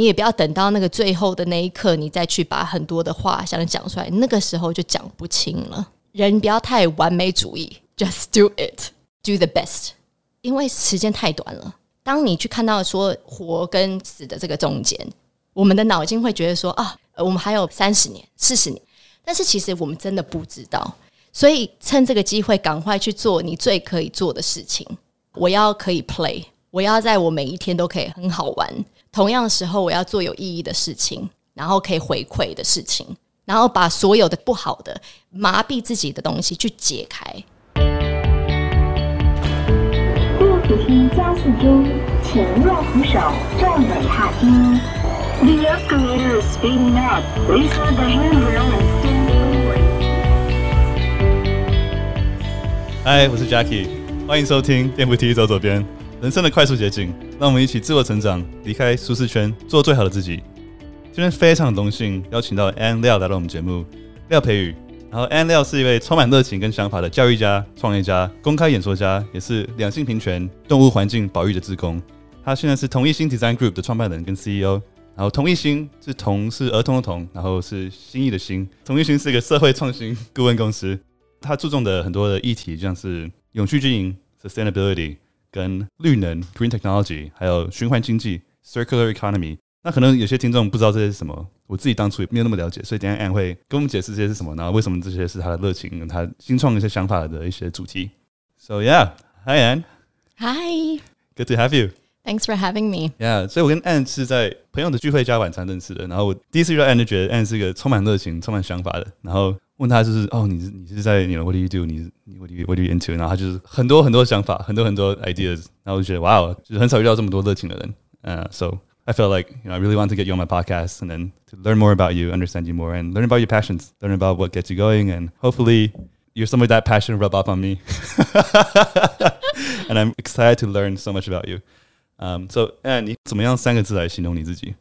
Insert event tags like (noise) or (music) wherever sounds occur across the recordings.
你也不要等到那个最后的那一刻，你再去把很多的话想讲出来，那个时候就讲不清了。人不要太完美主义，just do it，do the best，因为时间太短了。当你去看到说活跟死的这个中间，我们的脑筋会觉得说啊，我们还有三十年、四十年，但是其实我们真的不知道。所以趁这个机会，赶快去做你最可以做的事情。我要可以 play，我要在我每一天都可以很好玩。同样的时候，我要做有意义的事情，然后可以回馈的事情，然后把所有的不好的、麻痹自己的东西去解开。第五梯加速中，请右扶手站稳踏梯。The escalator is speeding up. Please hold the handrail and stand forward. 嗨，我是 Jackie，欢迎收听电扶梯走左边，人生的快速捷径。让我们一起自我成长，离开舒适圈，做最好的自己。今天非常荣幸邀请到 Ann 廖来到我们节目，廖培宇。然后 Ann 廖是一位充满热情跟想法的教育家、创业家、公开演说家，也是两性平权、动物环境保育的志工。他现在是同一心 Design Group 的创办人跟 CEO。然后同一心是同是儿童的童，然后是心意的心。同一心是一个社会创新顾问公司。他注重的很多的议题，像是永续经营 （Sustainability） 跟绿能 （Green Technology），还有循环经济 （Circular Economy）。那可能有些听众不知道这些是什么，我自己当初也没有那么了解，所以等下 Ann 会跟我们解释这些是什么，然后为什么这些是他的热情，跟他新创一些想法的一些主题。So yeah, hi Ann. Hi. Good to have you. Thanks for having me. Yeah，所以我跟 Ann 是在朋友的聚会加晚餐认识的，然后我第一次遇到 Ann 就觉得 Ann 是一个充满热情、充满想法的，然后。问他就是哦，你是你是在你 you know, What do you do？你你 What do you What do you into？然后他就是很多很多想法，很多很多 ideas。然后我就觉得哇哦，就是很少遇到这么多热情的人。呃、uh,，so I felt like you know I really want to get you on my podcast and then to learn more about you, understand you more, and learn about your passions, learn about what gets you going, and hopefully you're somebody that passion rub off on me. (laughs) and I'm excited to learn so much about you. Um, so Ann，你怎么样三个字来形容你自己？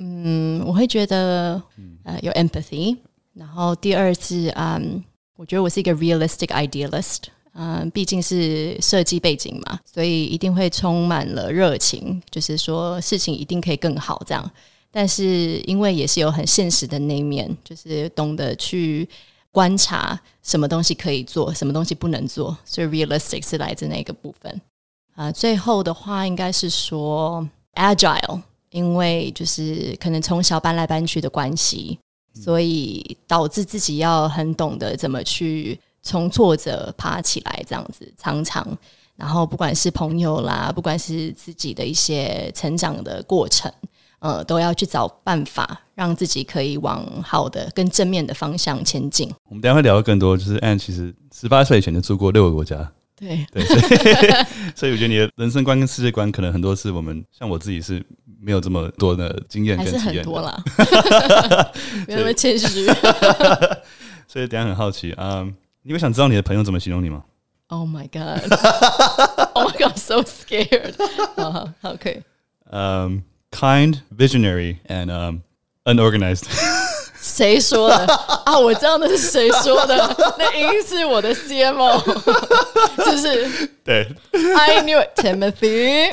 嗯，我会觉得呃有 empathy。 然后第二是，嗯，我觉得我是一个 realistic idealist，嗯，毕竟是设计背景嘛，所以一定会充满了热情，就是说事情一定可以更好这样。但是因为也是有很现实的那一面，就是懂得去观察什么东西可以做，什么东西不能做，所以 realistic 是来自那个部分。啊，最后的话应该是说 agile，因为就是可能从小搬来搬去的关系。所以导致自己要很懂得怎么去从挫折爬起来，这样子常常，然后不管是朋友啦，不管是自己的一些成长的过程，呃，都要去找办法让自己可以往好的、更正面的方向前进。我们等下会聊更多，就是 Ann 其实十八岁以前就住过六个国家。对对，所以，(laughs) 所以我觉得你的人生观跟世界观，可能很多是我们像我自己是 (laughs) 没有这么多的经验，还是很多啦，没(laughs) 那么谦虚。所以等下很好奇啊，um, 你会想知道你的朋友怎么形容你吗？(laughs) Oh my god！Oh my god！So scared！好好，OK。Um, kind, visionary, and um, unorganized. 谁说的啊？我知道那是谁说的，那一定是我的 CMO，就是对，I knew it, Timothy.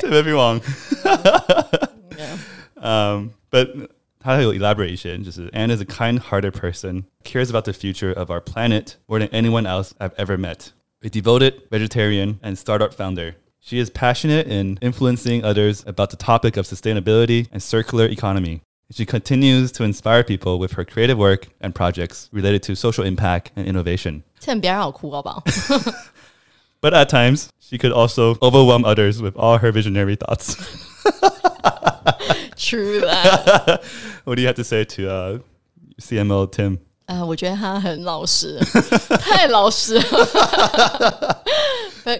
Timothy Wong. Um, but 他有 elaborate 一些，就是 Ann is a kind-hearted person, cares about the future of our planet more than anyone else I've ever met. A devoted vegetarian and startup founder. She is passionate in influencing others about the topic of sustainability and circular economy. She continues to inspire people with her creative work and projects related to social impact and innovation. (laughs) (laughs) but at times, she could also overwhelm others with all her visionary thoughts. (laughs) True that. (laughs) what do you have to say to uh, CMO Tim? 呃，我觉得他很老实，太老实了。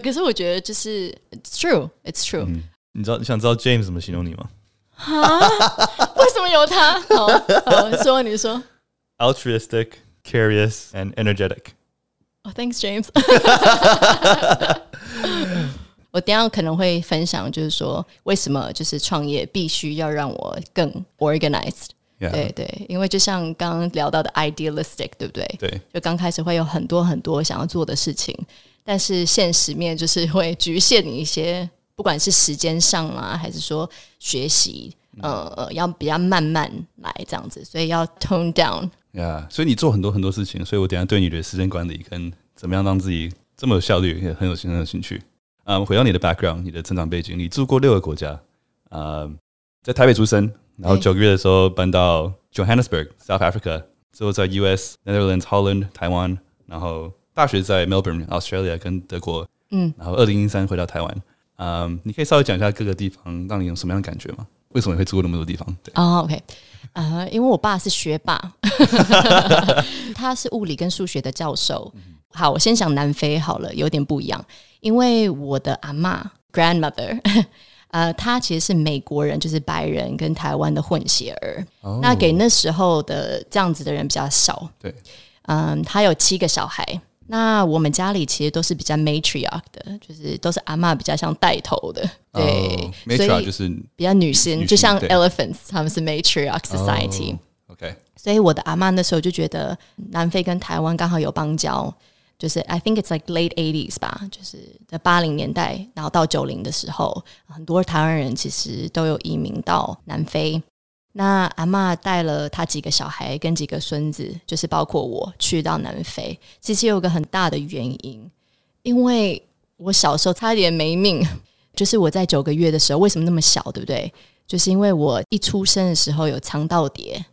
(laughs) (laughs) 可是我觉得就是 it's true, it's true。嗯，你知道你想知道 James 怎么形容你吗？啊？为什么有他？好，好，说你说。Altruistic, curious, and energetic. Oh, thanks, James. 我等下可能会分享，就是说为什么就是创业必须要让我更 organized。Yeah. 对对，因为就像刚刚聊到的 idealistic，对不对？对，就刚开始会有很多很多想要做的事情，但是现实面就是会局限你一些，不管是时间上啊，还是说学习。呃呃，要比较慢慢来这样子，所以要 tone down。呀，yeah, 所以你做很多很多事情，所以我等下对你的时间管理跟怎么样让自己这么有效率也很有很有兴趣。啊、嗯，回到你的 background，你的成长背景，你住过六个国家，啊、嗯，在台北出生，然后九个月的时候搬到 Johannesburg South Africa，之后在 US Netherlands Holland 台湾，然后大学在 Melbourne Australia 跟德国，嗯，然后二零一三回到台湾。嗯，你可以稍微讲一下各个地方让你有什么样的感觉吗？为什么你会住过那么多地方？对啊、oh,，OK，啊、uh,，因为我爸是学霸，(laughs) 他是物理跟数学的教授。好，我先讲南非好了，有点不一样，因为我的阿嬷 grandmother，(laughs) 呃，她其实是美国人，就是白人跟台湾的混血儿。Oh. 那给那时候的这样子的人比较少。对，嗯，她有七个小孩。那我们家里其实都是比较 matriarch 的，就是都是阿嬷比较像带头的，对，oh, 所以就是比较女性，就像 elephants，他们是 matriarch society。Oh, OK，所以我的阿嬷那时候就觉得南非跟台湾刚好有邦交，就是 I think it's like late eighties 吧，就是在八零年代，然后到九零的时候，很多台湾人其实都有移民到南非。那阿嬷带了她几个小孩跟几个孙子，就是包括我去到南非。其实有个很大的原因，因为我小时候差点没命，就是我在九个月的时候，为什么那么小，对不对？就是因为我一出生的时候有肠道叠，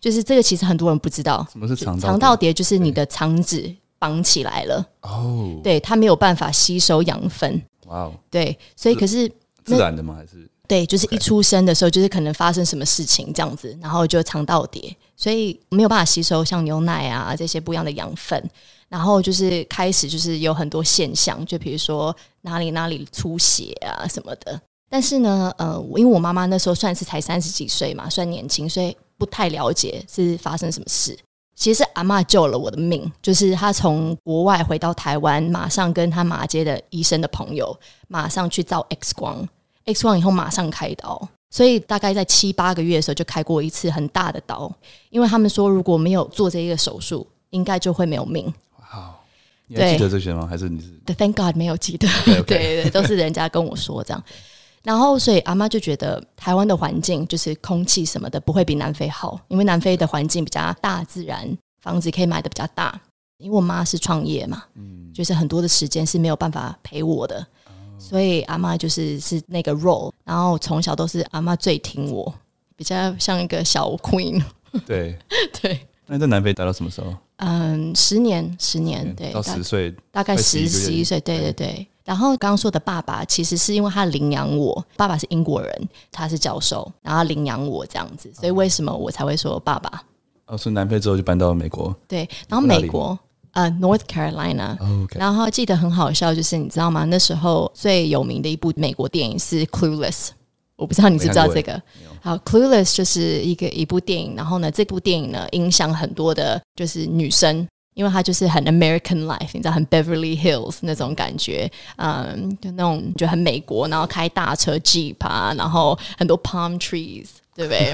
就是这个其实很多人不知道。什么是肠道？肠道叠就是你的肠子绑起来了哦，对，它没有办法吸收养分。哇哦，对，所以可是自然的吗？还是？对，就是一出生的时候，就是可能发生什么事情这样子，然后就肠道叠，所以没有办法吸收像牛奶啊这些不一样的养分，然后就是开始就是有很多现象，就比如说哪里哪里出血啊什么的。但是呢，呃，因为我妈妈那时候算是才三十几岁嘛，算年轻，所以不太了解是发生什么事。其实阿嬷救了我的命，就是她从国外回到台湾，马上跟她马街的医生的朋友，马上去照 X 光。X 光以后马上开刀，所以大概在七八个月的时候就开过一次很大的刀，因为他们说如果没有做这一个手术，应该就会没有命。哇，你还记得这些吗？还是你是？Thank God 没有记得，okay, okay. (laughs) 对对，都是人家跟我说这样。然后所以阿妈就觉得台湾的环境就是空气什么的不会比南非好，因为南非的环境比较大自然，房子可以买的比较大。因为我妈是创业嘛，嗯，就是很多的时间是没有办法陪我的。所以阿妈就是是那个 role，然后从小都是阿妈最听我，比较像一个小 queen。对 (laughs) 对。那你在南非待到什么时候？嗯，十年，十年，对，到十岁，大概十十一岁，对对对。然后刚刚说的爸爸，其实是因为他领养我，爸爸是英国人，他是教授，然后领养我这样子，所以为什么我才会说爸爸？哦，是南非之后就搬到美国。对，然后美国。呃、uh,，North Carolina，、oh, okay. 然后记得很好笑，就是你知道吗？那时候最有名的一部美国电影是《Clueless》，我不知道你知不知道这个。好，《Clueless》就是一个一部电影，然后呢，这部电影呢影响很多的，就是女生，因为它就是很 American life，你知道，很 Beverly Hills 那种感觉，嗯，就那种就很美国，然后开大车 Jeep 啊，然后很多 palm trees，对不对？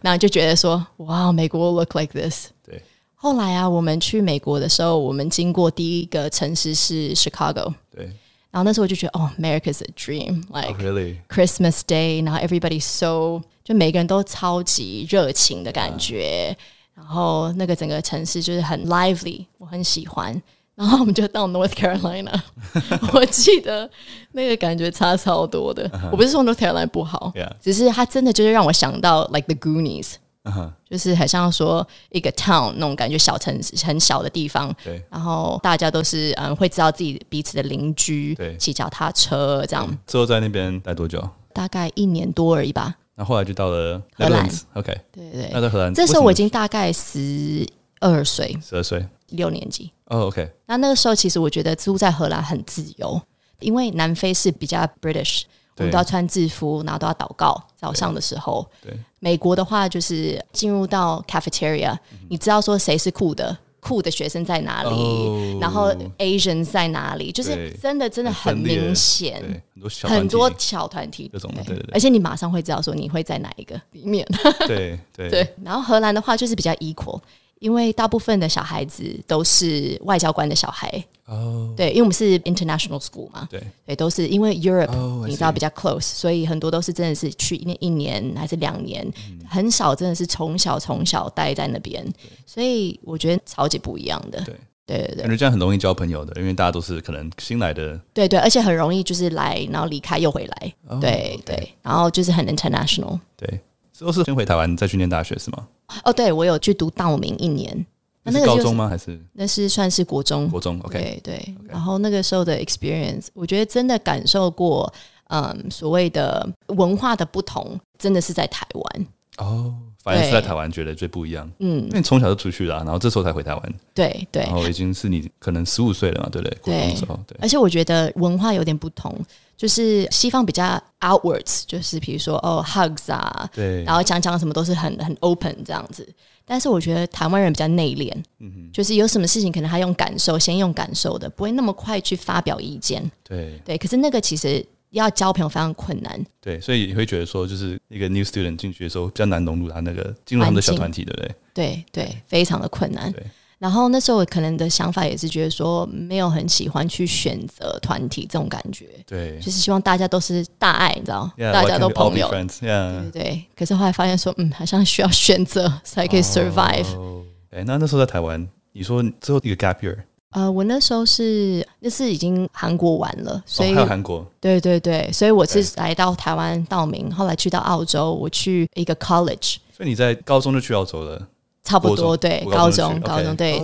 然后就觉得说，哇，美国 look like this。对后来啊，我们去美国的时候，我们经过第一个城市是 Chicago。对。然后那时候我就觉得，哦，America's a dream，like、oh, really? Christmas Day，然后 everybody so，就每个人都超级热情的感觉。Uh. 然后那个整个城市就是很 lively，我很喜欢。然后我们就到 North Carolina，(laughs) 我记得那个感觉差超多的。Uh -huh. 我不是说 North Carolina 不好.只是它真的就是让我想到 like the Goonies。Uh -huh. 就是很像说一个 town 那种感觉，小城市很小的地方。对。然后大家都是嗯，会知道自己彼此的邻居。对。骑脚踏车这样。之后在那边待多久？大概一年多而已吧。那后，后来就到了荷兰。OK。对对。那在荷兰，这时候我已经大概十二岁。十二岁。六年级。哦，OK。那那个时候其实我觉得住在荷兰很自由，因为南非是比较 British。我们都要穿制服，然后都要祷告。早上的时候，对，对美国的话就是进入到 cafeteria，、嗯、你知道说谁是酷的，酷的学生在哪里，哦、然后 Asian 在哪里，就是真的真的很明显，很多小很多小团体，各种对对。对，而且你马上会知道说你会在哪一个里面，对对。(laughs) 对。然后荷兰的话就是比较 equal。因为大部分的小孩子都是外交官的小孩。哦，对，因为我们是 international school 嘛，对。对，都是因为 Europe、Oh, 你知道比较 close，所以很多都是真的是去一年一年还是两年，很少真的是从小从小待在那边，所以我觉得超级不一样的。对。对对对。感觉这样很容易交朋友的，因为大家都是可能新来的。对对，而且很容易就是来，然后离开又回来，哦对对，然后就是很 international。对，之后是先回台湾再去念大学是吗？哦，对我有去读道明一年，那是那个高中吗？还是？那是算是国中，国中？OK，对对，然后那个时候的 experience，我觉得真的感受过，嗯，所谓的文化的不同，真的是在台湾。哦，反正是在台湾觉得最不一样，嗯。因，为你从小就出去了啊、然后这时候才回台湾，对对。然，后已经是你可能十五岁了嘛，对不对？国中的时候，对，而且我觉得文化有点不同，就是西方比较 outwards，就是比如说哦 hugs 啊，对，然后讲讲什么都是很很 open 这样子。但是我觉得台湾人比较内敛，嗯就是有什么事情可能他用感受，先用感受的，不会那么快去发表意见。对对，可是那个其实要交朋友非常困难。对，所以你会觉得说，就是一个 new student 进去的时候比较难融入他那个进入他们的小团体，对不对？对对，非常的困难对。然后那时候我可能的想法也是觉得说，没有很喜欢去选择团体这种感觉，对就是希望大家都是大爱，你知道 Yeah, 大家都朋友。friends? Yeah. 对对。可是后来发现说，嗯，好像需要选择才可以 survive。哦，哎，那那时候在台湾，你说最后一个 gap year，呃，我那时候是那是已经韩国完了，所以、哦、还有韩国，对对对，所以我是来到台湾道明，后来去到澳洲，我去一个 college。所以你在高中就去澳洲了。差不多对，高中高中对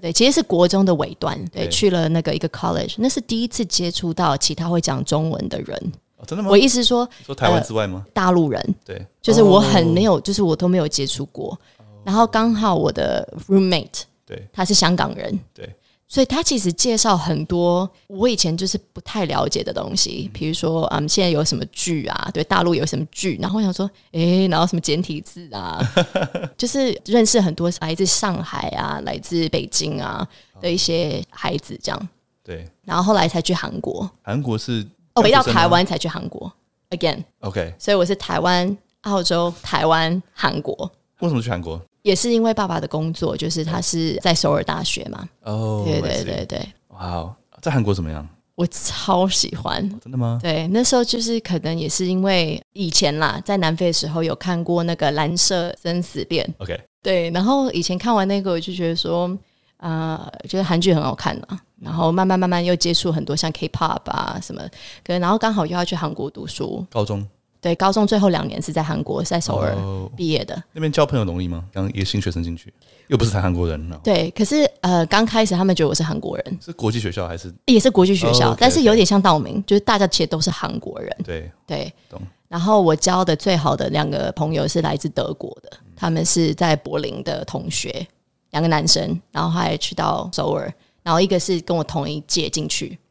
对，其实是国中的尾端，对，去了那个一个 college，那是第一次接触到其他会讲中文的人。哦，真的吗？我意思说，你说台湾之外吗？大陆人。对，就是我很哦没有，就是我都没有接触过。然后刚好我的 roommate 对。他是香港人，对，所以他其实介绍很多我以前就是不太了解的东西，比如说嗯，现在有什么剧啊？对，大陆有什么剧？然后我想说，诶，然后什么简体字啊，(laughs) 就是认识很多来自上海啊、来自北京啊的一些孩子，这样。对，然后后来才去韩国，韩国是哦，回到台湾才去韩国 again。，OK，所以我是台湾、澳洲、台湾、韩国，为什么去韩国？也是因为爸爸的工作，就是他是在首尔大学嘛。哦，对对对对，哇哦，在韩国怎么样？我超喜欢。真的吗？对，那时候就是可能也是因为以前啦，在南非的时候有看过那个《蓝色生死恋》。OK，对，然后以前看完那个，我就觉得说，呃，觉得韩剧很好看啊。然后慢慢慢慢又接触很多像 K-pop 啊什么，可能然后刚好又要去韩国读书。高中对，高中最后两年是在韩国，是在首尔哦毕业的。那边交朋友容易吗？刚一个新学生进去，又不是台韩国人，然后对，可是呃，刚开始他们觉得我是韩国人，是国际学校还是？也是国际学校，但是有点像道明，就是大家其实都是韩国人。对，对懂，然后我交的最好的两个朋友是来自德国的，他们是在柏林的同学，两个男生，然后还去到首尔，然后一个是跟我同一届进去，哦，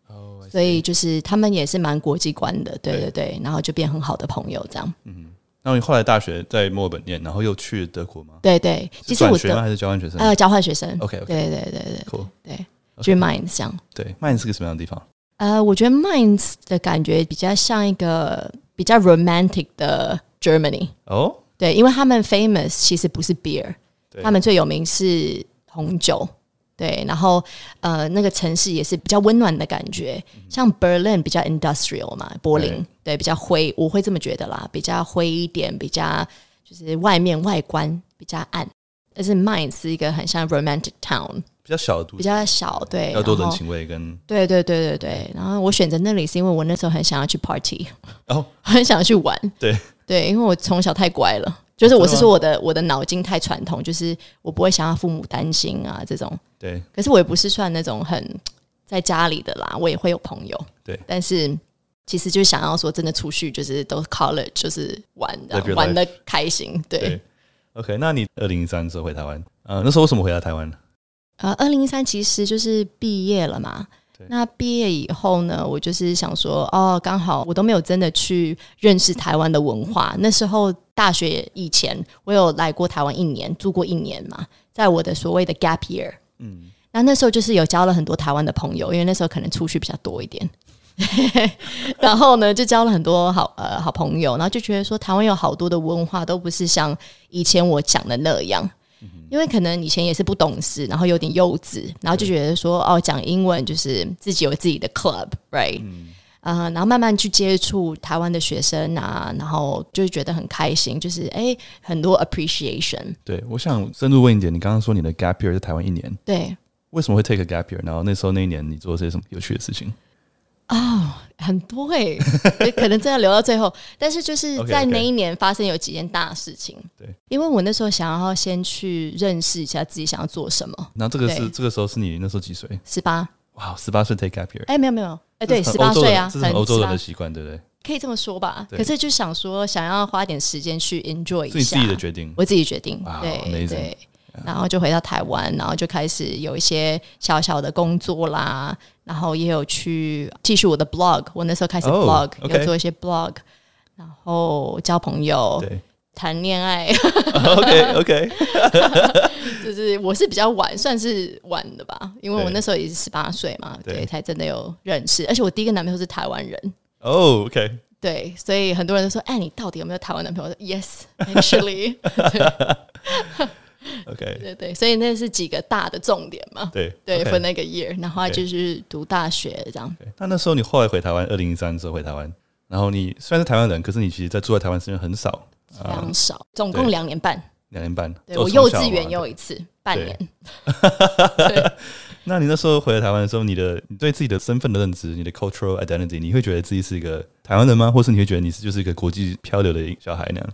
所以就是他们也是蛮国际观的，对对。对对，然后就变很好的朋友这样，嗯，那你后来大学在墨尔本念，然后又去德国吗？对对，其实我的转学吗？还是交换学生？呃交换学生。OK，OK。对对对对酷，对，去 Mainz 这样。对，，Mind 是个什么样的地方？呃，我觉得 Mainz 的感觉比较像一个比较 romantic 的 Germany，哦，对，因为他们 famous 其实不是 beer，他们最有名是红酒，对，然后呃，那个城市也是比较温暖的感觉，像 Berlin 比较 industrial 嘛，柏林对。对比较灰，我会这么觉得啦，比较灰一点，比较就是外面外观比较暗，但是 Mainz 是一个很像 romantic town，比较小的都比，较小，对，要多人情味跟对对对对对，然后我选择那里是因为我那时候很想要去 party，哦，(laughs) 很想要去玩。对。对，因为我从小太乖了，就是我是说我的我的脑筋太传统，就是我不会想要父母担心啊这种。对可是我也不是算那种很在家里的啦，我也会有朋友。对但是其实就想要说真的出去，就是都 college 就是玩的玩的开心。对。对，OK，那你二零一三时候回台湾，呃，那时候为什么回到台湾呢？呃，二零一三其实就是毕业了嘛对。那毕业以后呢，我就是想说，哦，刚好我都没有真的去认识台湾的文化。那时候大学以前，我有来过台湾一年，住过一年嘛，在我的所谓的 gap year。嗯，那那时候就是有交了很多台湾的朋友，因为那时候可能出去比较多一点。(laughs) 然后呢，就交了很多好呃好朋友，然后就觉得说台湾有好多的文化都不是像以前我讲的那样。因为可能以前也是不懂事，然后有点幼稚，然后就觉得说哦，讲英文就是自己有自己的 club，right？嗯，呃，然后慢慢去接触台湾的学生啊，然后就觉得很开心，就是哎，很多 appreciation。对，我想深入问一点，你刚刚说你的 gap year 在台湾一年，对，为什么会 take a gap year？然后那时候那一年你做了些什么有趣的事情？啊、哦，很多哎，(laughs) 可能真的留到最后。但是就是在那一年发生有几件大事情。对，因为我那时候想要先去认识一下自己想要做什么。那这个是这个时候是你那时候几岁？十八。哇，十八岁 take gap year？哎，没有没有，哎，对，十八岁啊，这是欧洲人的习惯，对不对？可以这么说吧。可是就想说，想要花点时间去 enjoy 一下。是你自己的决定，我自己决定。对对。然后就回到台湾，然后就开始有一些小小的工作啦，然后也有去继续我的 blog。我那时候开始 blog，有、oh, okay. 做一些 blog，然后交朋友，谈恋爱。(laughs) OK OK，(laughs) 就是我是比较晚，算是晚的吧，因为我那时候也是十八岁嘛，对，对，才真的有认识。而且我第一个男朋友是台湾人。哦、oh,，OK。对，所以很多人都说：“哎，你到底有没有台湾男朋友？”我说：“Yes，actually。” (laughs) 对 (laughs) OK，对对，所以那是几个大的重点嘛。对对，分.那个 year，然后就是读大学这样。那、那时候你后来回台湾，二零一三的时候回台湾，然后你虽然是台湾人，可是你其实在住在台湾时间很少，非常少，总共两年半。两年半，对我幼稚园也有一次半年。(laughs) 那你那时候回来台湾的时候，你的你对自己的身份的认知，你的 cultural identity，你会觉得自己是一个台湾人吗？或是你会觉得你是就是一个国际漂流的小孩那样？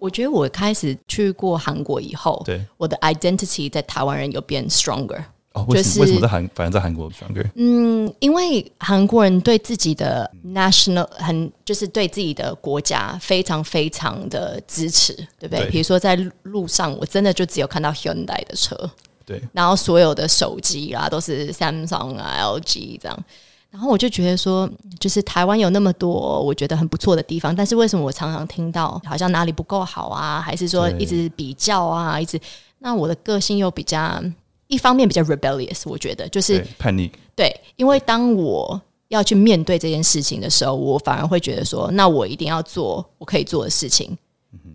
我觉得我开始去过韩国以后，对我的 identity 在台湾人有变 stronger。哦，为什么、就是、为什么在韩，反而在韩国 stronger？嗯，因为韩国人对自己的 national 很，就是对自己的国家非常非常的支持，对不对？比如说在路上，我真的就只有看到 Hyundai 的车，对，然后所有的手机啦都是 Samsung 啊、LG 这样。然后我就觉得说，就是台湾有那么多我觉得很不错的地方，但是为什么我常常听到好像哪里不够好啊，还是说一直比较啊，一直那我的个性又比较一方面比较 rebellious，我觉得就是叛逆。对，因为当我要去面对这件事情的时候，我反而会觉得说，那我一定要做我可以做的事情。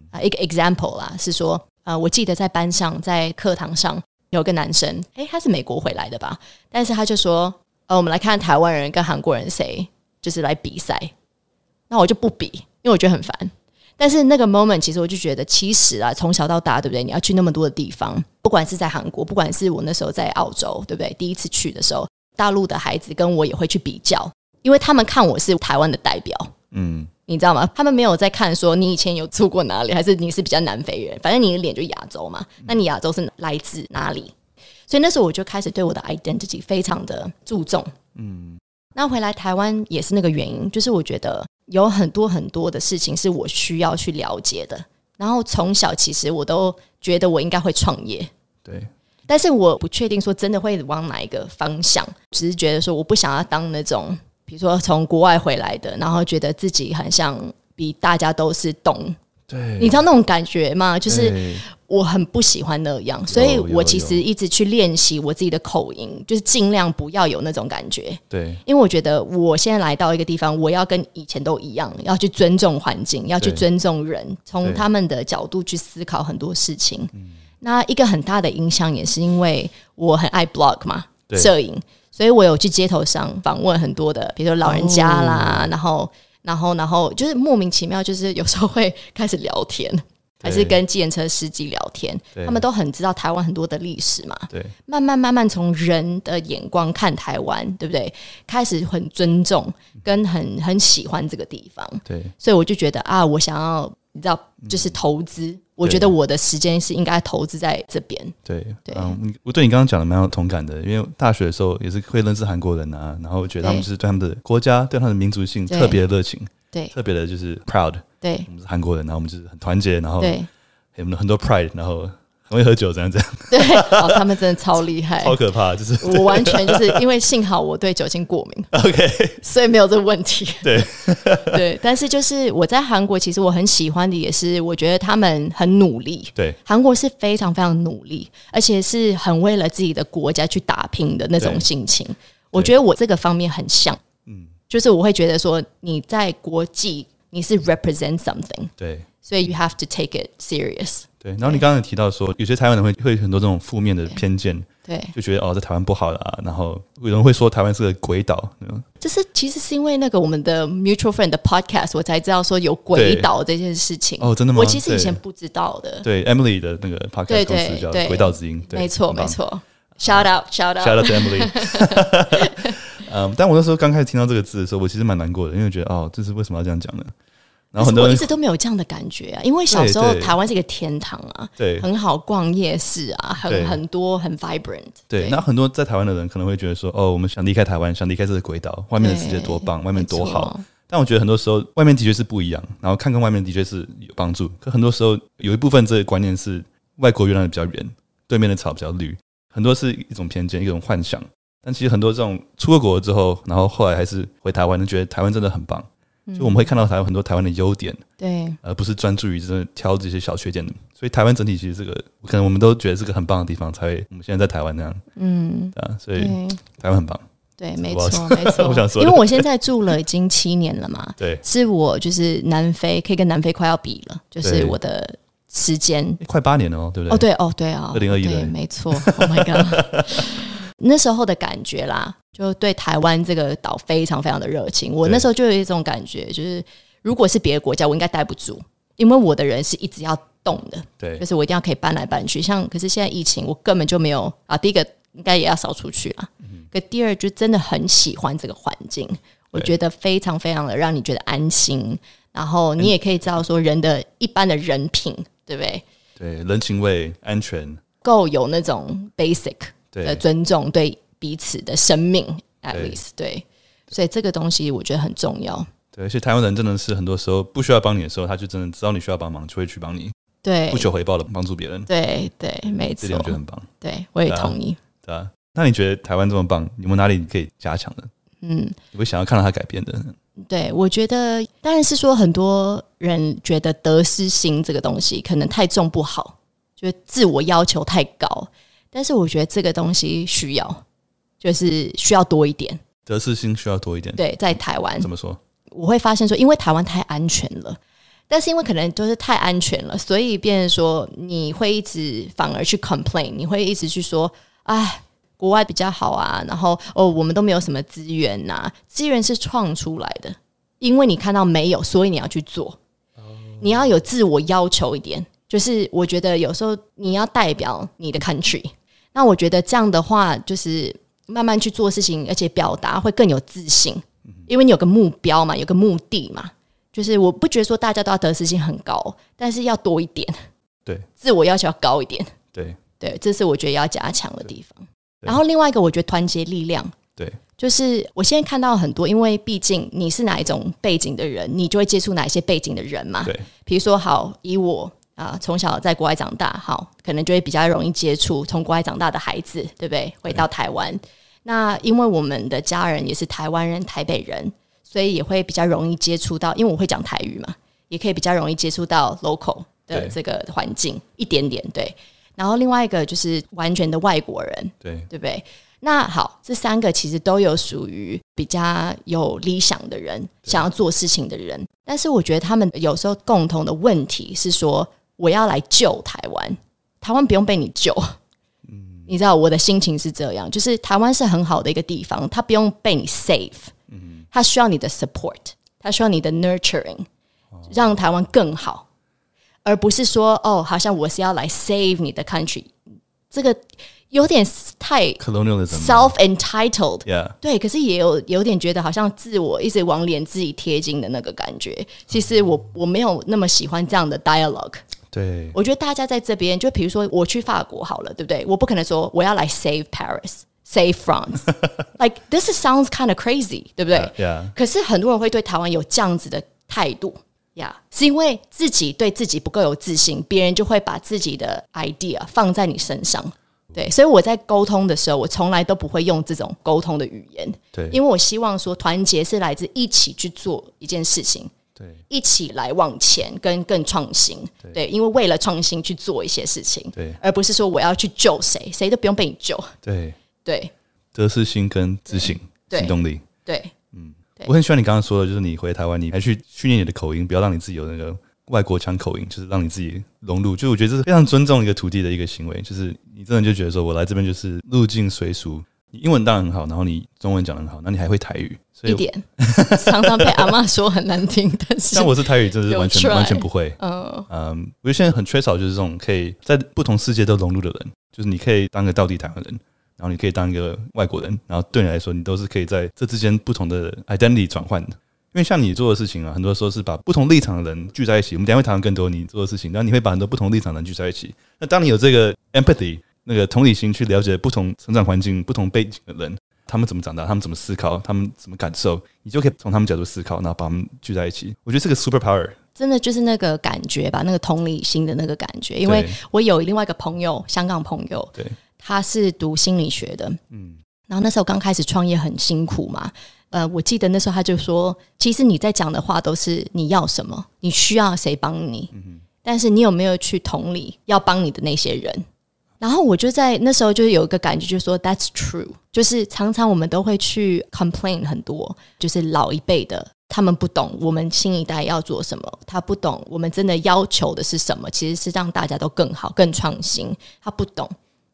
啊，一个 example 啦，是说，呃，我记得在班上，在课堂上有个男生，诶，他是美国回来的吧，但是他就说。呃，我们来看台湾人跟韩国人谁就是来比赛，那我就不比，因为我觉得很烦。但是那个 moment，其实我就觉得，其实啊，从小到大，对不对？你要去那么多的地方，不管是在韩国，不管是我那时候在澳洲，对不对？第一次去的时候，大陆的孩子跟我也会去比较，因为他们看我是台湾的代表，嗯，你知道吗？他们没有在看说你以前有住过哪里，还是你是比较南非人，反正你的脸就亚洲嘛。那你亚洲是来自哪里？所以那时候我就开始对我的 identity 非常的注重，嗯，那回来台湾也是那个原因，就是我觉得有很多很多的事情是我需要去了解的。然后从小其实我都觉得我应该会创业，对，但是我不确定说真的会往哪一个方向，只是觉得说我不想要当那种，比如说从国外回来的，然后觉得自己很像比大家都是懂。对，你知道那种感觉吗？就是我很不喜欢那样，所以我其实一直去练习我自己的口音，就是尽量不要有那种感觉。对，因为我觉得我现在来到一个地方，我要跟以前都一样，要去尊重环境，要去尊重人，从他们的角度去思考很多事情。那一个很大的影响也是因为我很爱 blog 嘛，摄影，所以我有去街头上访问很多的，比如说老人家啦，然后。然后，然后就是莫名其妙，就是有时候会开始聊天，还是跟计程车司机聊天。他们都很知道台湾很多的历史嘛。对，慢慢慢慢从人的眼光看台湾，对不对？开始很尊重，跟很很喜欢这个地方。对，所以我就觉得啊，我想要你知道，就是投资。嗯我觉得我的时间是应该投资在这边。对对，嗯，我对你刚刚讲的蛮有同感的，因为大学的时候也是会认识韩国人啊，然后觉得他们是对他们的国家、对他们的民族性特别的热情，对，特别的就是 proud。对，我们是韩国人，然后我们就是很团结，然后对，我们很多 pride，然后。很会喝酒，这样这样。对，哦，他们真的超厉害，(laughs) 超可怕，就是我完全就是因为幸好我对酒精过敏，(laughs) OK，所以没有这个问题。(laughs) 对，对，但是就是我在韩国，其实我很喜欢的也是，我觉得他们很努力。对，韩国是非常非常努力，而且是很为了自己的国家去打拼的那种心情。我觉得我这个方面很像，嗯，就是我会觉得说你在国际你是 represent something，对，所以 you have to take it serious。对，然后你刚刚也提到说，有些台湾人会会很多这种负面的偏见，对，就觉得哦，在台湾不好啦，然后有人会说台湾是个鬼岛。这是其实是因为那个我们的 mutual friend 的 podcast，我才知道说有鬼岛这件事情。哦，真的吗？我其实以前不知道的。对，对，Emily 的那个 podcast 公司叫《鬼岛之音》，没错没错。Shout out，shout out，shout out to Emily。(laughs) (laughs) 嗯，但我那时候刚开始听到这个字的时候，我其实蛮难过的，因为觉得哦，这是为什么要这样讲呢？然后很多人我一直都没有这样的感觉啊，因为小时候台湾是一个天堂啊，对，很好逛夜市啊，很很多很 vibrant。对，那很多在台湾的人可能会觉得说，哦，我们想离开台湾，想离开这个轨道，外面的世界多棒，(laughs) 外面多好。但我觉得很多时候，外面的确是不一样，然后看看外面的确是有帮助。可很多时候，有一部分这个观念是外国原来比较远，对面的草比较绿，很多是一种偏见，一种幻想。但其实很多这种出了国之后，然后后来还是回台湾，就觉得台湾真的很棒。就我们会看到台湾很多台湾的优点，对，而不是专注于真的挑这些小缺点。所以台湾整体其实这个，可能我们都觉得是个很棒的地方，才会我们现在在台湾那样。嗯，啊，所以台湾很棒。对，没错，(laughs) 没错。我想说，因为我现在住了已经七年了嘛，对，是我就是南非可以跟南非快要比了，就是我的时间快八年了哦，对不对？哦，对，哦，对啊，二零二一年，没错。Oh my god，那时候的感觉啦。就对台湾这个岛非常非常的热情，我那时候就有一种感觉，就是如果是别的国家，我应该待不住，因为我的人是一直要动的，对，就是我一定要可以搬来搬去。像可是现在疫情，我根本就没有啊。第一个应该也要少出去了，嗯，可第二就真的很喜欢这个环境，我觉得非常非常的让你觉得安心，然后你也可以知道说人的一般的人品，对不对？对，人情味、安全，够有那种 basic 的尊重，对。彼此的生命，at least 对，所以这个东西我觉得很重要。对，而且台湾人真的是很多时候不需要帮你的时候，他就真的知道你需要帮忙，就会去帮你。对，不求回报的帮助别人。对对，没错，这点我觉得很棒。对，我也同意。对啊，那你觉得台湾这么棒，有没有哪里可以加强的？嗯，你会想要看到它改变的？对，我觉得当然是说，很多人觉得得失心这个东西可能太重不好，就是自我要求太高，但是我觉得这个东西需要。就是需要多一点，得失心需要多一点。对，在台湾怎么说？我会发现说，因为台湾太安全了，但是因为可能就是太安全了，所以变成说你会一直反而去 complain，你会一直去说，哎，国外比较好啊，然后哦，我们都没有什么资源呐、啊，资源是创出来的，因为你看到没有，所以你要去做，你要有自我要求一点，就是我觉得有时候你要代表你的 country，那我觉得这样的话就是。慢慢去做事情，而且表达会更有自信，因为你有个目标嘛，有个目的嘛。就是我不觉得说大家都要得失心很高，但是要多一点，对，自我要求要高一点，对 (laughs) 对，这是我觉得要加强的地方。然后另外一个，我觉得团结力量，对，就是我现在看到很多，因为毕竟你是哪一种背景的人，你就会接触哪一些背景的人嘛。对，比如说好，以我。啊，从小在国外长大，好，可能就会比较容易接触从国外长大的孩子，对不对？回到台湾，那因为我们的家人也是台湾人、台北人，所以也会比较容易接触到，因为我会讲台语嘛，也可以比较容易接触到 local 的这个环境一点点，对。然后另外一个就是完全的外国人，对，对不对？那好，这三个其实都有属于比较有理想的人，想要做事情的人，但是我觉得他们有时候共同的问题是说。我要来救台湾，台湾不用被你救。嗯，你知道我的心情是这样，就是台湾是很好的一个地方，它不用被你 save，嗯，它需要你的 support，它需要你的 nurturing，让台湾更好，而不是说哦，好像我是要来 save 你的 country，这个有点太 colonialism self entitled，对，可是也有有点觉得好像自我一直往脸自己贴金的那个感觉。其实我我没有那么喜欢这样的 dialogue。对，我觉得大家在这边，就比如说我去法国好了，对不对？我不可能说我要来 save Paris，save France，like (laughs) this sounds kind of crazy，对不对？Yeah. 可是很多人会对台湾有这样子的态度，呀、yeah，是因为自己对自己不够有自信，别人就会把自己的 idea 放在你身上。对，所以我在沟通的时候，我从来都不会用这种沟通的语言。对，因为我希望说团结是来自一起去做一件事情。对，一起来往前，跟更创新。对，因为为了创新去做一些事情，对，而不是说我要去救谁，谁都不用被你救。对，对，得失心跟自信、行动力。对，嗯，我很喜欢你刚刚说的，就是你回台湾，你还去训练你的口音，不要让你自己有那个外国腔口音，就是让你自己融入。就我觉得这是非常尊重一个土地的一个行为，就是你真的就觉得说我来这边就是入境随俗。你英文当然很好，然后你中文讲得很好，那你还会台语，所以一点常常被 (laughs) 阿嬷说很难听，但是像我是台语，就是完全完全不会。嗯嗯，我觉得现在很缺少就是这种可以在不同世界都融入的人，就是你可以当个道地台湾人，然后你可以当一个外国人，然后对你来说，你都是可以在这之间不同的 identity 转换的。因为像你做的事情啊，很多时候是把不同立场的人聚在一起。我们等下会谈更多你做的事情，然后你会把很多不同立场的人聚在一起。那当你有这个 empathy 那个同理心去了解不同成长环境、不同背景的人，他们怎么长大，他们怎么思考，他们怎么感受，你就可以从他们角度思考，然后把他们聚在一起。我觉得这个 super power 真的就是那个感觉吧，那个同理心的那个感觉。因为我有另外一个朋友，香港朋友，对，他是读心理学的，嗯，然后那时候刚开始创业很辛苦嘛。呃，我记得那时候他就说，其实你在讲的话都是你要什么，你需要谁帮你，嗯但是你有没有去同理要帮你的那些人？然后我就在那时候就有一个感觉，就是说 That's true，就是常常我们都会去 complain 很多，就是老一辈的他们不懂我们新一代要做什么，他不懂我们真的要求的是什么，其实是让大家都更好、更创新。他不懂，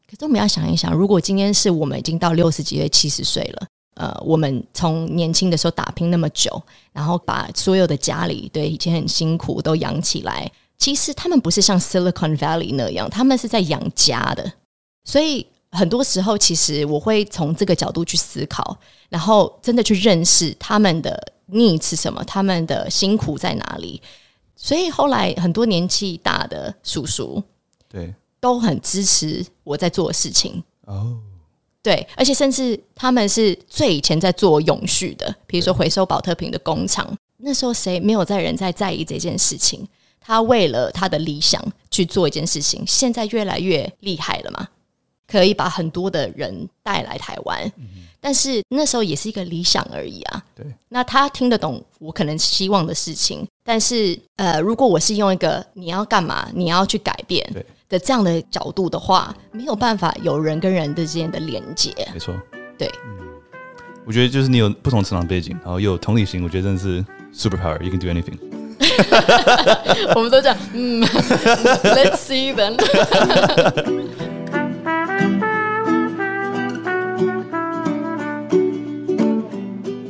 可是我们要想一想，如果今天是我们已经到六十几岁、七十岁了。呃，我们从年轻的时候打拼那么久，然后把所有的家里对以前很辛苦都养起来。其实他们不是像 Silicon Valley 那样，他们是在养家的。所以很多时候，其实我会从这个角度去思考，然后真的去认识他们的 needs 是什么，他们的辛苦在哪里。所以后来很多年纪大的叔叔，对，都很支持我在做的事情。哦。对，而且甚至他们是最以前在做永续的，比如说回收保特瓶的工厂。那时候谁没有在人在在意这件事情？他为了他的理想去做一件事情，现在越来越厉害了嘛，可以把很多的人带来台湾。嗯、但是那时候也是一个理想而已啊。对，那他听得懂我可能希望的事情，但是呃，如果我是用一个你要干嘛，你要去改变。对。的这样的角度的话，没有办法有人跟人之间的连接。没错，对，嗯，我觉得就是你有不同成长背景，然后又有同理心，我觉得真的是 super power，you can do anything。(laughs) 我们都讲，嗯，(laughs) Let's see then。(laughs)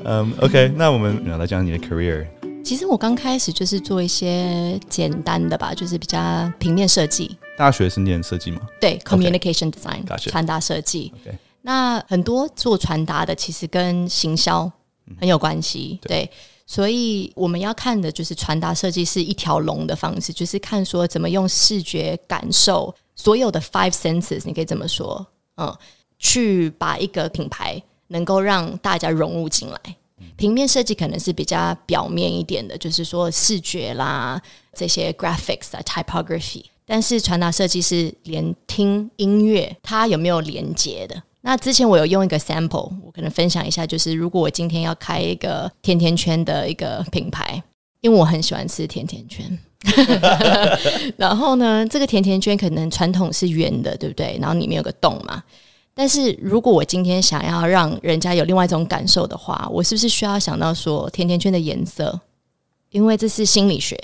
嗯，OK，那我们来讲你的 career。其实我刚开始就是做一些简单的吧，就是比较平面设计。大学是念设计吗？对，communication design，传.达设计。Okay. 那很多做传达的，其实跟行销很有关系。嗯、对，对，所以我们要看的就是传达设计是一条龙的方式，就是看说怎么用视觉感受所有的 five senses，你可以这么说，嗯，去把一个品牌能够让大家融入进来。平面设计可能是比较表面一点的，就是说视觉啦，这些 graphics 啊，typography。但是传达设计是连听音乐它有没有连接的。那之前我有用一个 sample，我可能分享一下，就是如果我今天要开一个甜甜圈的一个品牌，因为我很喜欢吃甜甜圈，(laughs) (laughs) 然后呢，这个甜甜圈可能传统是圆的，对不对？然后里面有个洞嘛。但是如果我今天想要让人家有另外一种感受的话，我是不是需要想到说甜甜圈的颜色？因为这是心理学，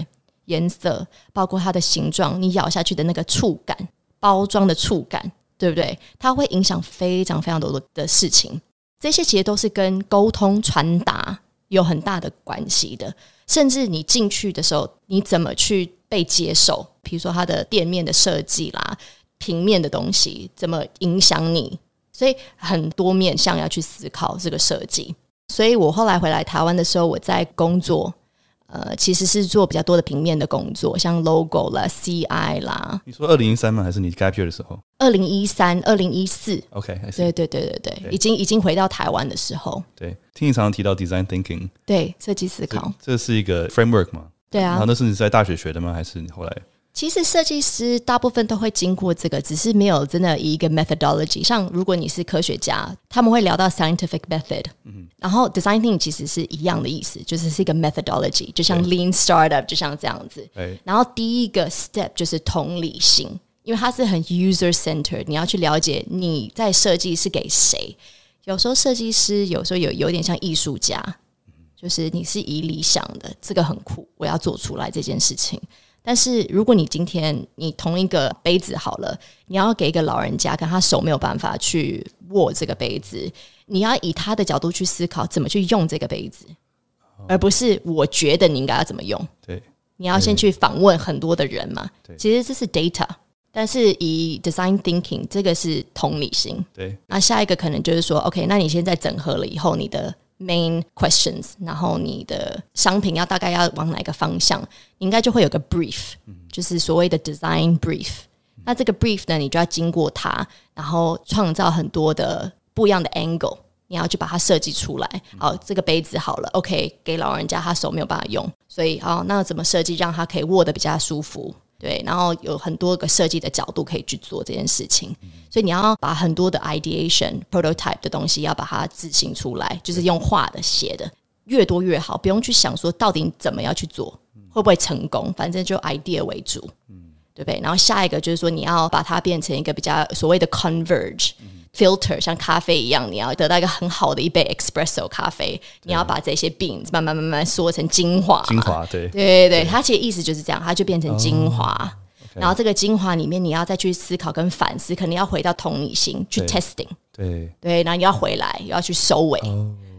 颜色包括它的形状，你咬下去的那个触感，包装的触感，对不对？它会影响非常非常多的的事情。这些其实都是跟沟通传达有很大的关系的。甚至你进去的时候，你怎么去被接受？比如说它的店面的设计啦。平面的东西怎么影响你？所以很多面向要去思考这个设计。所以我后来回来台湾的时候，我在工作，呃，其实是做比较多的平面的工作，像 logo 啦、CI 啦。你说二零一三吗？还是你 gap year 的时候？二零一三、二零一四。OK，对对对对对，已经已经回到台湾的时候。对，听你常常提到 design thinking，对，设计思考，这是一个 framework 吗？对啊。然后那是你在大学学的吗？还是你后来？其实设计师大部分都会经过这个，只是没有真的以一个 methodology。像如果你是科学家，他们会聊到 scientific method，嗯，然后 design thinking 其实是一样的意思，就是是一个 methodology，就像 lean startup，就像这样子。对然后第一个 step 就是同理心，因为它是很 user centered，你要去了解你在设计是给谁。有时候设计师有时候有有点像艺术家，就是你是以理想的，这个很酷，我要做出来这件事情。但是如果你今天你同一个杯子好了，你要给一个老人家，跟他手没有办法去握这个杯子，你要以他的角度去思考怎么去用这个杯子，而不是我觉得你应该要怎么用。对，你要先去访问很多的人嘛。对，其实这是 data，但是以 design thinking 这个是同理心。对，那下一个可能就是说，OK，那你现在整合了以后，你的 main questions，然后你的商品要大概要往哪个方向，你应该就会有个 brief，就是所谓的 design brief。那这个 brief 呢，你就要经过它，然后创造很多的不一样的 angle，你要去把它设计出来。好，这个杯子好了，OK，给老人家他手没有办法用，所以好，那怎么设计让他可以握得比较舒服？对，然后有很多个设计的角度可以去做这件事情，所以你要把很多的 ideation prototype 的东西要把它自行出来，就是用画的、写的，越多越好，不用去想说到底怎么样去做，会不会成功，反正就 idea 为主，对不对？然后下一个就是说你要把它变成一个比较所谓的 converge。Filter 像咖啡一样，你要得到一个很好的一杯 espresso 咖啡，你要把这些 beans 慢慢慢慢缩成精华。精华，对，对对对，它其实意思就是这样，它就变成精华。然后这个精华里面，你要再去思考跟反思，肯定要回到同理心去 testing。对对，然后你要回来，又要去收尾。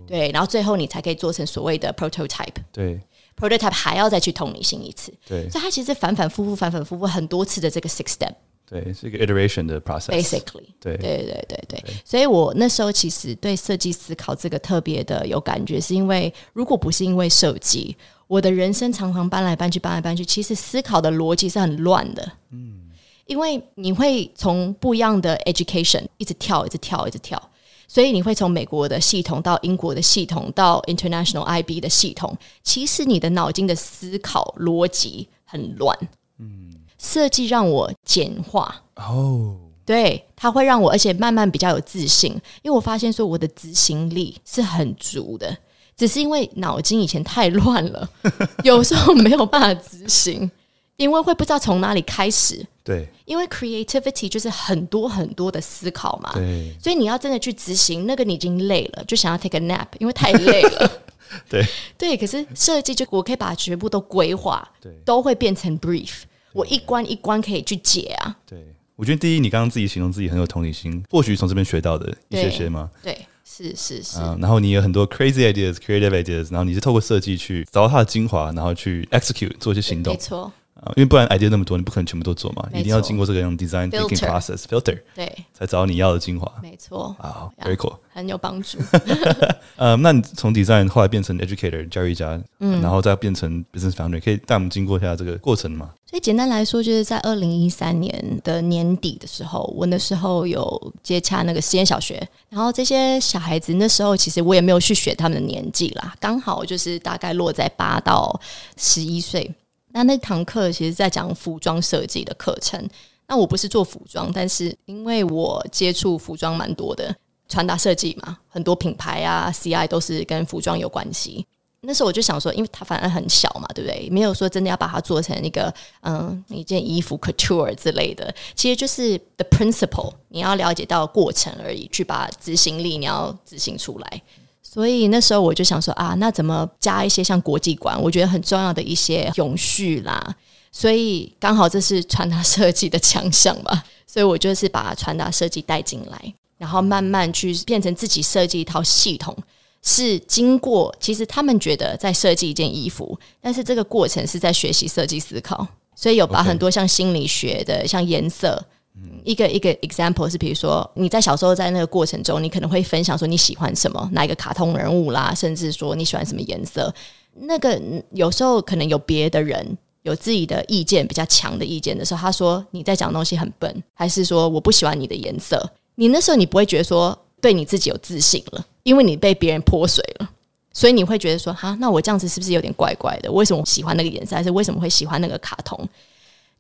对，然后最后你才可以做成所谓的 prototype。对，prototype 还要再去同理心一次。对，所以它其实反反复复、反反复复很多次的这个 six step。对，是一个 iteration 的 process。Basically，对对对对对，所以我那时候其实对设计思考这个特别的有感觉，是因为如果不是因为设计，我的人生常常搬来搬去，搬来搬去，其实思考的逻辑是很乱的。嗯，因为你会从不一样的 education 一直跳，一直跳，一直跳，所以你会从美国的系统到英国的系统到 international IB 的系统，其实你的脑筋的思考逻辑很乱。嗯。设计让我简化哦，对，它会让我，而且慢慢比较有自信，因为我发现说我的执行力是很足的，只是因为脑筋以前太乱了，(laughs) 有时候没有办法执行，因为会不知道从哪里开始。对，因为 creativity 就是很多很多的思考嘛，对，所以你要真的去执行，那个你已经累了，就想要 take a nap，因为太累了。(laughs) 对对，可是设计就我可以把全部都规划，对，都会变成 brief。我一关一关可以去解啊！对，我觉得第一，你刚刚自己形容自己很有同理心，或许从这边学到的一些些吗？对，是是是。嗯，然后你有很多 crazy ideas、creative ideas，然后你是透过设计去找到它的精华，然后去 execute 做一些行动。没错。啊，因为不然 idea 那么多，你不可能全部都做嘛，一定要经过这个用 design thinking process filter，对，才找到你要的精华。没错。啊，very cool，很有帮助。(laughs) (laughs) 呃，那你从 design 后来变成 educator 教育家，嗯，然后再变成 business founder，可以带我们经过一下这个过程吗？所以简单来说，就是在二零一三年的年底的时候，我那时候有接洽那个实验小学，然后这些小孩子那时候其实我也没有去选他们的年纪啦，刚好就是大概落在八到十一岁。那那堂课其实在讲服装设计的课程。那我不是做服装，但是因为我接触服装蛮多的，穿搭设计嘛，很多品牌啊，CI 都是跟服装有关系。那时候我就想说，因为它反而很小嘛，对不对？没有说真的要把它做成一个嗯一件衣服 couture 之类的，其实就是 the principle，你要了解到过程而已，去把执行力你要执行出来。所以那时候我就想说啊，那怎么加一些像国际馆，我觉得很重要的一些永续啦。所以刚好这是传达设计的强项吧，所以我就是把传达设计带进来，然后慢慢去变成自己设计一套系统。是经过，其实他们觉得在设计一件衣服，但是这个过程是在学习设计思考，所以有把很多像心理学的，像颜色。一个一个 example 是，比如说你在小时候在那个过程中，你可能会分享说你喜欢什么，哪一个卡通人物啦，甚至说你喜欢什么颜色。那个有时候可能有别的人有自己的意见比较强的意见的时候，他说你在讲东西很笨，还是说我不喜欢你的颜色？你那时候你不会觉得说对你自己有自信了，因为你被别人泼水了，所以你会觉得说哈，那我这样子是不是有点怪怪的？为什么喜欢那个颜色，还是为什么会喜欢那个卡通？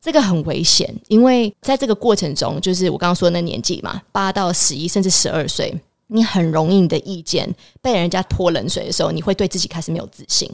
这个很危险，因为在这个过程中，就是我刚刚说的那年纪嘛，八到十一甚至十二岁，你很容易你的意见被人家泼冷水的时候，你会对自己开始没有自信，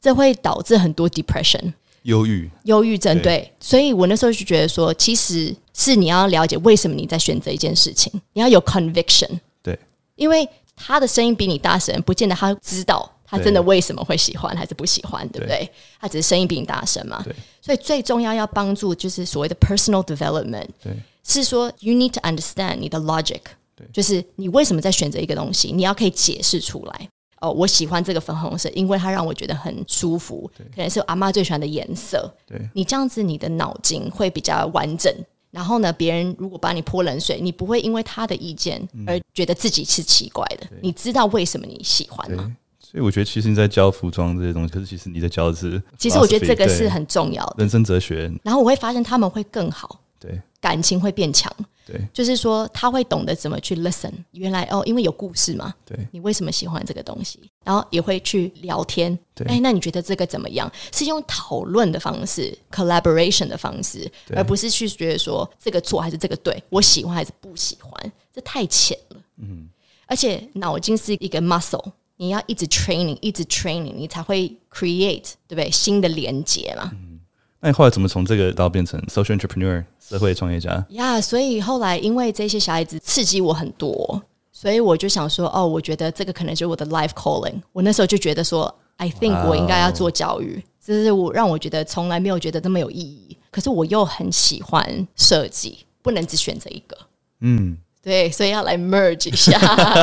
这会导致很多 depression，忧郁、忧郁症。对，所以我那时候就觉得说，其实是你要了解为什么你在选择一件事情，你要有 conviction。对，因为他的声音比你大声，不见得他知道。他真的为什么会喜欢还是不喜欢，对不对？对他只是声音比你大声嘛。对。所以最重要要帮助就是所谓的 personal development，对，是说 you need to understand 你的 logic，对，就是你为什么在选择一个东西，你要可以解释出来。哦，我喜欢这个粉红色，因为它让我觉得很舒服，可能是阿妈最喜欢的颜色。对，你这样子，你的脑筋会比较完整。然后呢，别人如果把你泼冷水，你不会因为他的意见而觉得自己是奇怪的。嗯、你知道为什么你喜欢吗？所以我觉得，其实你在教服装这些东西，可是其实你在教的是，其实我觉得这个是很重要的人生哲学。然后我会发现他们会更好，对，感情会变强。对，就是说他会懂得怎么去 listen。原来哦，因为有故事嘛。对，你为什么喜欢这个东西？然后也会去聊天。对，哎，那你觉得这个怎么样？是用讨论的方式，collaboration 的方式，而不是去觉得说这个错还是这个对，我喜欢还是不喜欢，这太浅了。嗯，而且脑筋是一个 muscle，你要一直 training，一直 training，你才会 create，对不对？新的连接嘛。嗯那你后来怎么从这个到变成 social entrepreneur 社会创业家？呀，yeah, 所以后来因为这些小孩子刺激我很多，所以我就想说，哦，我觉得这个可能就是我的 life calling。我那时候就觉得说，I think 我应该要做教育，这是我让我觉得从来没有觉得这么有意义。可是我又很喜欢设计，不能只选择一个。嗯。对，所以要来 merge 一下。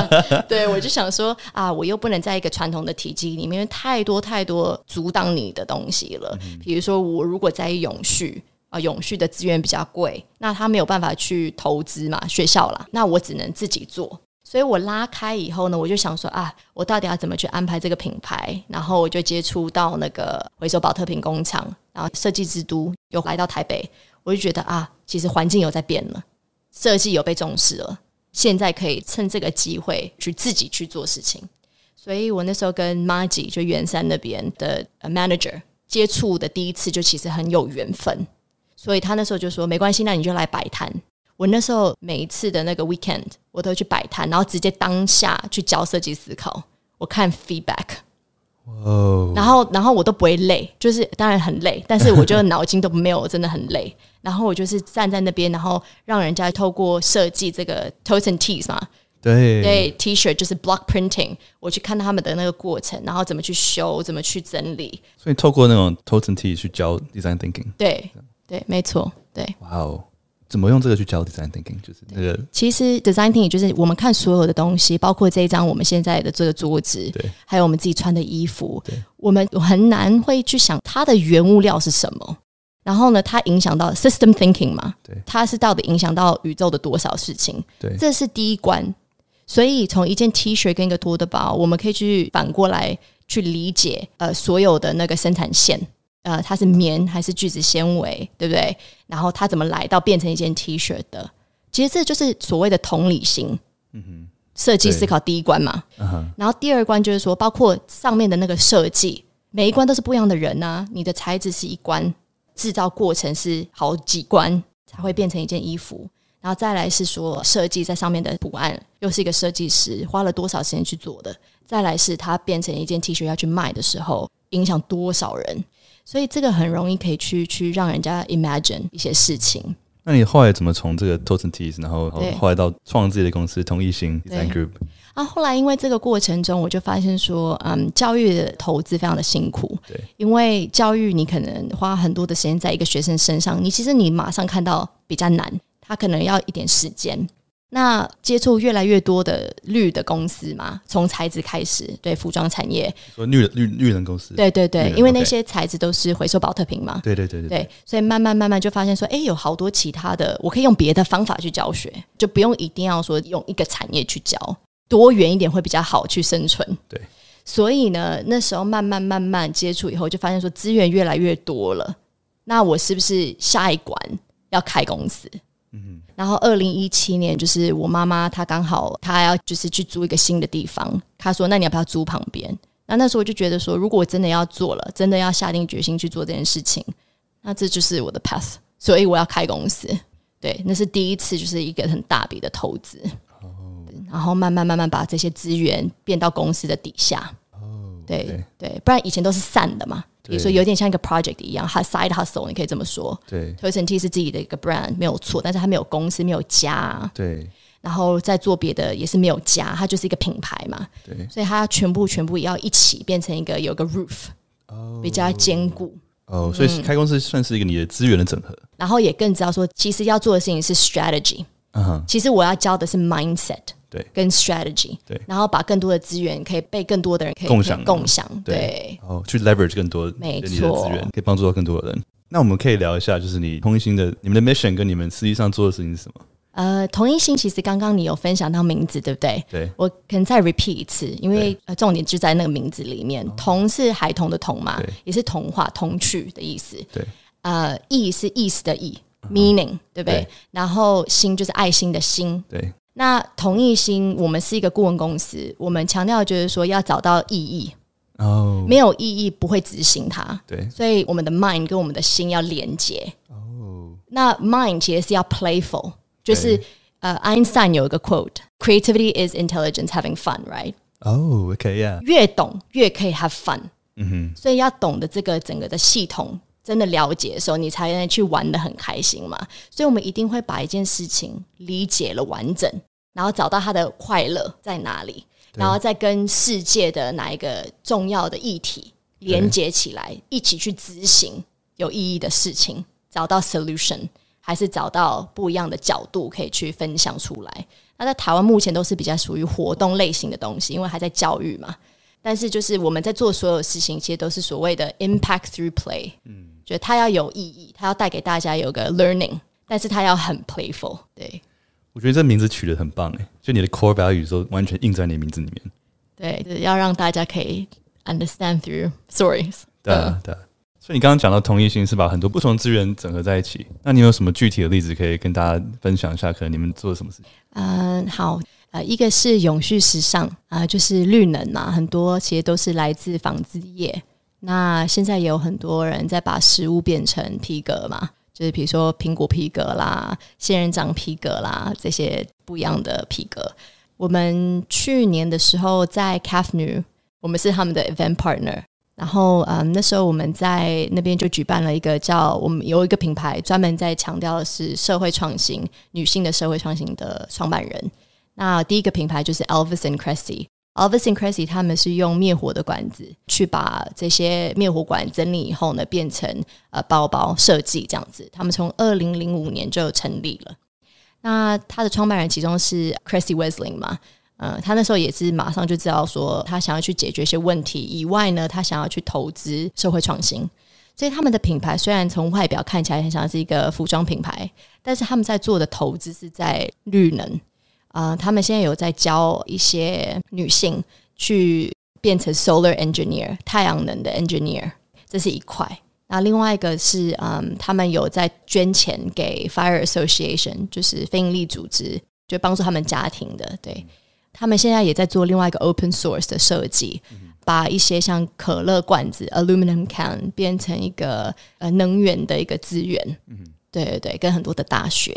(laughs) 对，我就想说啊，我又不能在一个传统的体系里面，因为太多太多阻挡你的东西了。比如说，我如果在永续啊，永续的资源比较贵，那他没有办法去投资嘛，学校啦，那我只能自己做。所以我拉开以后呢，我就想说啊，我到底要怎么去安排这个品牌？然后我就接触到那个回收宝特瓶工厂，然后设计之都又来到台北，我就觉得啊，其实环境有在变了。设计有被重视了，现在可以趁这个机会去自己去做事情。所以我那时候跟 Maggie 就圆山那边的 manager 接触的第一次，就其实很有缘分。所以他那时候就说：“没关系，那你就来摆摊。”我那时候每一次的那个 weekend，我都去摆摊，然后直接当下去教设计思考，我看 feedback。哦，后，然后我都不会累，就是当然很累，但是我觉得脑筋都没有真的很累。然后我就是站在那边，然后让人家透过设计这个 toes and tees 嘛，对对，T-shirt 就是 block printing，我去看他们的那个过程，然后怎么去修，怎么去整理。所以透过那种 toes and tees 去教 design thinking，对对，没错，对。哇哦。怎么用这个去教 design thinking？就是那个，其实 design thinking 就是我们看所有的东西，包括这一张我们现在的这个桌子，对，还有我们自己穿的衣服，对，我们很难会去想它的原物料是什么，然后呢，它影响到 system thinking 嘛，对，它是到底影响到宇宙的多少事情，对，这是第一关。所以从一件 T 恤跟一个托特包，我们可以去反过来去理解呃所有的那个生产线。呃，它是棉还是聚酯纤维，对不对？然后它怎么来到变成一件 T 恤的？其实这就是所谓的同理心。嗯哼，设计思考第一关嘛。然后第二关就是说，包括上面的那个设计，每一关都是不一样的人啊。你的材质是一关，制造过程是好几关才会变成一件衣服。然后再来是说设计在上面的图案，又是一个设计师花了多少时间去做的。再来是它变成一件 T 恤要去卖的时候，影响多少人。所以这个很容易可以去去让人家 imagine 一些事情。那你后来怎么从这个 toes and tees，然后后来到创自己的公司同义心 Design Group？啊，后来因为这个过程中，我就发现说，嗯，教育的投资非常的辛苦。对，因为教育你可能花很多的时间在一个学生身上，你其实你马上看到比较难，他可能要一点时间。那接触越来越多的绿的公司嘛，从材质开始，对服装产业，说绿绿绿能公司，对对对，因为那些材质都是回收宝特瓶嘛，对对对对，对，所以慢慢慢慢就发现说，哎，有好多其他的，我可以用别的方法去教学，就不用一定要说用一个产业去教，多元一点会比较好去生存。对，所以呢，那时候慢慢慢慢接触以后，就发现说资源越来越多了，那我是不是下一关要开公司？嗯，然后二零一七年，就是我妈妈她刚好她要就是去租一个新的地方，她说：“那你要不要租旁边？”那那时候我就觉得说，如果我真的要做了，真的要下定决心去做这件事情，那这就是我的 path，所以我要开公司。对，那是第一次，就是一个很大笔的投资，然后慢慢慢慢把这些资源变到公司的底下。对对，不然以前都是散的嘛。比如说有点像一个 project 一样，它 side hustle，你可以这么说。对 Toes and Tees 是自己的一个 brand 没有错，但是它没有公司，没有家。对。然后再做别的也是没有家，它就是一个品牌嘛。对，所以它全部全部也要一起变成一个有个 roof，哦，比较坚固。哦，所以开公司算是一个你的资源的整合。然后也更知道说，其实要做的事情是 strategy。嗯哼，其实我要教的是 mindset，对，跟 strategy，对，然后把更多的资源可以被更多的人可以共享共享，对，然后，去 leverage 更多没错你的资源，可以帮助到更多的人。那我们可以聊一下，就是你同一心的你们的 mission 跟你们实际上做的事情是什么？呃，同一心其实刚刚你有分享到名字，对不对？对，我可能再 repeat 一次，因为呃重点就在那个名字里面。童是孩童的童嘛，也是童话、童趣的意思。对，呃，意是意思的意、uh -huh.，meaning，对不对，对？然后心就是爱心的心。对，那同一心，我们是一个顾问公司，我们强调就是说要找到意义。哦、oh.，没有意义不会执行它。对，所以我们的 mind 跟我们的心要连接。哦、oh.，那 mind 其实是要 playful。就是呃，爱因斯坦有一个 quote：“Creativity is intelligence having fun”，right？哦，OK，yeah。越懂越可以 have fun。嗯哼。所以要懂得这个整个的系统，真的了解的时候，你才能去玩得很开心嘛。所以我们一定会把一件事情理解了完整，然后找到他的快乐在哪里，然后再跟世界的哪一个重要的议题连接起来，一起去执行有意义的事情，找到 solution。还是找到不一样的角度可以去分享出来。那在台湾目前都是比较属于活动类型的东西，因为还在教育嘛。但是就是我们在做所有事情，其实都是所谓的 impact through play。嗯，觉得它要有意义，它要带给大家有个 learning，但是它要很 playful。对，我觉得这名字取得很棒诶，就你的 core value 都完全印在你的名字里面。对，就是要让大家可以 understand through stories。对啊，对啊。所以你刚刚讲到同一性是把很多不同资源整合在一起，那你有什么具体的例子可以跟大家分享一下？可能你们做了什么事情？嗯，好，呃，一个是永续时尚啊、呃，就是绿能嘛，很多其实都是来自纺织业。那现在也有很多人在把食物变成皮革嘛，就是比如说苹果皮革啦、仙人掌皮革啦这些不一样的皮革。我们去年的时候在 CAFNU，我们是他们的 event partner。然后，嗯，那时候我们在那边就举办了一个叫我们有一个品牌专门在强调的是社会创新，女性的社会创新的创办人。那第一个品牌就是 Elvis and Cressy，Cressie，Elvis and Cressie 他们是用灭火的管子去把这些灭火管整理以后呢，变成呃包包设计这样子。他们从二零零五年就成立了。那他的创办人其中是 Cressie Wesling 嘛。嗯，他那时候也是马上就知道说，他想要去解决一些问题以外呢，他想要去投资社会创新。所以他们的品牌虽然从外表看起来很像是一个服装品牌，但是他们在做的投资是在绿能。啊、呃，他们现在有在教一些女性去变成 solar engineer 太阳能的 engineer，这是一块。那另外一个是，嗯，他们有在捐钱给 Fire Association，就是非营利组织，就帮助他们家庭的，对。他们现在也在做另外一个 open source 的设计，把一些像可乐罐子 aluminum can 变成一个呃能源的一个资源。嗯，对对对，跟很多的大学，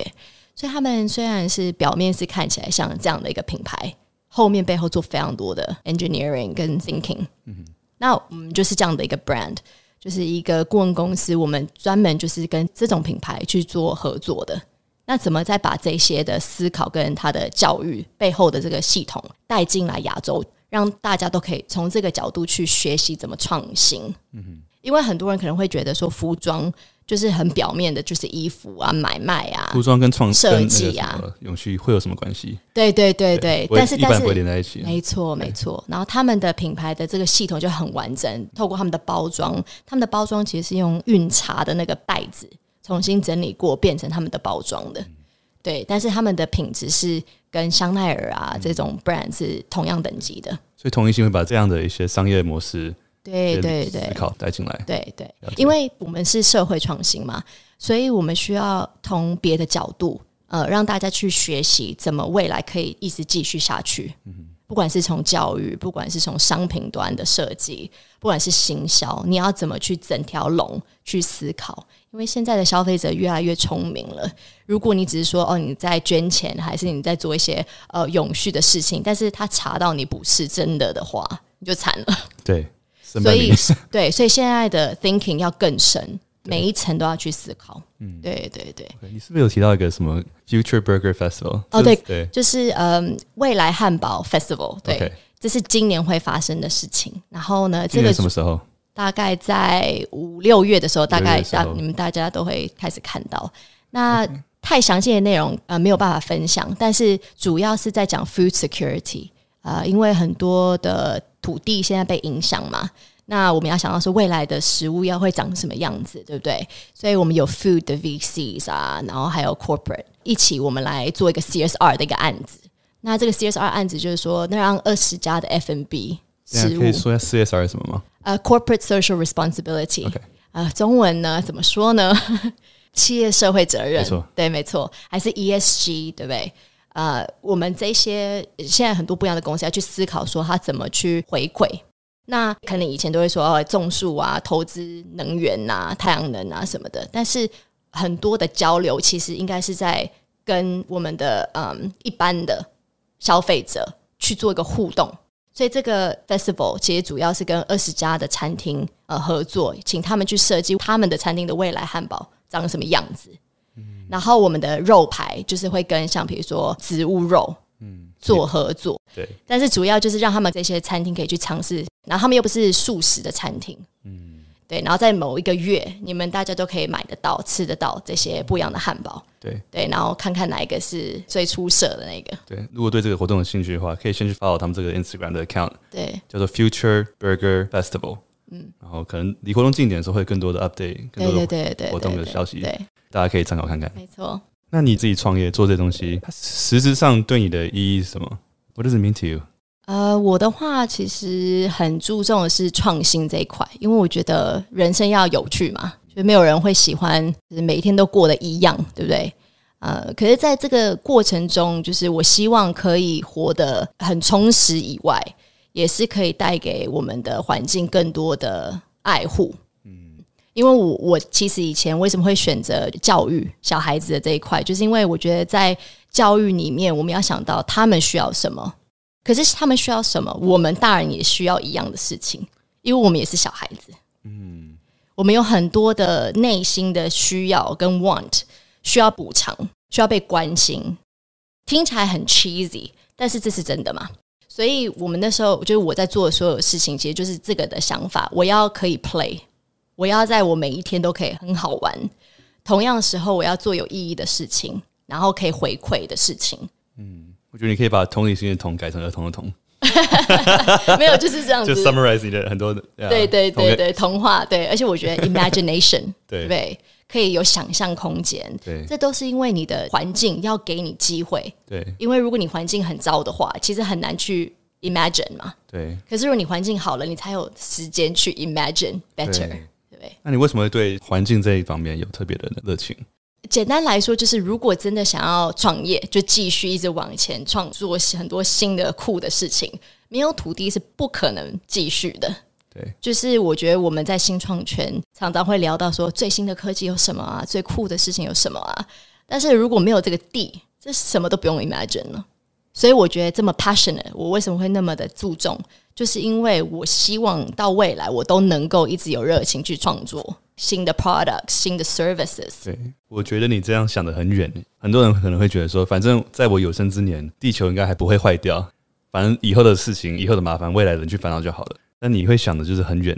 所以他们虽然是表面是看起来像这样的一个品牌，后面背后做非常多的 engineering 跟 thinking。嗯，那我们就是这样的一个 brand，就是一个顾问公司，我们专门就是跟这种品牌去做合作的。那怎么再把这些的思考跟他的教育背后的这个系统带进来亚洲，让大家都可以从这个角度去学习怎么创新？嗯哼，因为很多人可能会觉得说，服装就是很表面的，就是衣服啊、买卖啊，服装跟创设计啊、永续会有什么关系？对对对对，但是但是会连在一起，没错没错。然后他们的品牌的这个系统就很完整，透过他们的包装，他们的包装其实是用运茶的那个袋子。重新整理过，变成他们的包装的，嗯，对，但是他们的品质是跟香奈儿啊，嗯、这种 brand 是同样等级的。所以同一性会把这样的一些商业模式，对对对，思考带进来。对对，因为我们是社会创新嘛，所以我们需要从别的角度，呃，让大家去学习怎么未来可以一直继续下去。嗯不管是从教育，不管是从商品端的设计，不管是行销，你要怎么去整条龙去思考？因为现在的消费者越来越聪明了。如果你只是说哦，你在捐钱，还是你在做一些呃永续的事情，但是他查到你不是真的的话，你就惨了。对，所以对，所以现在的 thinking 要更深，每一层都要去思考。嗯，对对对。你是不是有提到一个什么 Future Burger Festival？哦，对对，就是嗯，未来汉堡 Festival。对，这是今年会发生的事情。然后呢，这个什么时候？大概在五六月的时候，大概大你们大家都会开始看到。那太详细的内容呃没有办法分享，但是主要是在讲 food security 啊、呃，因为很多的土地现在被影响嘛。那我们要想到是未来的食物要会长什么样子，对不对？所以我们有 food 的 VCs 啊，然后还有 corporate 一起，我们来做一个 CSR 的一个案子。那这个 CSR 案子就是说，那让二十家的 F&B 食物可以说一下 CSR 是什么吗？呃、uh,，corporate social responsibility，呃 Okay.、uh,，中文呢怎么说呢？(laughs) 企业社会责任，没错，对，没错，还是 ESG，对不对？呃，我们这些现在很多不一样的公司要去思考说，它怎么去回馈。那可能以前都会说哦，种树啊，投资能源呐、啊，太阳能啊什么的。但是很多的交流其实应该是在跟我们的嗯一般的消费者去做一个互动。所以这个 festival 其实主要是跟二十家的餐厅呃合作，请他们去设计他们的餐厅的未来汉堡长什么样子。嗯，然后我们的肉排就是会跟像比如说植物肉。嗯。做合作，对，但是主要就是让他们这些餐厅可以去尝试，然后他们又不是素食的餐厅，嗯，对，然后在某一个月，你们大家都可以买得到、吃得到这些不一样的汉堡，对。对，然后看看哪一个是最出色的那个。对，如果对这个活动有兴趣的话，可以先去 follow 他们这个 Instagram 的 account，对，叫做 Future Burger Festival，嗯，然后可能离活动近点的时候会有更多的 update，更多的活动的消息，对，大家可以参考看看，没错。那你自己创业做这东西，它实质上对你的意义是什么？What does it mean to you？呃，我的话其实很注重的是创新这一块，因为我觉得人生要有趣嘛，就没有人会喜欢就是每一天都过得一样，对不对？呃，可是在这个过程中，就是我希望可以活得很充实以外，也是可以带给我们的环境更多的爱护。因为我我其实以前为什么会选择教育小孩子的这一块，就是因为我觉得在教育里面，我们要想到他们需要什么，可是他们需要什么，我们大人也需要一样的事情，因为我们也是小孩子，嗯，我们有很多的内心的需要跟 want 需要补偿，需要被关心，听起来很 cheesy，但是这是真的嘛？所以我们那时候，就是我在做的所有事情，其实就是这个的想法，我要可以 play。我要在我每一天都可以很好玩，同样的时候我要做有意义的事情，然后可以回馈的事情。嗯，我觉得你可以把同理心的“同”改成儿童的“童 (laughs) ”，没有就是这样子。(laughs) 就 summarize 你的很多的，对对对对，童话对，而且我觉得 (laughs) imagination 对。对，可以有想象空间，对，这都是因为你的环境要给你机会，对，因为如果你环境很糟的话，其实很难去 imagine 嘛，对。可是如果你环境好了，你才有时间去 imagine better。那你为什么会对环境这一方面有特别的热情？简单来说，就是如果真的想要创业，就继续一直往前创作很多新的酷的事情，没有土地是不可能继续的。对，就是我觉得我们在新创圈常常会聊到说最新的科技有什么啊，最酷的事情有什么啊，但是如果没有这个地，这什么都不用 imagine 了。所以我觉得这么 passionate，我为什么会那么的注重？就是因为我希望到未来我都能够一直有热情去创作新的 products、新的 services。对，我觉得你这样想得很远。很多人可能会觉得说，反正在我有生之年，地球应该还不会坏掉，反正以后的事情、以后的麻烦，未来人去烦恼就好了。但你会想的就是很远，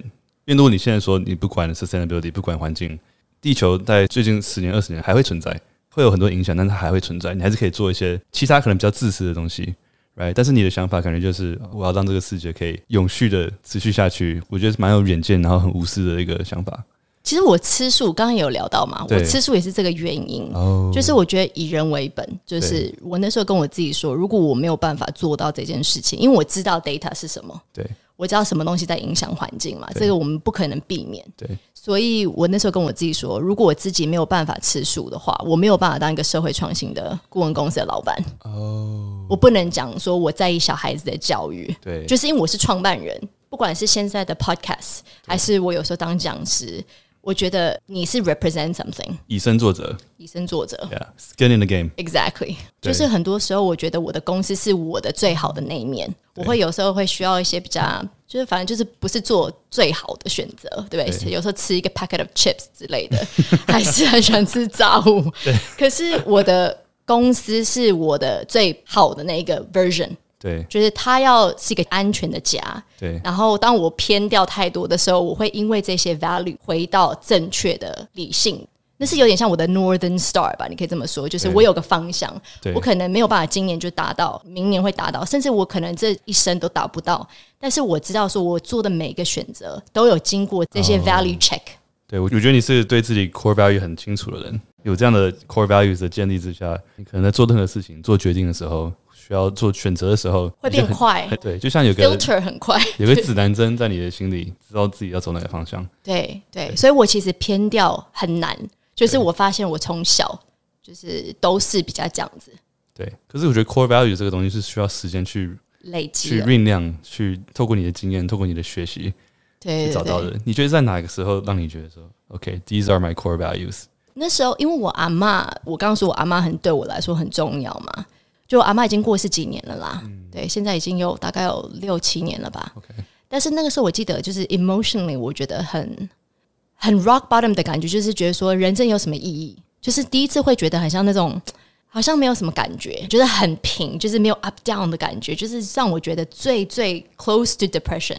因为如果你现在说你不管 sustainability，不管环境，地球在最近十年、二十年还会存在。会有很多影响，但它还会存在。你还是可以做一些其他可能比较自私的东西，right？但是你的想法感觉就是我要让这个世界可以永续的持续下去。我觉得是蛮有远见，然后很无私的一个想法。其实我吃素，刚刚也有聊到嘛，我吃素也是这个原因。哦，就是我觉得以人为本，就是我那时候跟我自己说，如果我没有办法做到这件事情，因为我知道 data 是什么，对，我知道什么东西在影响环境嘛，这个我们不可能避免。对。所以我那时候跟我自己说，如果我自己没有办法吃素的话，我没有办法当一个社会创新的顾问公司的老板。哦，我不能讲说我在意小孩子的教育，对，就是因为我是创办人，不管是现在的 podcast，还是我有时候当讲师，我觉得你是 represent something，以身作则，以身作则，Yeah，skin in the game。Exactly，就是很多时候我觉得我的公司是我的最好的那一面，我会有时候会需要一些比较，就是反正就是不是做最好的选择，对不对？对。有时候吃一个 packet of chips 之类的，(laughs) 还是很喜欢吃炸物。对，可是我的公司是我的最好的那个 version。对，就是它要是一个安全的家。对，然后当我偏掉太多的时候，我会因为这些 value 回到正确的理性。那是有点像我的 Northern Star 吧，你可以这么说，就是我有个方向，我可能没有办法今年就达到，明年会达到，甚至我可能这一生都达不到。但是我知道，说我做的每一个选择都有经过这些 value check。哦、对，我我觉得你是对自己 core value 很清楚的人，有这样的 core values 的建立之下，你可能在做任何事情、做决定的时候。需要做选择的时候会变快，(laughs) 对，就像有个 filter 很快，(laughs) 有个指南针在你的心里，知道自己要走哪个方向。对对，所以我其实偏调很难，就是我发现我从小就是都是比较这样子。对，可是我觉得 core value 这个东西是需要时间去累积、去酝酿、去透过你的经验、透过你的学习，对，找到的。你觉得在哪个时候让你觉得说，OK，these are my core values？那时候因为我阿嬷，我刚刚说我阿嬷很对我来说很重要嘛。就阿妈已经过世几年了啦，嗯、对，现在已经有大概有六七年了吧。但是那个时候我记得，就是 emotionally 我觉得很很 rock bottom 的感觉，就是觉得说人生有什么意义？就是第一次会觉得很像那种好像没有什么感觉，就是很平，就是没有 up down 的感觉，就是让我觉得最最 close to depression。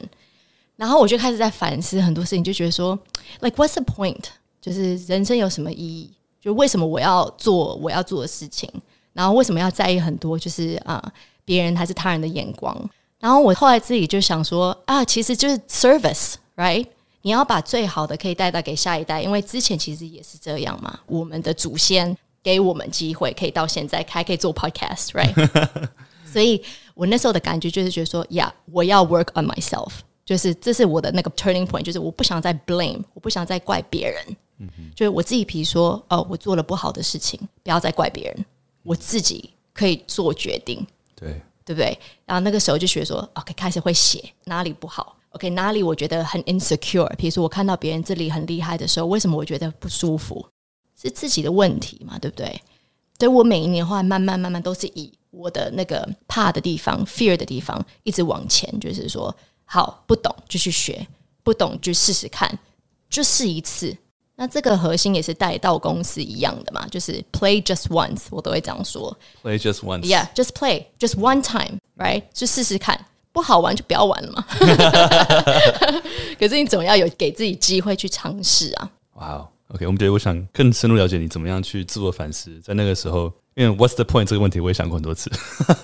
然后我就开始在反思很多事情，就觉得说，like what's the point？就是人生有什么意义？就为什么我要做我要做的事情？然后为什么要在意很多？就是啊，别人还是他人的眼光。然后我后来自己就想说啊，其实就是 service，right？你要把最好的可以带到给下一代，因为之前其实也是这样嘛。我们的祖先给我们机会，可以到现在还可以做 podcast，right？(laughs) 所以我那时候的感觉就是觉得说，呀，我要 work on myself，就是这是我的那个 turning point，就是我不想再 blame，我不想再怪别人。嗯哼，就是我自己，比如说哦，我做了不好的事情，不要再怪别人。我自己可以做决定，对对不对？然后那个时候就学说，OK，开始会写哪里不好，OK，哪里我觉得很 insecure。比如说我看到别人这里很厉害的时候，为什么我觉得不舒服？是自己的问题嘛，对不对？所以我每一年后来慢慢慢慢都是以我的那个怕的地方、fear 的地方一直往前，就是说，好，不懂就去学，不懂就试试看，就试一次。那这个核心也是带到公司一样的嘛，就是 play just once，我都会这样说。Play just once，yeah，just play just one time，right？就试试看，不好玩就不要玩了嘛。(laughs) 可是你总要有给自己机会去尝试啊。哇、wow，OK，我们觉得我想更深入了解你怎么样去自我反思，在那个时候，因为 What's the point 这个问题我也想过很多次。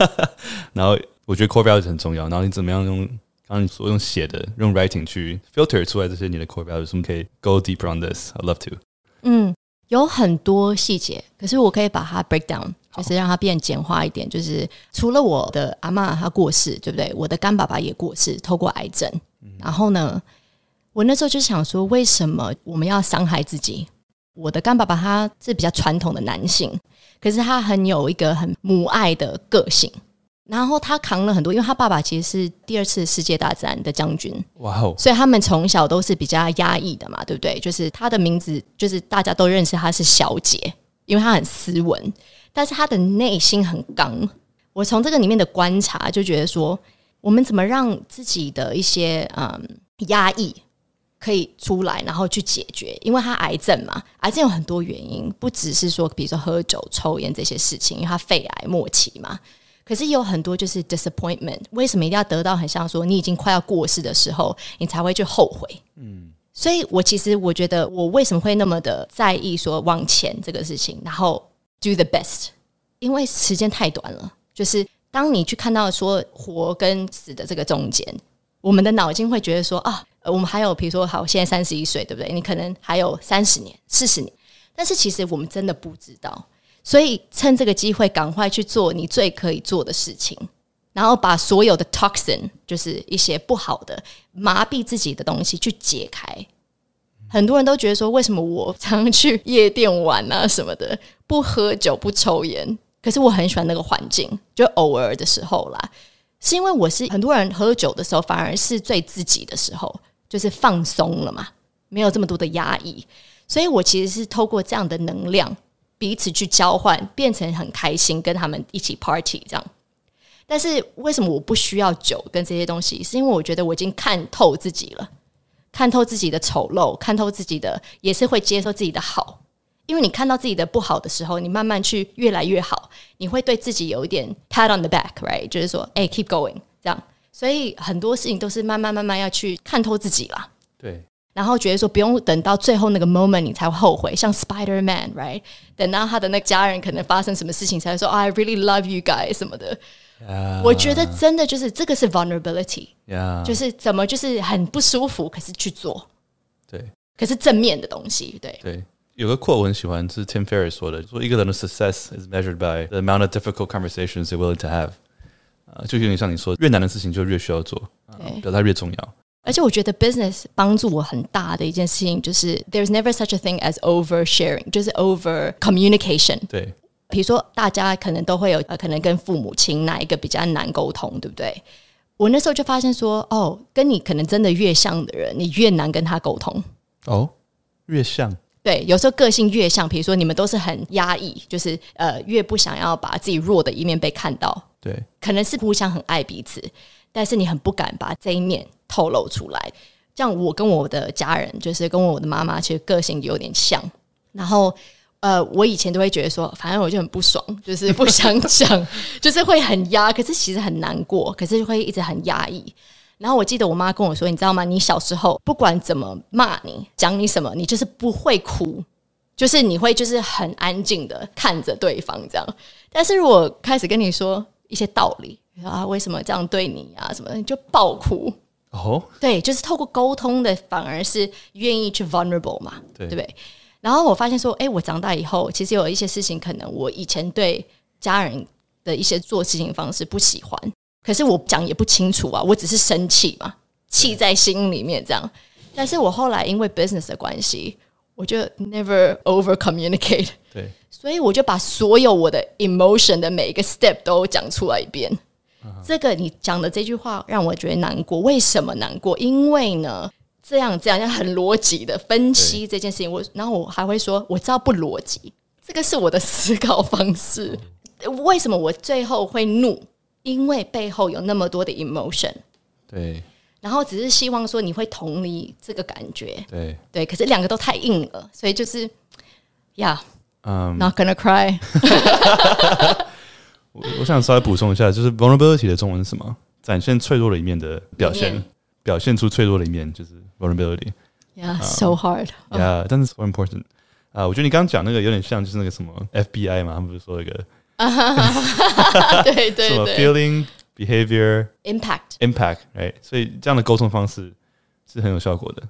(laughs) 然后我觉得 core value 很重要，然后你怎么样用？然后你说用写的，用 writing 去 filter 出来这些你的 core values，我们可以 go deeper on this。I love to。嗯，有很多细节，可是我可以把它 break down，就是让它变简化一点。就是除了我的阿嬷她过世，对不对？我的干爸爸也过世，透过癌症。然后呢，我那时候就想说，为什么我们要伤害自己？我的干爸爸他是比较传统的男性，可是他很有一个很母爱的个性。然后他扛了很多，因为他爸爸其实是第二次世界大战的将军，哇哦！所以他们从小都是比较压抑的嘛，对不对？就是他的名字，就是大家都认识他是小姐，因为他很斯文，但是他的内心很刚。我从这个里面的观察，就觉得说，我们怎么让自己的一些嗯压抑可以出来，然后去解决？因为他癌症嘛，癌症有很多原因，不只是说，比如说喝酒、抽烟这些事情，因为他肺癌末期嘛。可是有很多就是 disappointment，为什么一定要得到很像说你已经快要过世的时候，你才会去后悔？嗯，所以我其实我觉得我为什么会那么的在意说往前这个事情，然后 do the best，因为时间太短了。就是当你去看到说活跟死的这个中间，我们的脑筋会觉得说啊，我们还有比如说好，现在三十一岁，对不对？你可能还有三十年、四十年，但是其实我们真的不知道。所以趁这个机会，赶快去做你最可以做的事情，然后把所有的 toxin，就是一些不好的麻痹自己的东西去解开。很多人都觉得说，为什么我常去夜店玩啊什么的，不喝酒不抽烟，可是我很喜欢那个环境，就偶尔的时候啦，是因为我是很多人喝酒的时候，反而是最自己的时候，就是放松了嘛。没有这么多的压抑，所以我其实是透过这样的能量彼此去交换，变成很开心，跟他们一起 party 这样。但是为什么我不需要酒跟这些东西？是因为我觉得我已经看透自己了，看透自己的丑陋，看透自己的，也是会接受自己的好。因为你看到自己的不好的时候，你慢慢去越来越好，你会对自己有一点 pat on the back，right？就是说，哎，keep going，这样。所以很多事情都是慢慢慢慢要去看透自己啦。对。然后觉得说，不用等到最后那个 moment 你才会后悔，像 Spider Man，right？等到他的那个家人可能发生什么事情，才会说，I really love you guys 什么的。我觉得真的就是这个是 vulnerability，Yeah. 就是怎么就是很不舒服，可是去做，对，可是正面的东西，对对。有个 quote 我很喜欢，是 Tim Ferriss 说的，说一个人的 success is measured by the amount of difficult conversations they're willing to have。啊，就有点像你说，越难的事情就越需要做，表达越重要。而且我觉得 business 帮助我很大的一件事情，就是 there's never such a thing as over sharing，就是 over communication。对。比如说，大家可能都会有呃，可能跟父母亲哪一个比较难沟通，对不对？我那时候就发现说，哦，跟你可能真的越像的人，你越难跟他沟通。哦，越像。对，有时候个性越像，比如说你们都是很压抑，就是呃，越不想要把自己弱的一面被看到。对，可能是互相很爱彼此，但是你很不敢把这一面透露出来。这样我跟我的家人，就是跟我的妈妈，其实个性有点像，然后。呃，我以前都会觉得说，反正我就很不爽，就是 (laughs) 不想讲，就是会很压，可是其实很难过，可是会一直很压抑。然后我记得我妈跟我说，你知道吗？你小时候不管怎么骂你，讲你什么，你就是不会哭，就是你会就是很安静的看着对方这样。但是如果开始跟你说一些道理啊，为什么这样对你啊什么的，你就爆哭。哦，对，就是透过沟通的，反而是愿意去 vulnerable 嘛，对，不对？然后我发现说，哎，我长大以后，其实有一些事情，可能我以前对家人的一些做事情方式不喜欢，可是我讲也不清楚啊，我只是生气嘛，气在心里面这样。但是我后来因为 business 的关系，我就 never over communicate，对，所以我就把所有我的 emotion 的每一个 step 都讲出来一遍。这个你讲的这句话让我觉得难过，为什么难过？因为呢。这样这样，很逻辑的分析这件事情。我然后我还会说，我知道不逻辑，这个是我的思考方式。为什么我最后会怒？因为背后有那么多的 emotion。对。然后只是希望说你会同理这个感觉。对。对。可是两个都太硬了，所以就是呀，嗯，not gonna cry。(laughs) 我我想稍微补充一下，就是 vulnerability 的中文是什么？展现脆弱的一面的表现，表现出脆弱的一面，就是。Vulnerability, yeah, so hard. (laughs) Yeah, 但是 so important. 啊，我觉得你刚刚讲那个有点像，就是那个什么 FBI 嘛，他们不是说一个，(laughs) 对对对，什么 feeling, behavior, impact, impact, right？所以这样的沟通方式是很有效果的。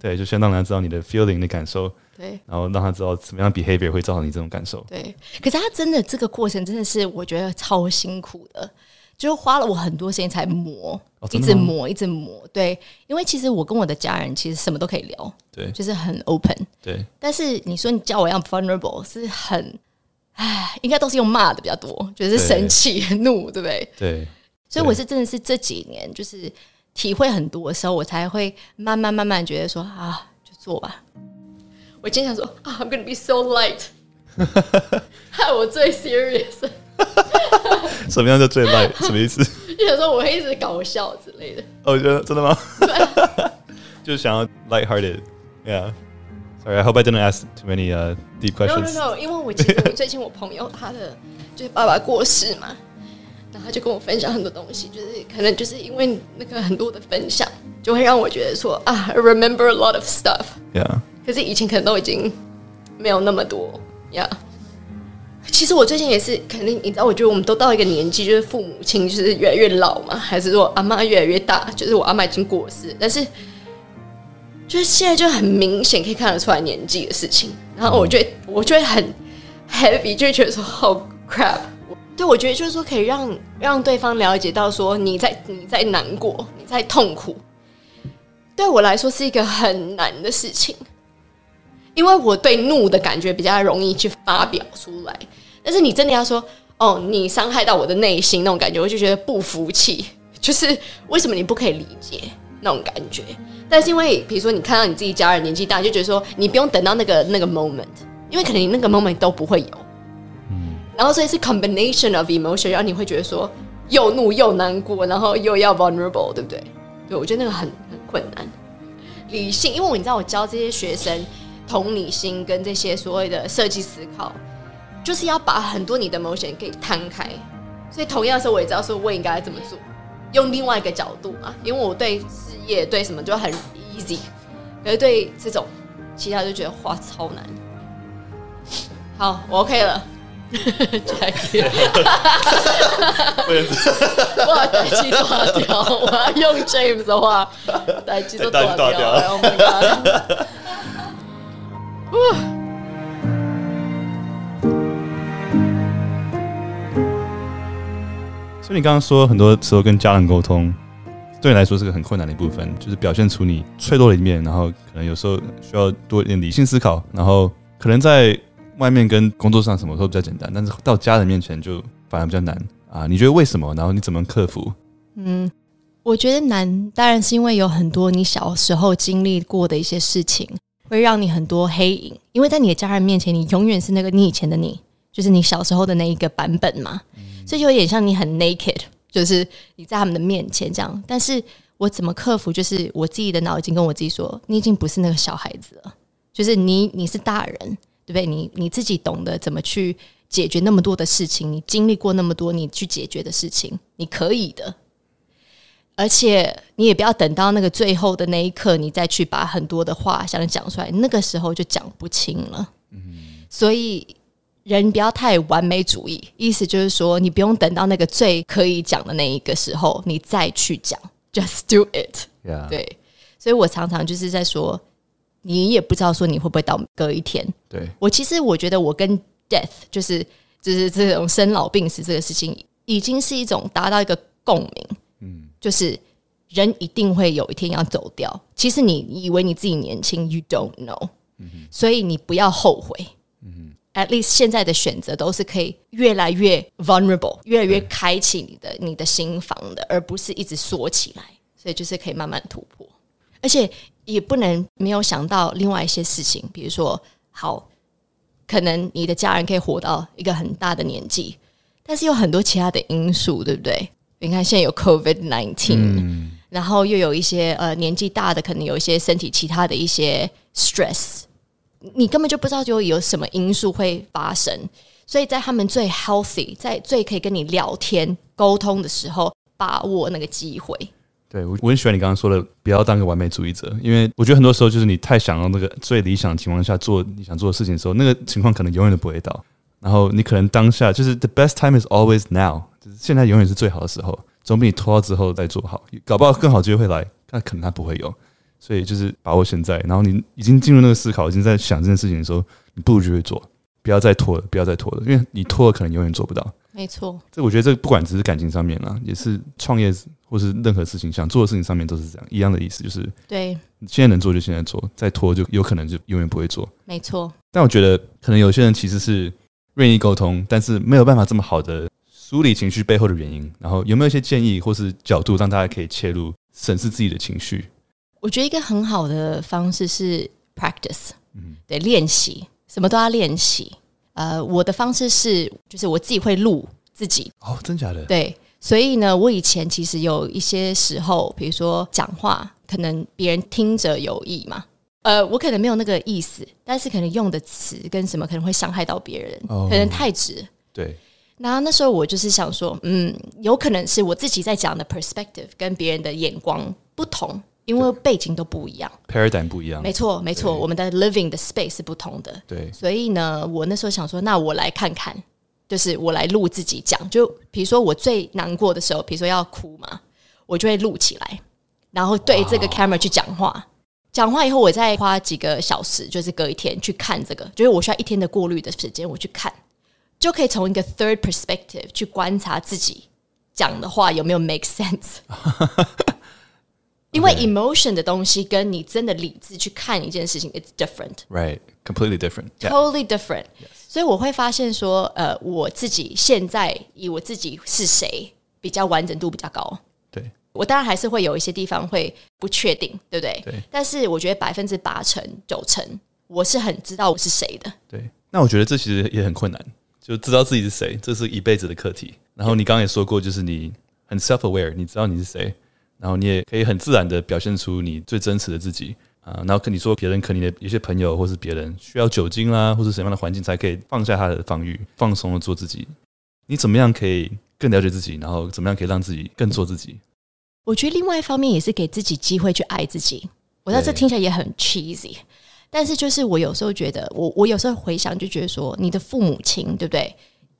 对对，就先让他知道你的 feeling 的感受，对，然后让他知道怎么样 behavior 会造成你这种感受。对，可是他真的这个过程真的是我觉得超辛苦的。就花了我很多时间才磨，哦、一直磨，一直磨。对，因为其实我跟我的家人其实什么都可以聊，对，就是很 open。对，但是你说你叫我要 vulnerable，是很，唉，应该都是用骂的比较多，就是生气、(laughs) 怒，对不对？对。所以我是真的是这几年，就是体会很多的时候，我才会慢慢慢慢觉得说啊，就做吧。我经常说啊，I'm gonna be so light，害我最 serious。什么样叫最 light？什么意思？就想说我会一直搞笑之类的。哦，觉得真的吗？就是想要 light-hearted。Yeah. Sorry, I hope I didn't ask too many uh deep questions. No, no, no. 因为我记得我最近我朋友他的就是爸爸过世嘛，然后他就跟我分享很多东西，就是可能就是因为那个很多的分享，就会让我觉得说啊，I remember a lot of stuff. Yeah. 可是以前可能都已经没有那么多。Yeah. 其实我最近也是，肯定你知道，我觉得我们都到一个年纪，就是父母亲就是越来越老嘛，还是说阿妈越来越大？就是我阿妈已经过世，但是就是现在就很明显可以看得出来年纪的事情。然后我觉得我就会很 heavy，就会觉得说好 crap。对，我觉得就是说可以让让对方了解到说你在你在难过，你在痛苦，对我来说是一个很难的事情，因为我对怒的感觉比较容易去发表出来。但是你真的要说哦，你伤害到我的内心那种感觉，我就觉得不服气。就是为什么你不可以理解？那种感觉。但是因为比如说你看到你自己家人年纪大，就觉得说你不用等到那个那个 moment，因为可能你那个 moment 都不会有。然后所以是 combination of emotion，然后你会觉得说又怒又难过，然后又要 vulnerable，对不对？对，我觉得那个很很困难。理性，因为我你知道我教这些学生同理心跟这些所谓的设计思考，就是要把很多你的 emotion 给摊开。所以同样的时候，我也知道说我应该怎么做，用另外一个角度嘛。因为我对事业对什么就很 easy，可是对这种其他就觉得哇超难。好，我 OK 了。Jackie，我要代机断掉，我要用 James 的话，代机都断掉了。Oh my god！所以你刚刚说，很多时候跟家人沟通，对你来说是个很困难的一部分，就是表现出你脆弱的一面，然后可能有时候需要多一点理性思考，然后可能在外面跟工作上什么都比较简单，但是到家人面前就反而比较难啊。你觉得为什么？然后你怎么克服？嗯，我觉得难，当然是因为有很多你小时候经历过的一些事情，会让你很多黑影，因为在你的家人面前，你永远是那个你以前的你，就是你小时候的那一个版本嘛。所以有点像你很 naked，就是你在他们的面前这样。但是我怎么克服？就是我自己的脑已经跟我自己说，你已经不是那个小孩子了，就是你你是大人，对不对？你你自己懂得怎么去解决那么多的事情，你经历过那么多，你去解决的事情，你可以的。而且你也不要等到那个最后的那一刻，你再去把很多的话想讲出来，那个时候就讲不清了。嗯，所以。人不要太完美主义，意思就是说，你不用等到那个最可以讲的那一个时候，你再去讲，(laughs) just do it。对，所以我常常就是在说，你也不知道说你会不会到隔一天。对，我其实我觉得我跟 death 就是就是这种生老病死这个事情，已经是一种达到一个共鸣。嗯，就是人一定会有一天要走掉。其实你以为你自己年轻，you don't know。嗯，所以你不要后悔。嗯 At least 现在的选择都是可以越来越 vulnerable，越来越开启你的你的心房的，而不是一直缩起来。所以就是可以慢慢突破，而且也不能没有想到另外一些事情，比如说，好，可能你的家人可以活到一个很大的年纪，但是有很多其他的因素，对不对？你看现在有 COVID nineteen，嗯，然后又有一些呃年纪大的，可能有一些身体其他的一些 stress。你根本就不知道就有什么因素会发生，所以在他们最 healthy，在最可以跟你聊天沟通的时候，把握那个机会。对，我我很喜欢你刚刚说的，不要当个完美主义者，因为我觉得很多时候就是你太想要那个最理想的情况下做你想做的事情的时候，那个情况可能永远都不会到。然后你可能当下就是 the best time is always now，就是现在永远是最好的时候，总比你拖到之后再做好。搞不好更好机会会来，但可能它不会有。所以就是把握现在，然后你已经进入那个思考，已经在想这件事情的时候，你不如就会做，不要再拖了，不要再拖了，因为你拖了可能永远做不到。没错，这我觉得这不管只是感情上面啦，也是创业或是任何事情想做的事情上面都是这样一样的意思，就是对，现在能做就现在做，再拖就有可能就永远不会做。没错，但我觉得可能有些人其实是愿意沟通，但是没有办法这么好的梳理情绪背后的原因。然后有没有一些建议或是角度，让大家可以切入审视自己的情绪？我觉得一个很好的方式是 practice，嗯，对，练习，什么都要练习。呃，我的方式是，就是我自己会录自己。哦，真假的？对，所以呢，我以前其实有一些时候，比如说讲话，可能别人听着有意嘛，呃，我可能没有那个意思，但是可能用的词跟什么可能会伤害到别人，哦，可能太直。对。然后那时候我就是想说，嗯，有可能是我自己在讲的 perspective 跟别人的眼光不同。因为背景都不一样，paradigm 不一样，没错没错，我们的 living 的 space 是不同的，对，所以呢，我那时候想说，那我来看看，就是我来录自己讲，就比如说我最难过的时候，比如说要哭嘛，我就会录起来，然后对这个 camera 去讲话，讲话以后我再花几个小时，就是隔一天去看这个，就是我需要一天的过滤的时间，我去看，就可以从一个 third perspective 去观察自己讲的话有没有 make sense。(laughs) 因为 emotion 的东西跟你真的理智去看一件事情，it's different，right，completely different，totally different。所以我会发现说，呃，我自己现在以我自己是谁比较完整度比较高。对，我当然还是会有一些地方会不确定，对不对？对。但是我觉得百分之八成、九成，我是很知道我是谁的。对。那我觉得这其实也很困难，就知道自己是谁，这是一辈子的课题。然后你刚刚也说过，就是你很 self-aware，你知道你是谁，然后你也可以很自然的表现出你最真实的自己啊。然后跟你说，别人可能的有些朋友或是别人需要酒精啦，或是什么样的环境才可以放下他的防御，放松的做自己。你怎么样可以更了解自己？然后怎么样可以让自己更做自己？我觉得另外一方面也是给自己机会去爱自己。我知道这听起来也很 cheesy，但是就是我有时候觉得，我我有时候回想就觉得说，你的父母亲对不对？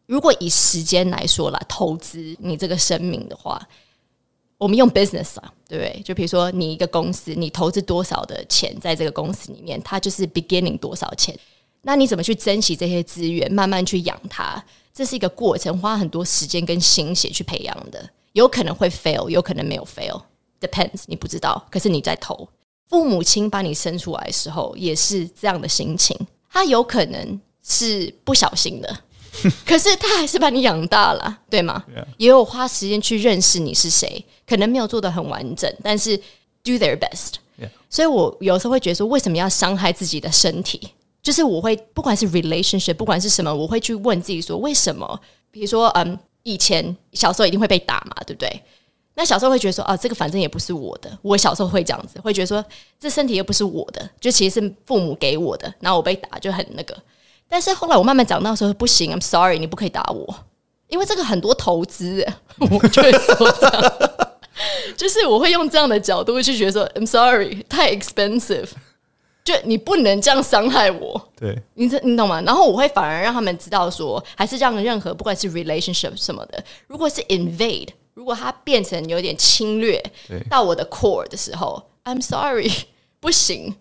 如果以时间来说啦，投资你这个生命的话，我们用 business 啊，对不对？就比如说你一个公司，你投资多少的钱在这个公司里面，它就是 beginning 多少钱。那你怎么去珍惜这些资源，慢慢去养它？这是一个过程，花很多时间跟心血去培养的。有可能会 fail，有可能没有 fail，depends，你不知道。可是你在投，父母亲把你生出来的时候，也是这样的心情。他有可能是不小心的，(laughs) 可是他还是把你养大了，对吗？Yeah. 也有花时间去认识你是谁，可能没有做得很完整，但是 do their best。Yeah. 所以我有时候会觉得说，为什么要伤害自己的身体？就是我会不管是 relationship，不管是什么，我会去问自己说，为什么？比如说，嗯。以前小时候一定会被打嘛，对不对？那小时候会觉得说，啊，这个反正也不是我的。我小时候会这样子，会觉得说，这身体又不是我的，就其实是父母给我的。然后我被打就很那个。但是后来我慢慢长大的时候，不行，I'm sorry，你不可以打我，因为这个很多投资，(laughs) 我就会说这样，就是我会用这样的角度去觉得说，I'm sorry，太 expensive。就你不能这样伤害我，对，你这你懂吗？然后我会反而让他们知道说，还是让任何不管是 relationship 什么的，如果是 invade，如果它变成有点侵略到我的 core 的时候，I'm sorry，不行，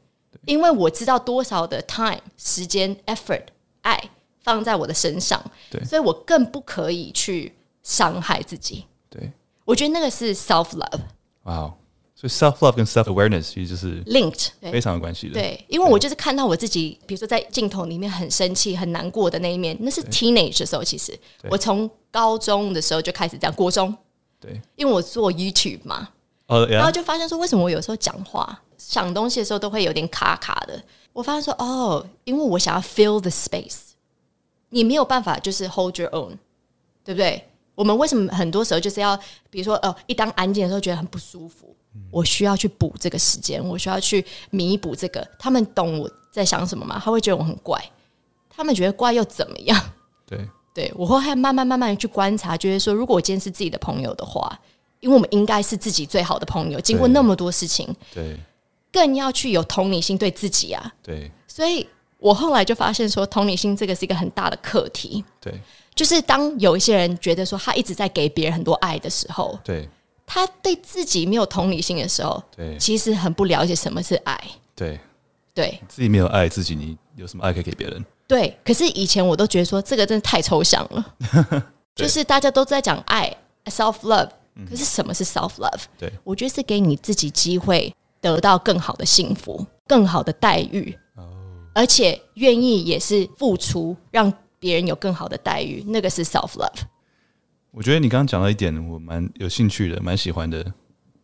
因为我知道多少的 time 时间 effort 爱放在我的身上，对，所以我更不可以去伤害自己。对，我觉得那个是 self love。哇、wow。所以 self love 跟 self awareness 其实就是 linked，非常有关系的。对，因为我就是看到我自己，比如说在镜头里面很生气、很难过的那一面，那是 teenage 的时候。其实我从高中的时候就开始这样，国中。对，因为我做 YouTube 嘛，oh, yeah? 然后就发现说，为什么我有时候讲话、想东西的时候都会有点卡卡的？我发现说，哦，因为我想要 fill the space，你没有办法就是 hold your own，对不对？我们为什么很多时候就是要，比如说，哦，一当安静的时候觉得很不舒服。我需要去补这个时间，我需要去弥补这个。他们懂我在想什么吗？他会觉得我很怪，他们觉得怪又怎么样？对，对我会慢慢慢慢去观察，觉得说，如果我今天是自己的朋友的话，因为我们应该是自己最好的朋友，经过那么多事情，对，更要去有同理心对自己啊。对，所以我后来就发现说，同理心这个是一个很大的课题。对，就是当有一些人觉得说他一直在给别人很多爱的时候，对。他对自己没有同理心的时候，对，其实很不了解什么是爱。对，对，自己没有爱自己，你有什么爱可以给别人？对，可是以前我都觉得说这个真的太抽象了，(laughs) 就是大家都在讲爱，self love，可是什么是 self love？对，我觉得是给你自己机会得到更好的幸福、更好的待遇，哦，而且愿意也是付出，让别人有更好的待遇，那个是 self love。我觉得你刚刚讲到一点，我蛮有兴趣的，蛮喜欢的，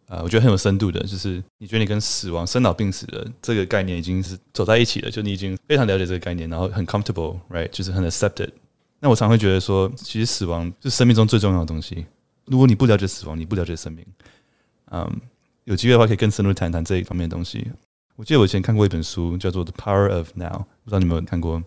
啊、呃，我觉得很有深度的，就是你觉得你跟死亡、生老病死的这个概念已经是走在一起了，就你已经非常了解这个概念，然后很 comfortable，right，就是很 accepted。那我常会觉得说，其实死亡是生命中最重要的东西。如果你不了解死亡，你不了解生命，嗯，有机会的话可以更深入谈谈这一方面的东西。我记得我以前看过一本书，叫做《The Power of Now》，不知道你们有没有看过？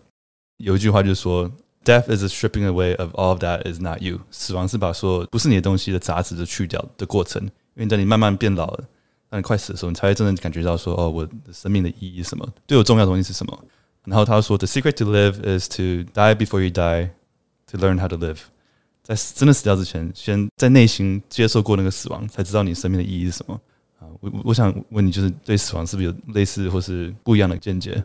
有一句话就是说。Death is a stripping away of all that is not you。死亡是把所有不是你的东西的杂质都去掉的过程。因为等你慢慢变老了，当你快死的时候，你才会真正感觉到说：“哦，我的生命的意义是什么？对我重要的东西是什么？”然后他说：“The secret to live is to die before you die, to learn how to live。”在真的死掉之前，先在内心接受过那个死亡，才知道你生命的意义是什么。啊，我我想问你，就是对死亡是不是有类似或是不一样的见解？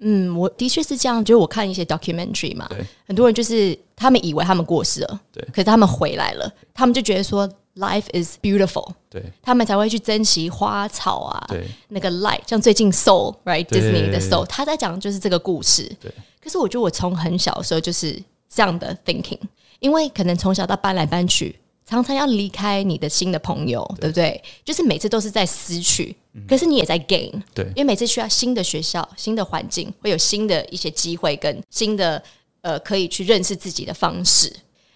嗯，我的确是这样。就是我看一些 documentary 嘛，很多人就是他们以为他们过世了，对，可是他们回来了，他们就觉得说 life is beautiful，对，他们才会去珍惜花草啊，对，那个 light，像最近 Soul right Disney 的 Soul，他在讲就是这个故事，对。可是我觉得我从很小的时候就是这样的 thinking，因为可能从小到搬来搬去，常常要离开你的新的朋友，对，对不对？就是每次都是在失去，嗯、可是你也在 gain，对，因为每次需要新的学校、新的环境，会有新的一些机会跟新的呃可以去认识自己的方式。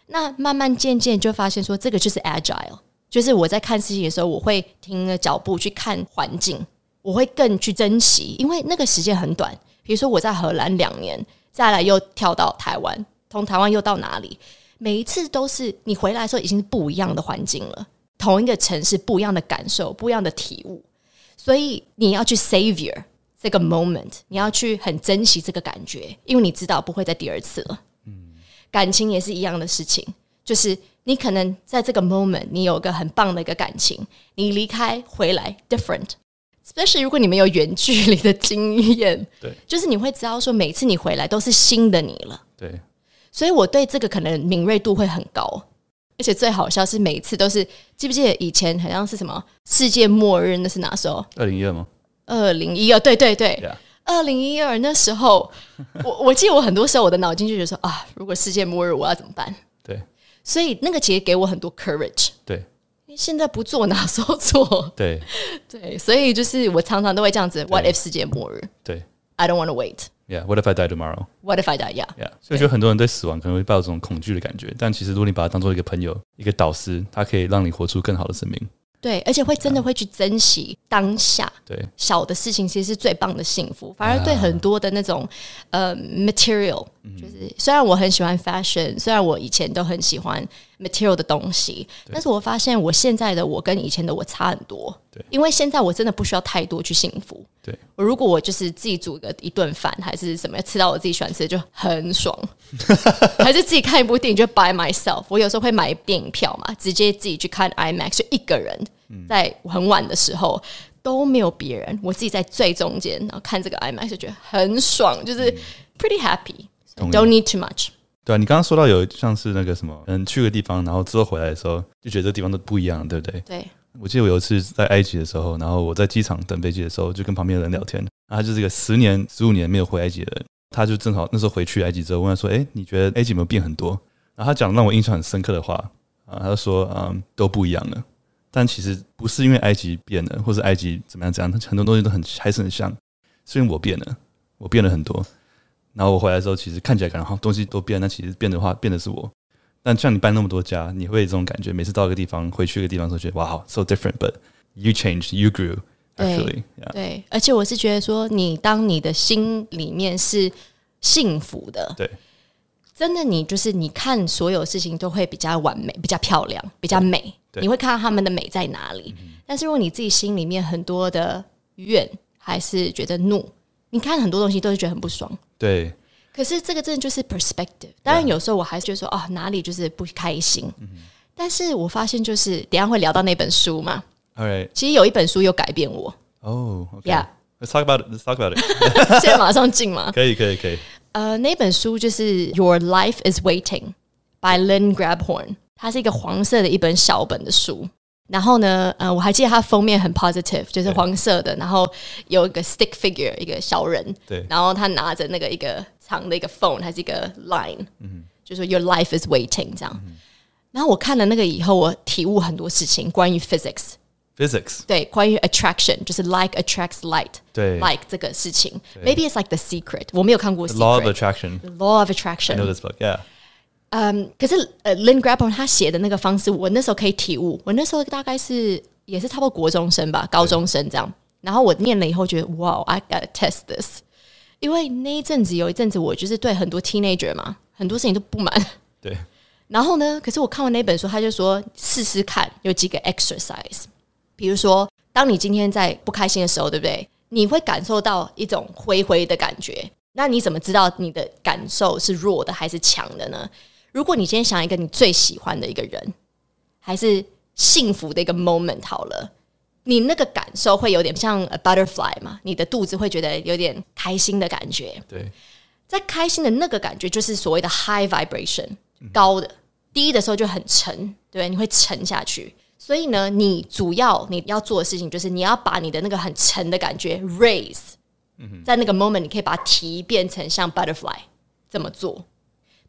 那慢慢渐渐就发现说，这个就是 agile，就是我在看事情的时候，我会停了脚步去看环境，我会更去珍惜，因为那个时间很短。比如说我在荷兰两年，再来又跳到台湾，从台湾又到哪里？每一次都是你回来的时候已经是不一样的环境了，同一个城市不一样的感受，不一样的体悟，所以你要去 savor 这个 moment，你要去很珍惜这个感觉，因为你知道不会再第二次了。嗯，感情也是一样的事情，就是你可能在这个 moment 你有个很棒的一个感情，你离开回来 different，especially 如果你没有远距离的经验，对，就是你会知道说每次你回来都是新的你了，对。所以我对这个可能敏锐度会很高，而且最好笑是每一次都是记不记得以前好像是什么世界末日？那是哪时候？二零一二吗？二零一二，对对对，二零一二那时候，我我记得我很多时候我的脑筋就觉得说啊，如果世界末日我要怎么办？对，所以那个节给我很多 courage。对，因为现在不做哪时候做？对对，所以就是我常常都会这样子：What if 世界末日？对，I don't want to wait。Yeah, what if I die tomorrow? What if I die? Yeah, yeah. 所以我觉得很多人对死亡可能会抱有这种恐惧的感觉，但其实如果你把它当做一个朋友、一个导师，他可以让你活出更好的生命。对，而且会真的会去珍惜当下。对，小的事情其实是最棒的幸福。反而对很多的那种呃 material，就是虽然我很喜欢 fashion，虽然我以前都很喜欢 material 的东西，但是我发现我现在的我跟以前的我差很多。对，因为现在我真的不需要太多去幸福。对，我如果我就是自己煮个一顿饭，还是什么吃到我自己喜欢吃的就很爽，(laughs) 还是自己看一部电影就 by myself。我有时候会买电影票嘛，直接自己去看 IMAX，就一个人。在很晚的时候都没有别人，我自己在最中间，然后看这个 IMAX 就觉得很爽，就是 pretty happy，don't need too much。对啊，你刚刚说到有像是那个什么，嗯，去个地方，然后之后回来的时候就觉得这地方都不一样，对不对？对。我记得我有一次在埃及的时候，然后我在机场等飞机的时候，就跟旁边的人聊天，然后他就是一个十年、十五年没有回埃及的人，他就正好那时候回去埃及之后，问他说：“哎，你觉得埃及有没有变很多？”然后他讲让我印象很深刻的话啊，他就说：“嗯，都不一样了。”但其实不是因为埃及变了，或是埃及怎么样怎样，很多东西都很还是很像。是因为我变了，我变了很多。然后我回来的时候，其实看起来可能好东西都变，但其实变的话，变的是我。但像你搬那么多家，你会有这种感觉。每次到一个地方，回去一个地方，都觉得哇，好 so different，but you changed, you grew actually. 对，而且我是觉得说，你当你的心里面是幸福的，对。真的，你就是你看所有事情都会比较完美、比较漂亮、比较美。你会看到他们的美在哪里。但是如果你自己心里面很多的怨，还是觉得怒，你看很多东西都是觉得很不爽。对。可是这个真的就是 perspective。当然有时候我还是觉得说，哦，哪里就是不开心。但是我发现就是，等下会聊到那本书嘛。Alright。其实有一本书有改变我。哦。Yeah。Let's talk about it. Let's talk about it. (laughs) 现在马上进吗？(laughs) 可以，可以，可以。呃，那本书就是《Your Life Is Waiting》by Lynn Grabhorn，它是一个黄色的一本小本的书。然后呢，呃，我还记得它封面很 positive，就是黄色的，然后有一个 stick figure，一个小人。对。然后他拿着那个一个长的一个 phone，还是一个 line，嗯，就说 Your Life Is Waiting 这样。然后我看了那个以后，我体悟很多事情，关于 physics。Physics 对，关于 attraction 就是 like attracts like，对，like 这个事情，maybe it's like the secret，我没有看过 Law of Attraction，The Law of Attraction，I know this book，yeah。 嗯，可是呃，Lynn Grabhorn 他写的那个方式，我那时候可以体悟，我那时候大概是也是差不多国中生吧，高中生这样。然后我念了以后觉得，哇，I gotta test this，因为那一阵子有一阵子我就是对很多 teenager 嘛，很多事情都不满。对。然后呢，可是我看完那本书，他就说试试看，有几个 exercise。比如说，当你今天在不开心的时候，对不对？你会感受到一种灰灰的感觉。那你怎么知道你的感受是弱的还是强的呢？如果你今天想一个你最喜欢的一个人，还是幸福的一个 moment 好了，你那个感受会有点像 a butterfly 嘛？你的肚子会觉得有点开心的感觉。对，在开心的那个感觉就是所谓的 high vibration，高的，低的时候就很沉，对，你会沉下去。所以呢，你主要你要做的事情就是你要把你的那个很沉的感觉 raise，在那个 moment 你可以把它提变成像 butterfly 这么做，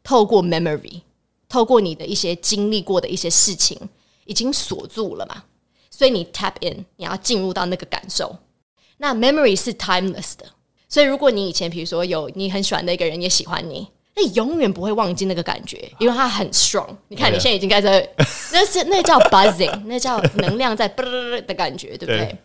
透过 memory，透过你的一些经历过的一些事情，已经锁住了嘛，所以你 tap in，你要进入到那个感受。那 memory 是 timeless 的，所以如果你以前比如说有你很喜欢的一个人也喜欢你，那你永远不会忘记那个感觉，因为它很 strong。你看你现在已经开始，(laughs) 那是那叫 buzzing，那叫能量在啵的感觉，对不对？对，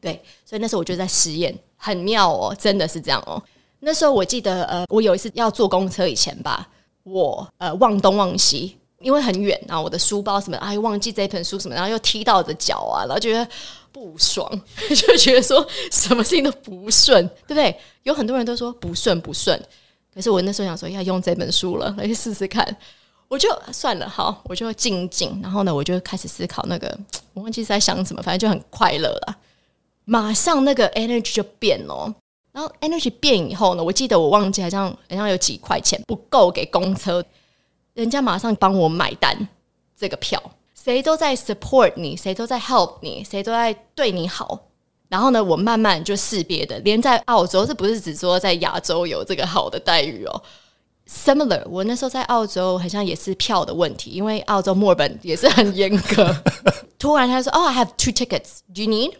对，所以那时候我就在实验，很妙哦，真的是这样哦。那时候我记得，呃，我有一次要坐公车以前吧，我呃忘东忘西。因为很远，啊我的书包什么，哎，忘记这本书什么，然后又踢到我的脚啊，然后觉得不爽，(laughs) 就觉得说什么事情都不顺，对不对？有很多人都说不顺不顺，可是我那时候想说要用这本书了，来试试看，我就算了，好，我就静静，然后呢，我就开始思考那个，我忘记是在想什么，反正就很快乐了，马上那个 energy 就变了，然后 energy 变以后呢，我记得我忘记好像好像有几块钱不够给公车。人家马上帮我买单这个票，谁都在 support 你，谁都在 help 你，谁都在对你好。然后呢，我慢慢就识别的，连在澳洲，这不是只说在亚洲有这个好的待遇哦。Similar，我那时候在澳洲好像也是票的问题，因为澳洲墨尔本也是很严格。(laughs) 突然他说：“哦、oh，I have two tickets. Do you need？”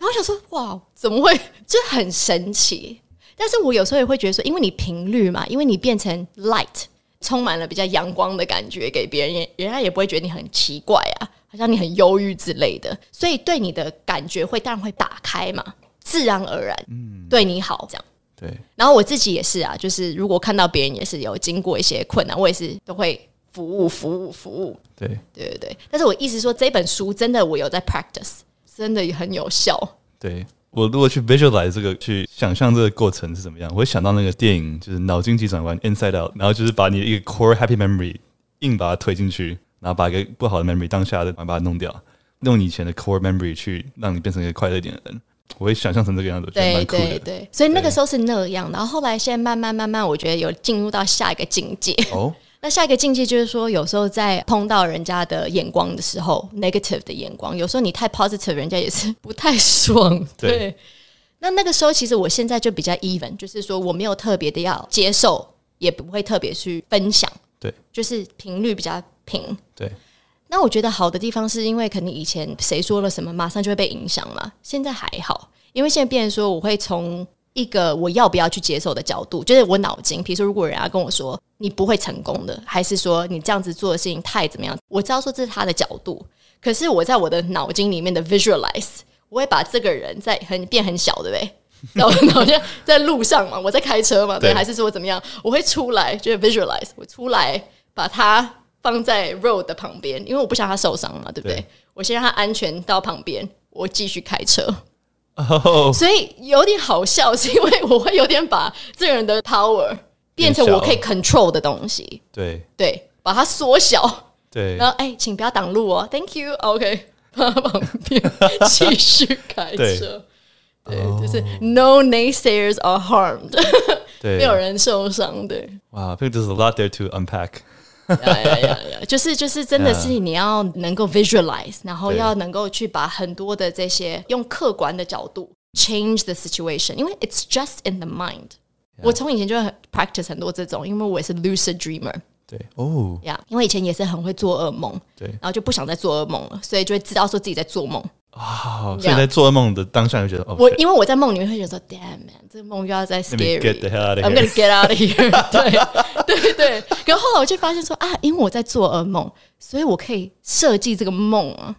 然后想说：“哇，怎么会？这很神奇。”但是我有时候也会觉得说，因为你频率嘛，因为你变成 light。充满了比较阳光的感觉给别人，也人家也不会觉得你很奇怪啊，好像你很忧郁之类的，所以对你的感觉会当然会打开嘛，自然而然，嗯，对你好这样，对。然后我自己也是啊，就是如果看到别人也是有经过一些困难，我也是都会服务、服务、服务，对，对对对。但是我意思说，这本书真的我有在 practice，真的也很有效，对。我如果去 visualize 这个，去想象这个过程是怎么样，我会想到那个电影，就是脑筋急转弯 Inside Out，然后就是把你的一个 core happy memory 硬把它推进去，然后把一个不好的 memory 当下的把它弄掉，用以前的 core memory 去让你变成一个快乐一点的人。我会想象成这个样子，对对对，所以那个时候是那样，然后后来现在慢慢慢慢，我觉得有进入到下一个境界。哦。那下一个境界就是说，有时候在碰到人家的眼光的时候，negative 的眼光，有时候你太 positive，人家也是不太爽。(laughs) 对，对，那那个时候其实我现在就比较 even，就是说我没有特别的要接受，也不会特别去分享。对，就是频率比较平。对，那我觉得好的地方是因为可能以前谁说了什么，马上就会被影响嘛。现在还好，因为现在变成说我会从。一个我要不要去接受的角度，就是我脑筋。比如说，如果人家跟我说你不会成功的，还是说你这样子做的事情太怎么样？我知道说这是他的角度，可是我在我的脑筋里面的 visualize，我会把这个人在很变很小，对不对？然后好像在路上嘛，我在开车嘛，对，还是说怎么样？我会出来，就是 visualize，我出来把他放在 road 的旁边，因为我不想他受伤嘛，对不对？对，我先让他安全到旁边，我继续开车。Oh, 所以有点好笑，是因为我会有点把这个人的 power 变成我可以 control 的东西。对对，把它缩小。对，然后哎，请不要挡路哦，Thank you。OK，放旁边继续开车。对，对 oh. 就是 No naysayers are harmed。对，没有人受伤。对，哇，I think there's a lot there to unpack。呀呀呀呀！就是就是，真的是你要能够 visualize，然后要能够去把很多的这些用客观的角度 change the situation，因为 it's just in the mind。我从以前就 practice 很多这种，因为我也是 lucid dreamer。对哦，呀，因为以前也是很会做噩梦，对，然后就不想再做噩梦了，所以就会知道说自己在做梦。啊，所以在做噩梦的当下就觉得，我因为我在梦里面会觉得说，damn man，这个梦又要再 scary，I'm gonna get out of here。(laughs) 对对对，然后后来我就发现说啊，因为我在做噩梦，所以我可以设计这个梦啊。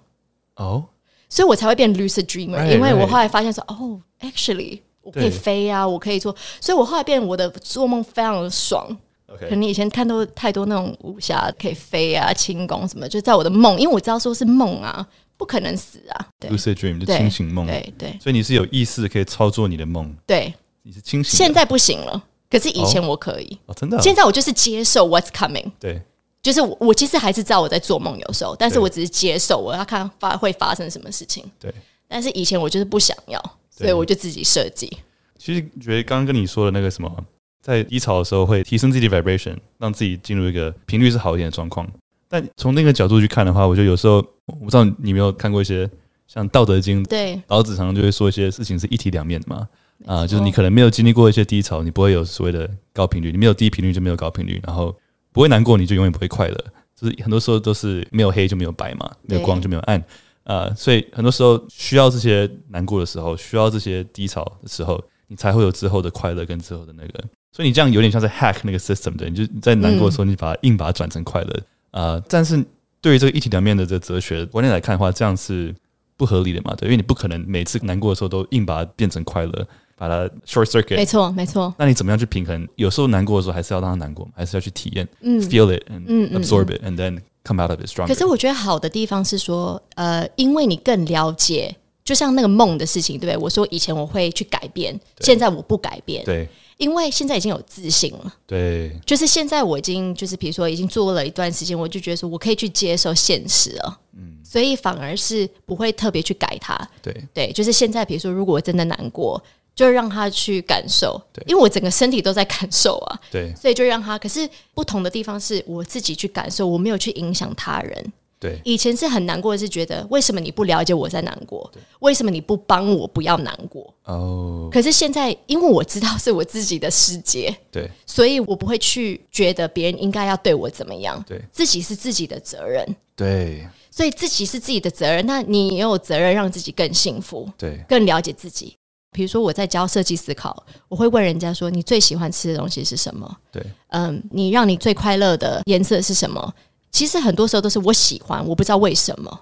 哦，所以我才会变 lucid dreamer，因为我后来发现说，哦，actually 我可以飞啊，我可以做，所以我后来变我的做梦非常的爽。可能你以前看到太多那种武侠可以飞啊、轻功什么，就在我的梦，因为我知道说是梦啊。不可能死啊！Lucid dream 就清醒梦，对对，所以你是有意识可以操作你的梦，对，你是清醒。现在不行了，可是以前我可以哦，真的。现在我就是接受 what's coming，对，就是我我其实还是知道我在做梦，有时候，但是我只是接受，我要看发会发生什么事情，对。但是以前我就是不想要，所以我就自己设计。其实觉得刚刚跟你说的那个什么，在低潮的时候会提升自己的 vibration，让自己进入一个频率是好一点的状况。但从那个角度去看的话，我觉得有时候我不知道你有没有看过一些。像《道德经》，对，老子常常就会说一些事情是一体两面的嘛，啊，就是你可能没有经历过一些低潮，你不会有所谓的高频率，你没有低频率就没有高频率，然后不会难过，你就永远不会快乐。就是很多时候都是没有黑就没有白嘛，没有光就没有暗，呃，所以很多时候需要这些难过的时候，需要这些低潮的时候，你才会有之后的快乐跟之后的那个。所以你这样有点像是 hack 那个 system 的，你就在难过的时候，你把它硬把它转成快乐。呃，但是对于这个一体两面的这个哲学观念来看的话，这样是不合理的嘛？对，因为你不可能每次难过的时候都硬把它变成快乐，把它 short circuit。没错，没错。那你怎么样去平衡？有时候难过的时候，还是要让它难过，还是要去体验、嗯，feel it and absorb it，and then come out of it stronger。可是我觉得好的地方是说，呃，因为你更了解，就像那个梦的事情，对不对？我说以前我会去改变，现在我不改变，对因为现在已经有自信了。对就是现在我已经就是比如说已经做了一段时间，我就觉得说我可以去接受现实了，嗯，所以反而是不会特别去改它。对对，就是现在，比如说如果我真的难过，就让他去感受，对因为我整个身体都在感受啊，对所以就让他。可是不同的地方是我自己去感受，我没有去影响他人。对以前是很难过，是觉得为什么你不了解我在难过？为什么你不帮我不要难过？哦，可是现在，因为我知道是我自己的世界，对所以我不会去觉得别人应该要对我怎么样。对自己是自己的责任，对所以自己是自己的责任。那你也有责任让自己更幸福，对更了解自己。比如说我在教设计思考，我会问人家说：“你最喜欢吃的东西是什么？对嗯，你让你最快乐的颜色是什么？”其实很多时候都是我喜欢，我不知道为什么。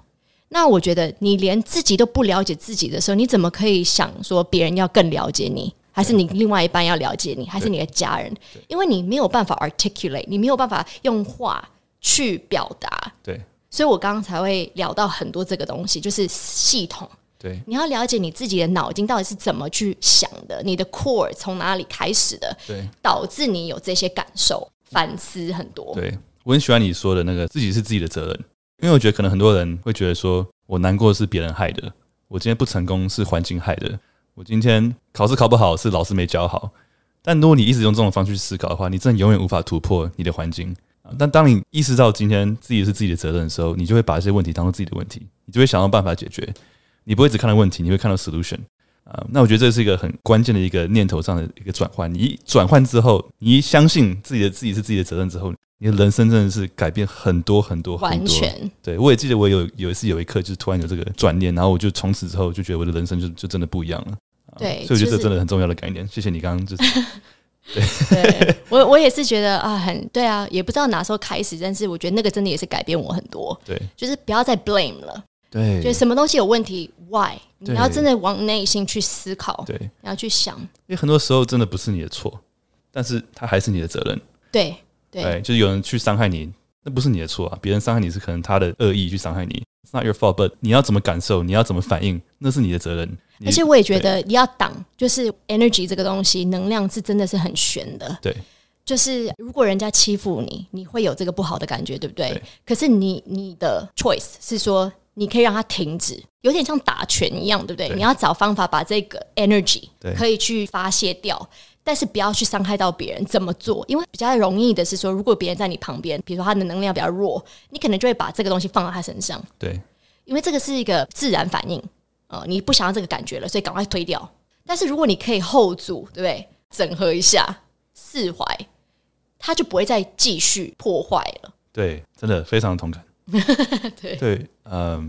那我觉得你连自己都不了解自己的时候，你怎么可以想说别人要更了解你？还是你另外一半要了解你？还是你的家人？因为你没有办法 articulate，你没有办法用话去表达。对所以我刚刚才会聊到很多这个东西，就是系统。对你要了解你自己的脑筋到底是怎么去想的，你的 core 从哪里开始的，对导致你有这些感受、反思很多。对，我很喜欢你说的那个自己是自己的责任，因为我觉得可能很多人会觉得说我难过是别人害的，我今天不成功是环境害的，我今天考试考不好是老师没教好。但如果你一直用这种方式去思考的话，你真的永远无法突破你的环境。但当你意识到今天自己是自己的责任的时候，你就会把这些问题当做自己的问题，你就会想到办法解决。你不会只看到问题，你会看到 solution 啊。那我觉得这是一个很关键的一个念头上的一个转换。你一转换之后，你一相信自己的自己是自己的责任之后，你的人生真的是改变很多很多很多。完全。对，我也记得我有有一次有一刻，就是突然有这个转念，然后我就从此之后就觉得我的人生就就真的不一样了。对，所以我觉得这真的很重要的概念。谢谢你刚刚就是。(laughs) 对我，我也是觉得啊，很对啊，也不知道哪时候开始，但是我觉得那个真的也是改变我很多。对，就是不要再 blame 了，对，就什么东西有问题，why？你要真的往内心去思考，对，你要去想，因为很多时候真的不是你的错，但是它还是你的责任。对对对，就是有人去伤害你，那不是你的错啊，别人伤害你是可能他的恶意去伤害你，It's not your fault，but 你要怎么感受，你要怎么反应，那是你的责任。而且我也觉得你要挡，就是 energy 这个东西，能量是真的是很悬的。对，就是如果人家欺负你，你会有这个不好的感觉，对不对？对可是你你的 choice 是说，你可以让它停止，有点像打拳一样，对不对？对你要找方法把这个 energy 可以去发泄掉，但是不要去伤害到别人。怎么做？因为比较容易的是说，如果别人在你旁边，比如说他的能量比较弱，你可能就会把这个东西放到他身上，对因为这个是一个自然反应。呃，你不想要这个感觉了，所以赶快推掉。但是如果你可以 hold 住，对不对？整合一下，释怀，他就不会再继续破坏了。对，真的非常同感。(laughs) 对对，嗯，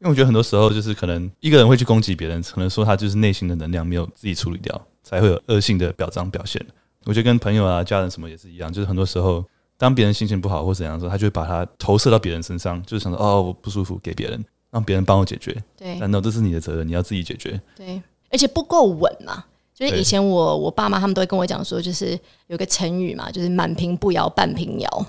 因为我觉得很多时候就是可能一个人会去攻击别人，可能说他就是内心的能量没有自己处理掉，才会有恶性的表彰表现。我觉得跟朋友啊、家人什么也是一样，就是很多时候当别人心情不好或怎样的时候，他就会把它投射到别人身上，就是想说哦，我不舒服给别人，让别人帮我解决。对但 no，这是你的责任，你要自己解决。对，而且不够稳嘛。就是以前我我爸妈他们都会跟我讲说，就是有个成语嘛，就是满瓶不摇半瓶摇。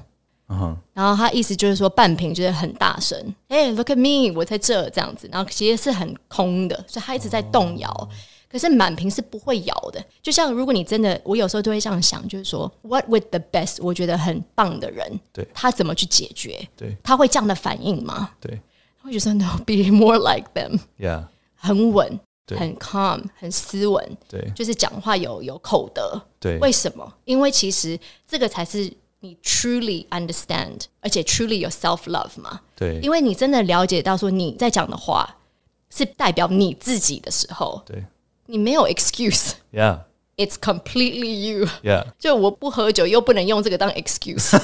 然后他意思就是说，半瓶就是很大声，哎、hey,，look at me，我在这这样子。然后其实是很空的，所以他一直在动摇。哦可是满瓶是不会摇的。就像如果你真的，我有时候都会这样想，就是说，what with the best，我觉得很棒的人，对他怎么去解决？对他会这样的反应吗？对我就说 no，be (laughs) more like them，，Yeah，很稳，对很 calm，很斯文，对就是讲话有有口德。对，为什么？因为其实这个才是你 truly understand，而且 truly 有 self love 嘛。对，因为你真的了解到说你在讲的话是代表你自己的时候，对你没有 excuse ，Yeah， it's completely you。 Yeah，就我不喝酒，又不能用这个当 excuse，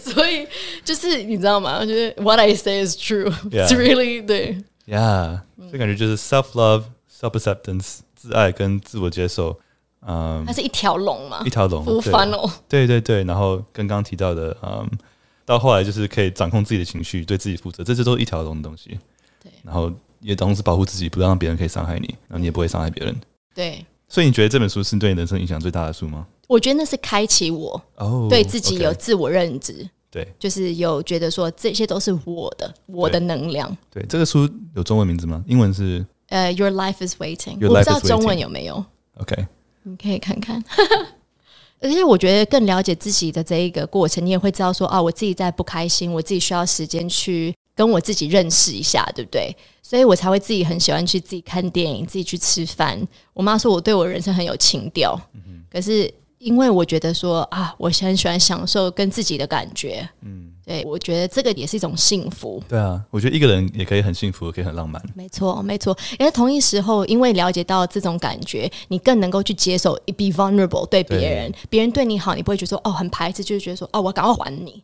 所以就是你知道吗？就是 (laughs) what I say is true. Yeah. It's really 对 Yeah，所以感觉就是 self love、self acceptance、自爱跟自我接受， 嗯它，是一条龙嘛，一条龙 full 对 funnel。对对对，然后跟刚刚提到的，嗯，到后来就是可以掌控自己的情绪，对自己负责，这些都是一条龙的东西。对然后也同时保护自己，不让别人可以伤害你，然后你也不会伤害别人。对，所以你觉得这本书是对你人生影响最大的书吗？我觉得那是开启我哦对自己有自我认知，对就是有觉得说这些都是我的，我的能量。对，这个书有中文名字吗？英文是呃、y o u r life is waiting，Your 我不知道中文 waiting 有没有，OK，你可以看看。(laughs) 而且我觉得更了解自己的这一个过程，你也会知道说啊，我自己在不开心，我自己需要时间去跟我自己认识一下，对不对？所以我才会自己很喜欢去自己看电影，自己去吃饭。我妈说我对我人生很有情调，可是因为我觉得说啊，我很喜欢享受跟自己的感觉，嗯，对我觉得这个也是一种幸福。对啊，我觉得一个人也可以很幸福，也可以很浪漫。没错，没错。因为同一时候，因为了解到这种感觉，你更能够去接受，be vulnerable 对别人，别人对你好，你不会觉得说哦很排斥，就是觉得说哦我赶快还你。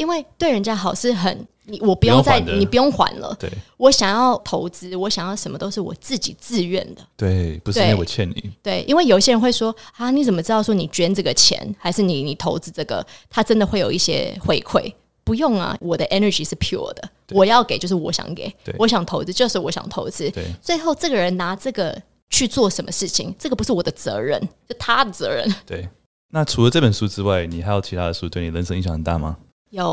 因为对人家好是很你我不用再你不用还了。对我想要投资，我想要什么都是我自己自愿的。对，不是因为我欠你。对，因为有些人会说啊，你怎么知道说你捐这个钱，还是你你投资这个，他真的会有一些回馈？不用啊，我的 energy 是 pure 的，我要给就是我想给对，我想投资就是我想投资。对最后这个人拿这个去做什么事情，这个不是我的责任，就他的责任。对，那除了这本书之外，你还有其他的书对你人生影响很大吗？有，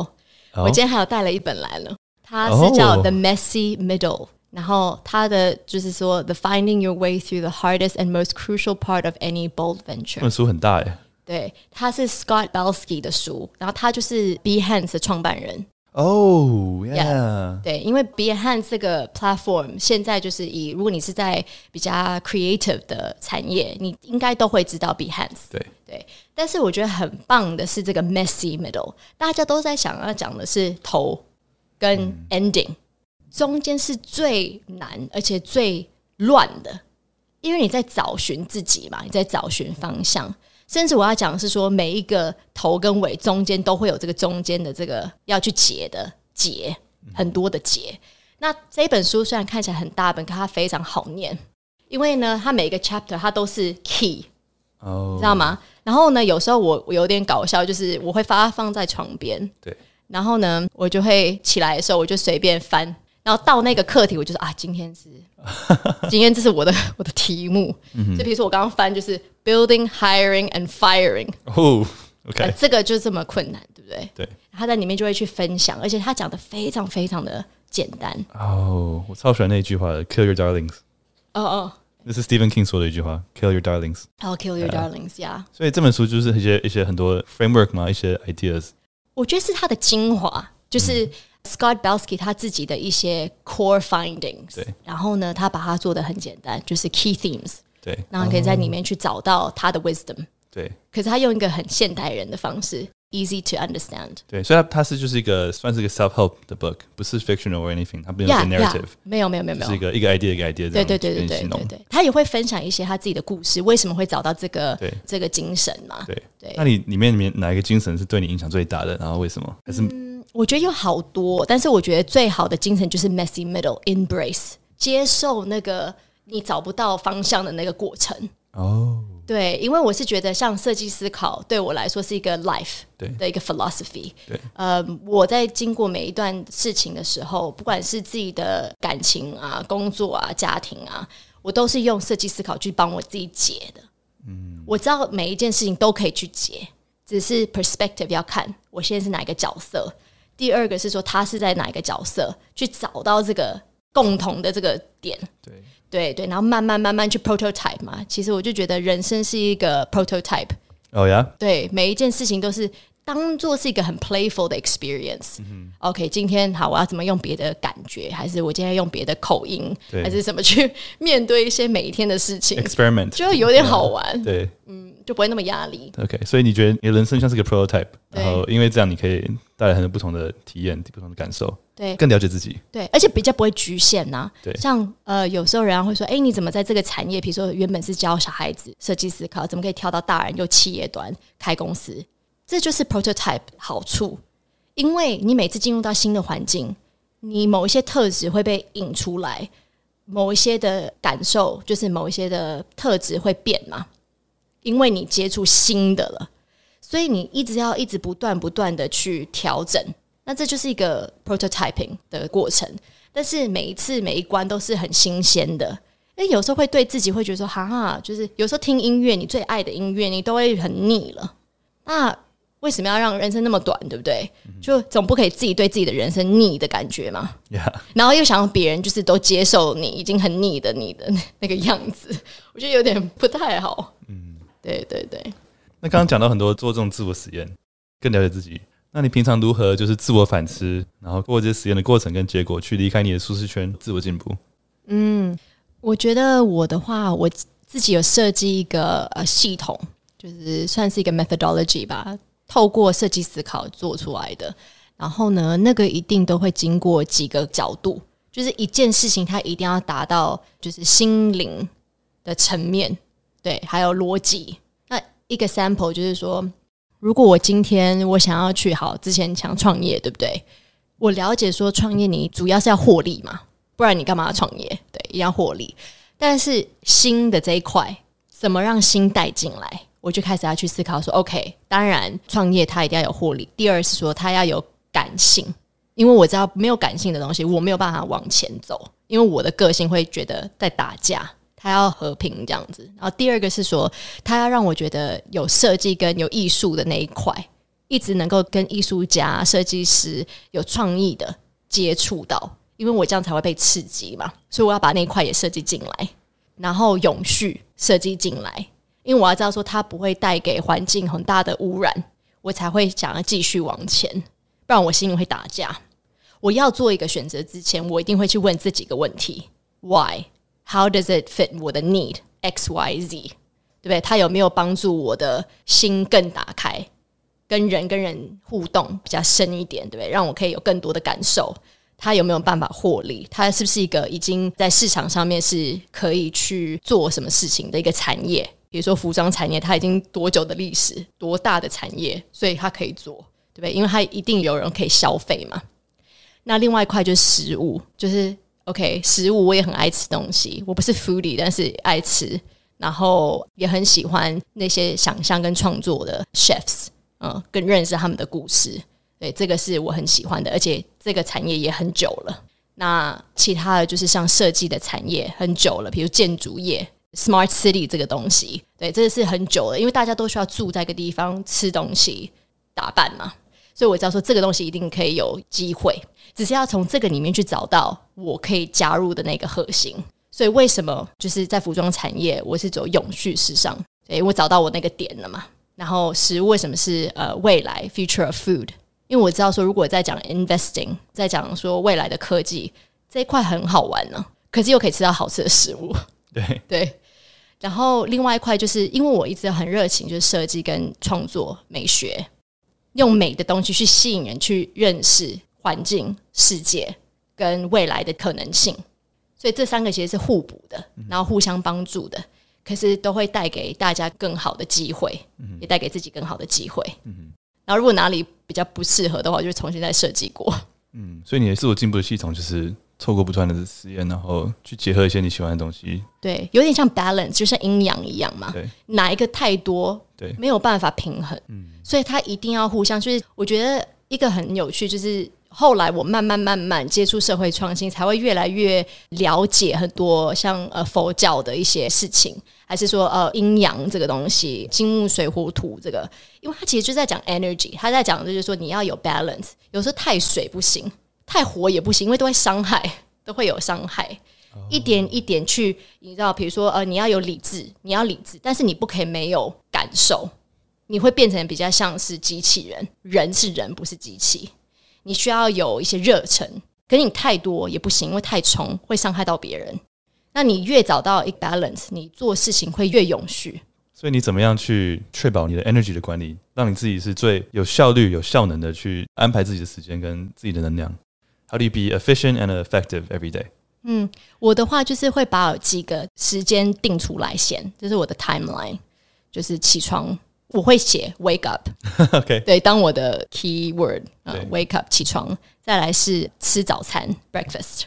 哦我今天还有带了一本来了，它是叫哦 The Messy Middle，、然后它的就是说 The Finding Your Way Through the Hardest and Most Crucial Part of Any Bold Venture 本。书很大耶。对，他是 Scott Belsky 的书，然后他就是 Behance 的创办人。哦，Yeah，对，因为 Behance 这个 platform 现在就是以，如果你是在比较 creative 的产业，你应该都会知道 Behance。对。对，但是我觉得很棒的是这个 messy middle，大家都在想要讲的是头跟 ending，、中间是最难而且最乱的，因为你在找寻自己嘛，你在找寻方向。甚至我要讲的是说，每一个头跟尾中间都会有这个中间的这个要去结的结，很多的结。那这一本书虽然看起来很大本，可它非常好念，因为呢，它每一个 chapter 它都是 key。哦，知道吗？然后呢，有时候我我有点搞笑，就是我会把它放在床边，对，然后呢，我就会起来的时候，我就随便翻，然后到那个课题，我就说啊，今天是 (laughs) 今天这是我的 (laughs) 我的题目，就比如说我刚刚翻就是 building, hiring and firing，哦那，OK，这个就这么困难，对不对？对，他在里面就会去分享，而且他讲的非常非常的简单。哦，我超喜欢那一句话的，Kill your darlings，哦哦，那是 Stephen King 说的一句话，Kill your darlings。I'll kill your darlings，呀、yeah.。所以这本书就是一些一些很多 framework 嘛，一些 ideas。我觉得是它的精华，就是 Scott Belsky 他自己的一些 core findings。对，然后呢，他把它做的很简单，就是 key themes，对，然后可以在里面去找到他的 wisdom。对可是他用一个很现代人的方式，easy to understand。对，所以它它是就是一个算是一个 self help 的 book，不是 fictional or anything，它没有一个 Yeah, yeah，narrative，没有没有没有没有是一。个一个 idea 一个 idea 对对对对对对对，他也会分享一些他自己的故事，为什么会找到这个对这个精神嘛？对对那你里面里面哪一个精神是对你影响最大的？然后为什么？还是我觉得有好多，但是我觉得最好的精神就是 messy middle，embrace 接受那个你找不到方向的那个过程。哦，对，因为我是觉得像设计思考对我来说是一个 life 对的一个 philosophy。对，呃，我在经过每一段事情的时候，不管是自己的感情啊、工作啊、家庭啊，我都是用设计思考去帮我自己解的。嗯，我知道每一件事情都可以去解，只是 perspective 要看我现在是哪一个角色。第二个是说他是在哪一个角色，去找到这个共同的这个点。对，对对，然后慢慢慢慢去 prototype 嘛。其实我就觉得人生是一个 prototype，哦呀，对，每一件事情都是当做是一个很 playful 的 experience。OK，今天好，我要怎么用别的感觉，还是我今天用别的口音，对还是怎么去面对一些每一天的事情，experiment 就有点好玩。对，就不会那么压力。OK，所以你觉得你的人生像是个 prototype，然后因为这样你可以带来很多不同的体验、不同的感受，对，更了解自己。对，而且比较不会局限呐、啊。对，像呃，有时候人家会说，哎，你怎么在这个产业？比如说原本是教小孩子设计思考，怎么可以跳到大人又企业端开公司？这就是 prototype 好处，因为你每次进入到新的环境，你某一些特质会被引出来，某一些的感受就是某一些的特质会变嘛。因为你接触新的了，所以你一直要一直不断不断的去调整，那这就是一个 prototyping 的过程。但是每一次每一关都是很新鲜的，诶，有时候会对自己会觉得说，哈哈，就是有时候听音乐，你最爱的音乐，你都会很腻了。那为什么要让人生那么短，对不对？就总不可以自己对自己的人生腻的感觉嘛。然后又想让别人就是都接受你已经很腻的你的那个样子，我觉得有点不太好。嗯。对对对，那刚刚讲到很多做这种自我实验，更了解自己。那你平常如何就是自我反思，然后过这些实验的过程跟结果，去离开你的舒适圈，自我进步？嗯，我觉得我的话，我自己有设计一个呃系统，就是算是一个 methodology 吧，透过设计思考做出来的。然后呢，那个一定都会经过几个角度，就是一件事情它一定要达到就是心灵的层面。对，还有逻辑。那一个 sample 就是说，如果我今天我想要去好，之前想创业，对不对？我了解说创业你主要是要获利嘛，不然你干嘛要创业？对，一定要获利。但是心的这一块，怎么让心带进来？我就开始要去思考说，OK，当然创业它一定要有获利。第二是说它要有感性，因为我知道没有感性的东西，我没有办法往前走，因为我的个性会觉得在打架。他要和平这样子，然后第二个是说，他要让我觉得有设计跟有艺术的那一块，一直能够跟艺术家、设计师有创意的接触到，因为我这样才会被刺激嘛，所以我要把那一块也设计进来，然后永续设计进来，因为我要知道说它不会带给环境很大的污染，我才会想要继续往前，不然我心里会打架。我要做一个选择之前，我一定会去问这几个问题：Why？How does it fit 我的 need X Y Z，对不对？它有没有帮助我的心更打开，跟人跟人互动比较深一点，对不对？让我可以有更多的感受。它有没有办法获利？它是不是一个已经在市场上面是可以去做什么事情的一个产业？比如说服装产业，它已经多久的历史，多大的产业，所以它可以做，对不对？因为它一定有人可以消费嘛。那另外一块就是食物，就是。OK，食物我也很爱吃东西，我不是 foodie，但是爱吃，然后也很喜欢那些想象跟创作的 chefs，嗯，更认识他们的故事，对，这个是我很喜欢的，而且这个产业也很久了。那其他的就是像设计的产业很久了，比如建筑业，smart city 这个东西，对，这个是很久了，因为大家都需要住在一个地方吃东西、打扮嘛。所以我知道说这个东西一定可以有机会，只是要从这个里面去找到我可以加入的那个核心。所以为什么就是在服装产业，我是走永续时尚？对，我找到我那个点了嘛。然后食物为什么是呃未来 future of food？因为我知道说如果在讲 investing，在讲说未来的科技这一块很好玩呢，可是又可以吃到好吃的食物。对 (laughs) 对。然后另外一块就是因为我一直很热情，就是设计跟创作美学。用美的东西去吸引人，去认识环境、世界跟未来的可能性，所以这三个其实是互补的，然后互相帮助的，可是都会带给大家更好的机会，也带给自己更好的机会。然后如果哪里比较不适合的话，就重新再设计过。嗯，所以你的自我进步的系统就是。透过不断的实验，然后去结合一些你喜欢的东西，对，有点像 balance，就像阴阳一样嘛。对，哪一个太多，对，没有办法平衡。嗯，所以它一定要互相。就是我觉得一个很有趣，就是后来我慢慢慢慢接触社会创新，才会越来越了解很多像呃佛教的一些事情，还是说呃阴阳这个东西，金木水火土这个，因为它其实就在讲 energy，它在讲的就是说你要有 balance，有时候太水不行。太火也不行，因为都会伤害，都会有伤害。一点一点去，你知道，比如说，呃，你要有理智，你要理智，但是你不可以没有感受，你会变成比较像是机器人。人是人，不是机器。你需要有一些热忱，可是你太多也不行，因为太冲会伤害到别人。那你越找到一个 balance，你做事情会越永续。所以你怎么样去确保你的 energy 的管理，让你自己是最有效率、有效能的去安排自己的时间跟自己的能量？How do you be efficient and effective every day？嗯，我的话就是会把几个时间定出来先，这是我的 timeline，就是起床我会写 wake up，OK，Okay. 对，当我的 key word 啊、呃、对，wake up 起床，再来是吃早餐 breakfast，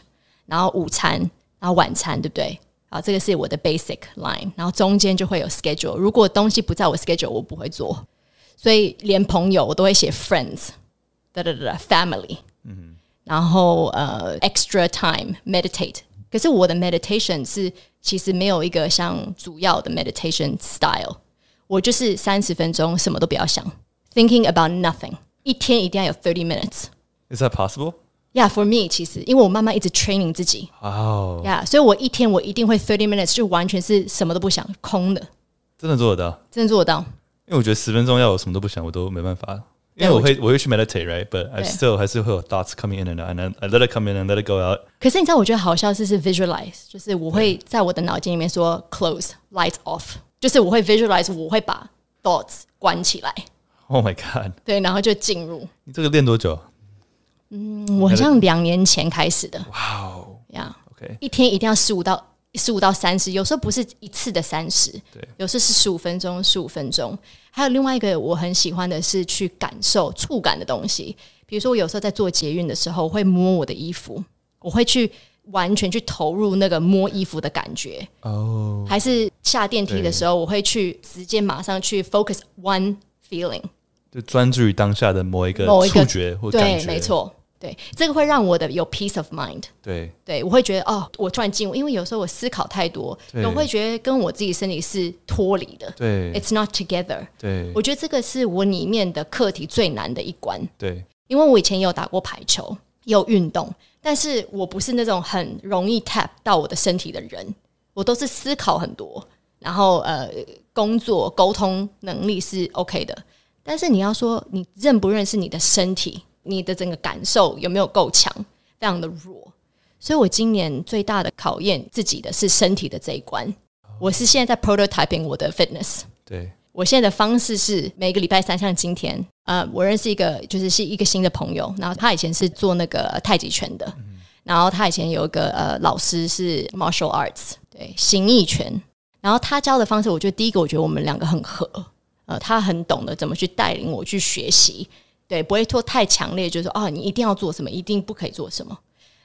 然后午餐，然后晚餐，对不对？啊，这个是我的 basic line，然后中间就会有 schedule。如果东西不在我 schedule，我不会做。所以连朋友我都会写 friends，哒哒哒，family，嗯，然后呃 extra time meditate。可是我的 meditation 是其实没有一个像主要的 meditation style，我就是三十分钟什么都不要想，thinking about nothing，一天一定要有 thirty minutes。Is that possible? Yeah, for me，其实因为我慢慢一直 training 自己，哇，Yeah，所以我一天我一定会 thirty minutes，就完全是什么都不想，空的，真的做得到，真的做得到。因为我觉得十分钟要我什么都不想，我都没办法。因为我会我会去 meditate，right？But I still 还是会有 thoughts coming in and out，and I let it come in and let it go out。可是你知道，我觉得好笑是是 visualize，就是我会在我的脑筋里面说 close lights off， 就是我会 visualize，我会把 thoughts 关起来。Oh my god！对，然后就进入。你这个练多久？嗯，我好像两年前开始的。哇哦呀，OK，一天一定要十五到十五到三十，有时候不是一次的三十，对，有时候是十五分钟，十五分钟。还有另外一个我很喜欢的是去感受触感的东西，比如说我有时候在做捷运的时候，我会摸我的衣服，我会去完全去投入那个摸衣服的感觉。哦，还是下电梯的时候，我会去直接马上去 focus one feeling，就专注于当下的某一个触觉或感觉，对，没错。对，这个会让我的有 peace of mind。对，对我会觉得哦，我突然进入，因为有时候我思考太多，我会觉得跟我自己身体是脱离的。对，It's not together。对，我觉得这个是我里面的课题最难的一关。对，因为我以前也有打过排球，也有运动，但是我不是那种很容易 tap 到我的身体的人，我都是思考很多，然后呃，工作沟通能力是 OK 的，但是你要说你认不认识你的身体？你的整个感受有没有够强？非常的弱，所以我今年最大的考验自己的是身体的这一关。我是现在在 prototyping 我的 fitness。对，我现在的方式是每个礼拜三，像今天，呃，我认识一个就是是一个新的朋友，然后他以前是做那个太极拳的，然后他以前有一个呃老师是 martial arts，对，形意拳，然后他教的方式，我觉得第一个，我觉得我们两个很合，呃，他很懂得怎么去带领我去学习。对，不会说太强烈，就是说哦，你一定要做什么，一定不可以做什么。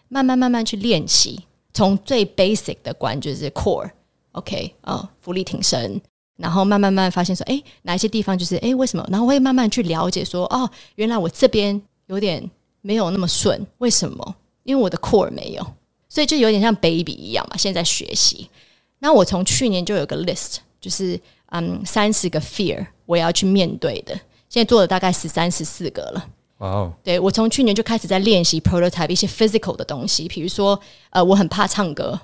慢慢慢慢去练习，从最 basic 的关就是 core，OK，啊，伏地挺身，然后慢慢慢慢发现说，哎，哪一些地方就是哎，为什么？然后会慢慢去了解说，哦，原来我这边有点没有那么顺，为什么？因为我的 core 没有，所以就有点像 baby 一样嘛。现在学习，那我从去年就有个 list，就是嗯，三十个 fear 我要去面对的。现在做了大概十三、十四个了。哇哦！对，我从去年就开始在练习 prototype 一些 physical 的东西，比如说，呃，我很怕唱歌，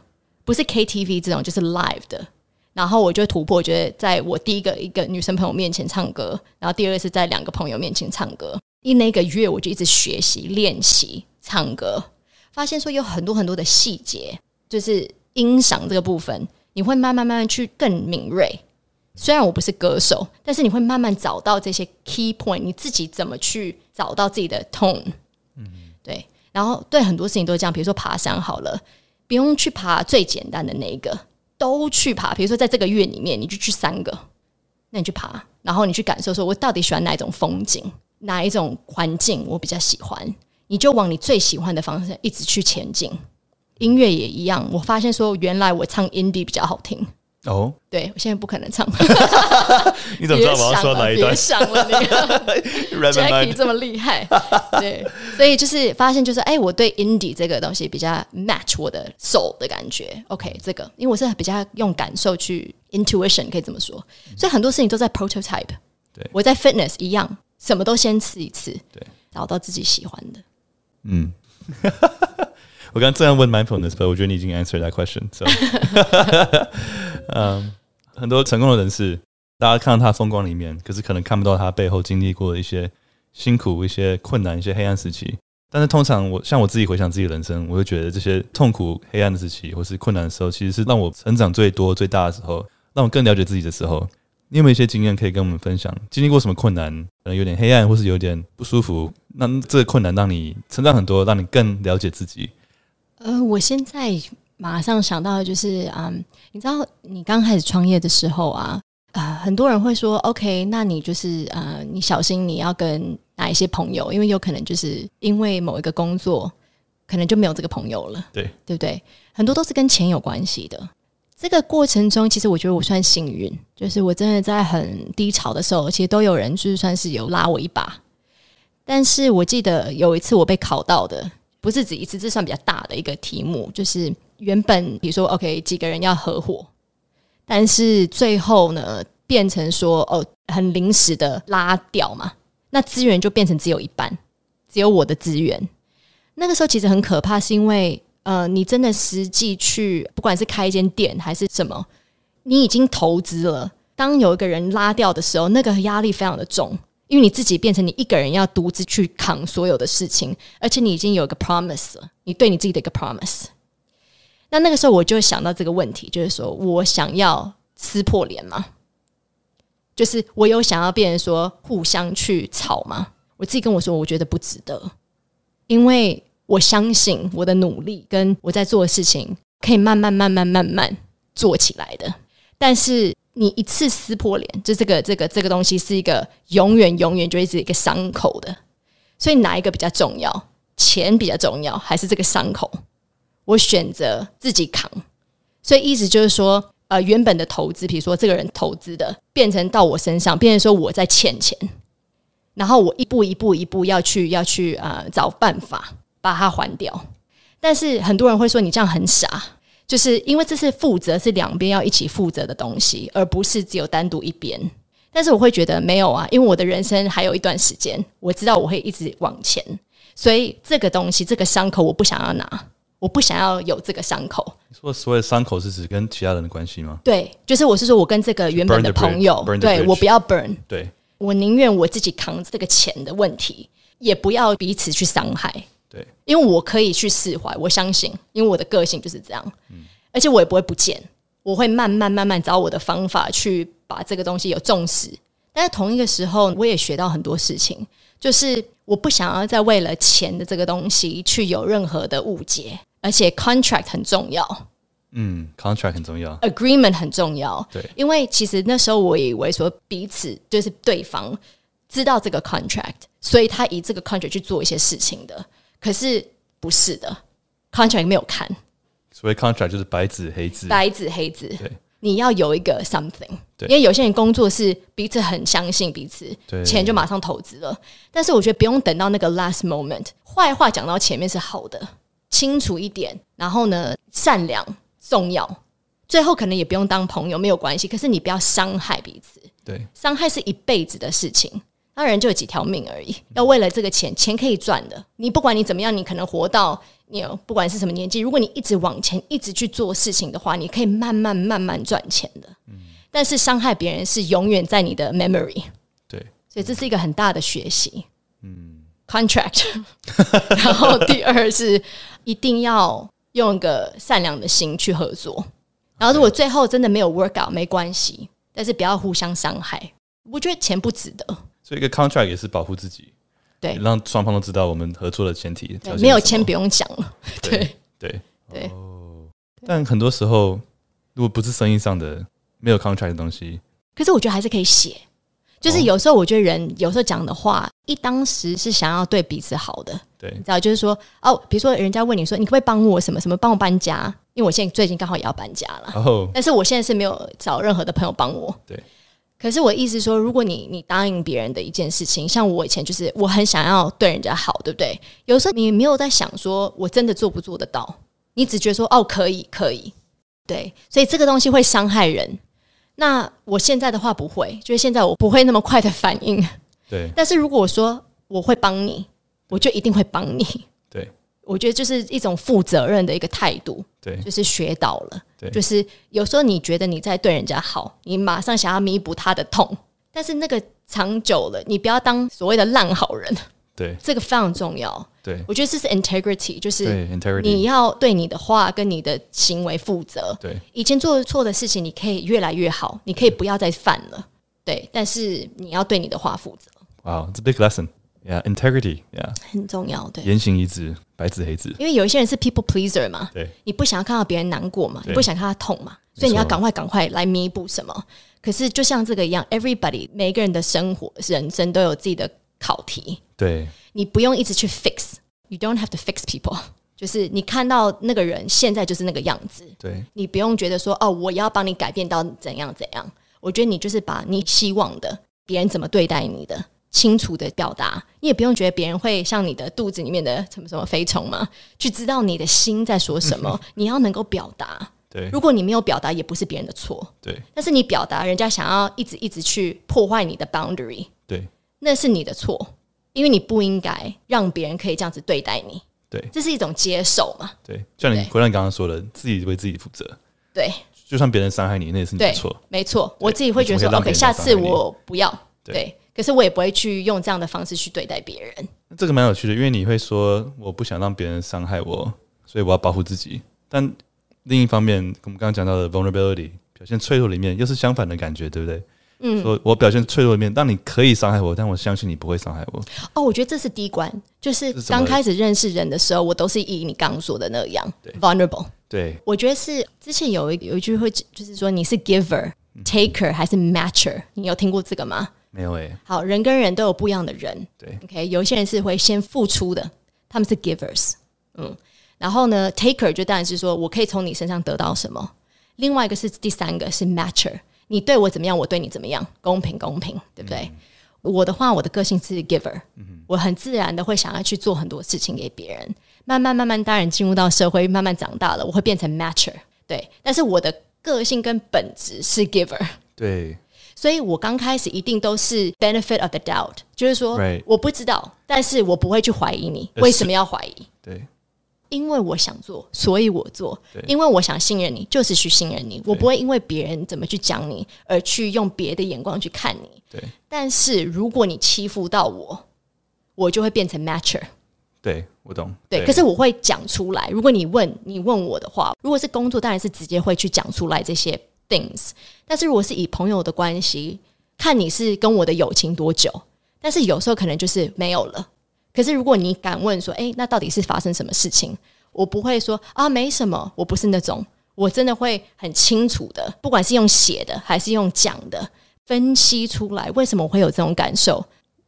不是 KTV 这种，就是 live 的。然后我就突破，我觉得在我第一个一个女生朋友面前唱歌，然后第二个是在两个朋友面前唱歌。一那个月我就一直学习练习唱歌，发现说有很多很多的细节，就是音响这个部分，你会慢慢慢慢去更敏锐。虽然我不是歌手，但是你会慢慢找到这些 key point，你自己怎么去找到自己的 tone？嗯，对。然后对很多事情都是这样，比如说爬山好了，不用去爬最简单的那一个，都去爬。比如说在这个月里面，你就去三个，那你去爬，然后你去感受，说我到底喜欢哪一种风景，哪一种环境我比较喜欢，你就往你最喜欢的方向一直去前进。音乐也一样，我发现说原来我唱 indie 比较好听。哦，oh? 对，我现在不可能唱。(laughs) 你怎么知道我要说哪一段？别想了，你 Jackie 这么厉害。(laughs) (laughs) 对，所以就是发现，就是哎，我对 indie 这个东西比较 match 我的 soul 的感觉。OK，这个，因为我是比较用感受去 intuition，可以这么说。所以很多事情都在 prototype。对，我在 fitness 一样，什么都先试一次，对，找到自己喜欢的。嗯。我刚刚这样问 mindfulness，但我觉得你已经 answer that question。(laughs) So，嗯，很多成功的人士，大家看到他风光里面，可是可能看不到他背后经历过的一些辛苦、一些困难、一些黑暗时期。但是通常我像我自己回想自己的人生，我会觉得这些痛苦、黑暗的时期，或是困难的时候，其实是让我成长最多、最大的时候，让我更了解自己的时候。你有没有一些经验可以跟我们分享？经历过什么困难？可能有点黑暗，或是有点不舒服？那这个困难让你成长很多，让你更了解自己。呃，我现在马上想到的就是，嗯，你知道，你刚开始创业的时候啊，啊、呃，很多人会说，OK，那你就是呃，你小心你要跟哪一些朋友，因为有可能就是因为某一个工作，可能就没有这个朋友了，对，对不对？很多都是跟钱有关系的。这个过程中，其实我觉得我算幸运，就是我真的在很低潮的时候，其实都有人就是算是有拉我一把。但是我记得有一次我被考到的，不是只一次，这算比较大的一个题目，就是原本比如说 OK 几个人要合伙，但是最后呢变成说哦很临时的拉掉嘛，那资源就变成只有一半，只有我的资源。那个时候其实很可怕，是因为。呃，你真的实际去，不管是开一间店还是什么，你已经投资了。当有一个人拉掉的时候，那个压力非常的重，因为你自己变成你一个人要独自去扛所有的事情，而且你已经有一个 promise 了，你对你自己的一个 promise。那那个时候我就想到这个问题，就是说我想要撕破脸吗？就是我有想要变成说互相去吵吗？我自己跟我说，我觉得不值得，因为。我相信我的努力跟我在做的事情可以慢慢、慢慢、慢慢做起来的。但是你一次撕破脸，就这个、这个、这个东西是一个永远、永远就一直一个伤口的。所以哪一个比较重要？钱比较重要，还是这个伤口？我选择自己扛。所以意思就是说，呃，原本的投资，比如说这个人投资的，变成到我身上，变成说我在欠钱，然后我一步一步、一步要去要去呃找办法。把它还掉，但是很多人会说你这样很傻，就是因为这是负责是两边要一起负责的东西，而不是只有单独一边。但是我会觉得没有啊，因为我的人生还有一段时间，我知道我会一直往前，所以这个东西这个伤口我不想要拿，我不想要有这个伤口。你说所谓的伤口是指跟其他人的关系吗？对，就是我是说我跟这个原本的朋友，对我不要 burn，对我宁愿我自己扛这个钱的问题，也不要彼此去伤害。对，因为我可以去释怀，我相信，因为我的个性就是这样，嗯，而且我也不会不见，我会慢慢慢慢找我的方法去把这个东西有重视。但是同一个时候，我也学到很多事情，就是我不想要再为了钱的这个东西去有任何的误解，而且 contract 很重要，嗯，contract 很重要，agreement 很重要，对，因为其实那时候我以为说彼此就是对方知道这个 contract，所以他以这个 contract 去做一些事情的。可是不是的，contract 没有看。所谓 contract 就是白纸黑字，白纸黑字。对，你要有一个 something。对，因为有些人工作是彼此很相信彼此，对，钱就马上投资了。但是我觉得不用等到那个 last moment。坏话讲到前面是好的，清楚一点，然后呢，善良重要。最后可能也不用当朋友，没有关系。可是你不要伤害彼此。对，伤害是一辈子的事情。当然就有几条命而已，要为了这个钱，钱可以赚的。你不管你怎么样，你可能活到你不管是什么年纪，如果你一直往前，一直去做事情的话，你可以慢慢慢慢赚钱的。嗯，但是伤害别人是永远在你的 memory。对，所以这是一个很大的学习。嗯，contract。(laughs) 然后第二是一定要用一个善良的心去合作。然后如果最后真的没有 work out，没关系，但是不要互相伤害。我觉得钱不值得。这个 contract 也是保护自己，对，让双方都知道我们合作的前提。没有签不用讲了，对对对。哦，但很多时候，如果不是生意上的没有 contract 的东西，可是我觉得还是可以写。就是有时候我觉得人有时候讲的话，一当时是想要对彼此好的，对，你知道，就是说哦，比如说人家问你说，你可不可以帮我什么什么，帮我搬家？因为我现在最近刚好也要搬家了，然后，但是我现在是没有找任何的朋友帮我，对。可是我意思说，如果你你答应别人的一件事情，像我以前就是我很想要对人家好，对不对？有时候你没有在想说我真的做不做得到，你只觉得说哦可以可以，对，所以这个东西会伤害人。那我现在的话不会，就是现在我不会那么快的反应。对，(laughs) 但是如果我说我会帮你，我就一定会帮你。对我觉得就是一种负责任的一个态度，对，就是学到了，对，就是有时候你觉得你在对人家好，你马上想要弥补他的痛，但是那个长久了，你不要当所谓的烂好人，对，这个非常重要，对，我觉得这是 integrity，就是对 integrity，你要对你的话跟你的行为负责，对，以前做错的事情你可以越来越好，你可以不要再犯了，对，但是你要对你的话负责。Wow, it's a big lesson. Yeah, integrity. Yeah，很重要。对，言行一致，白纸黑字。因为有一些人是 people pleaser 嘛，对，你不想要看到别人难过嘛，你不想看他痛嘛，所以你要赶快赶快来弥补什么。可是就像这个一样，everybody 每一个人的生活人生都有自己的考题。对，你不用一直去 fix，you don't have to fix people。就是你看到那个人现在就是那个样子，对，你不用觉得说哦，我要帮你改变到怎样怎样。我觉得你就是把你希望的别人怎么对待你的。清楚的表达，你也不用觉得别人会像你的肚子里面的什么什么飞虫嘛，去知道你的心在说什么。你要能够表达，对。如果你没有表达，也不是别人的错，对。但是你表达，人家想要一直一直去破坏你的 boundary，对，那是你的错，因为你不应该让别人可以这样子对待你，对。这是一种接受嘛，对。像你回到你刚刚说的，自己为自己负责，对。就算别人伤害你，那也是你的错，没错。我自己会觉得说，OK，下次我不要，对。可是我也不会去用这样的方式去对待别人。这个蛮有趣的，因为你会说我不想让别人伤害我，所以我要保护自己。但另一方面，我们刚刚讲到的 vulnerability 表现脆弱里面，又是相反的感觉，对不对？嗯，说我表现脆弱里面，但你可以伤害我，但我相信你不会伤害我。哦，我觉得这是第一关，就是刚开始认识人的时候，我都是以你刚刚说的那样对 vulnerable。对，我觉得是之前有一有一句会就是说你是 giver、嗯、taker 还是 matcher？你有听过这个吗？没有诶、欸，好，人跟人都有不一样的人，对，OK，有一些人是会先付出的，他们是 givers，嗯，然后呢，taker 就当然是说我可以从你身上得到什么，另外一个是第三个是 matcher，你对我怎么样，我对你怎么样，公平公平，对不对？嗯、我的话，我的个性是 giver，嗯，我很自然的会想要去做很多事情给别人，慢慢慢慢，当然进入到社会，慢慢长大了，我会变成 matcher，对，但是我的个性跟本质是 giver，对。所以我刚开始一定都是 benefit of the doubt，就是说我不知道，但是我不会去怀疑你。为什么要怀疑？对，因为我想做，所以我做。因为我想信任你，就是去信任你。我不会因为别人怎么去讲你，而去用别的眼光去看你。对。但是如果你欺负到我，我就会变成 matcher。对，我懂。对，可是我会讲出来。如果你问你问我的话，如果是工作，当然是直接会去讲出来这些。things，但是如果是以朋友的关系，看你是跟我的友情多久，但是有时候可能就是没有了。可是如果你敢问说，诶，那到底是发生什么事情？我不会说啊，没什么，我不是那种，我真的会很清楚的，不管是用写的还是用讲的，分析出来为什么我会有这种感受，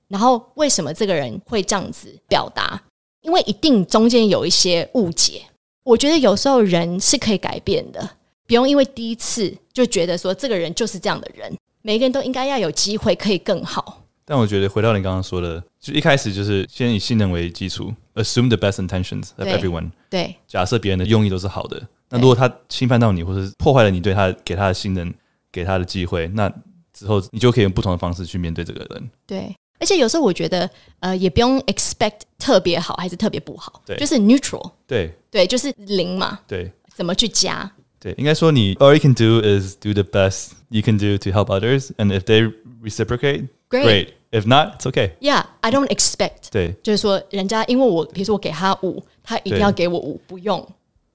然后为什么这个人会这样子表达，因为一定中间有一些误解。我觉得有时候人是可以改变的。不用因为第一次就觉得说这个人就是这样的人，每个人都应该要有机会可以更好。但我觉得回到你刚刚说的，就一开始就是先以信任为基础，assume the best intentions of everyone。对，假设别人的用意都是好的，那如果他侵犯到你，或者是破坏了你对他给他的信任、给他的机会，那之后你就可以用不同的方式去面对这个人。对，而且有时候我觉得，呃，也不用 expect 特别好还是特别不好，对，就是 neutral。对，对，就是零嘛。对，怎么去加？对，应该说你 all you can do is do the best you can do to help others, and if they reciprocate, great. great. If not, it's okay. Yeah, I don't expect. 对，就是说人家因为我，比如说我给他五，他一定要给我五，不用。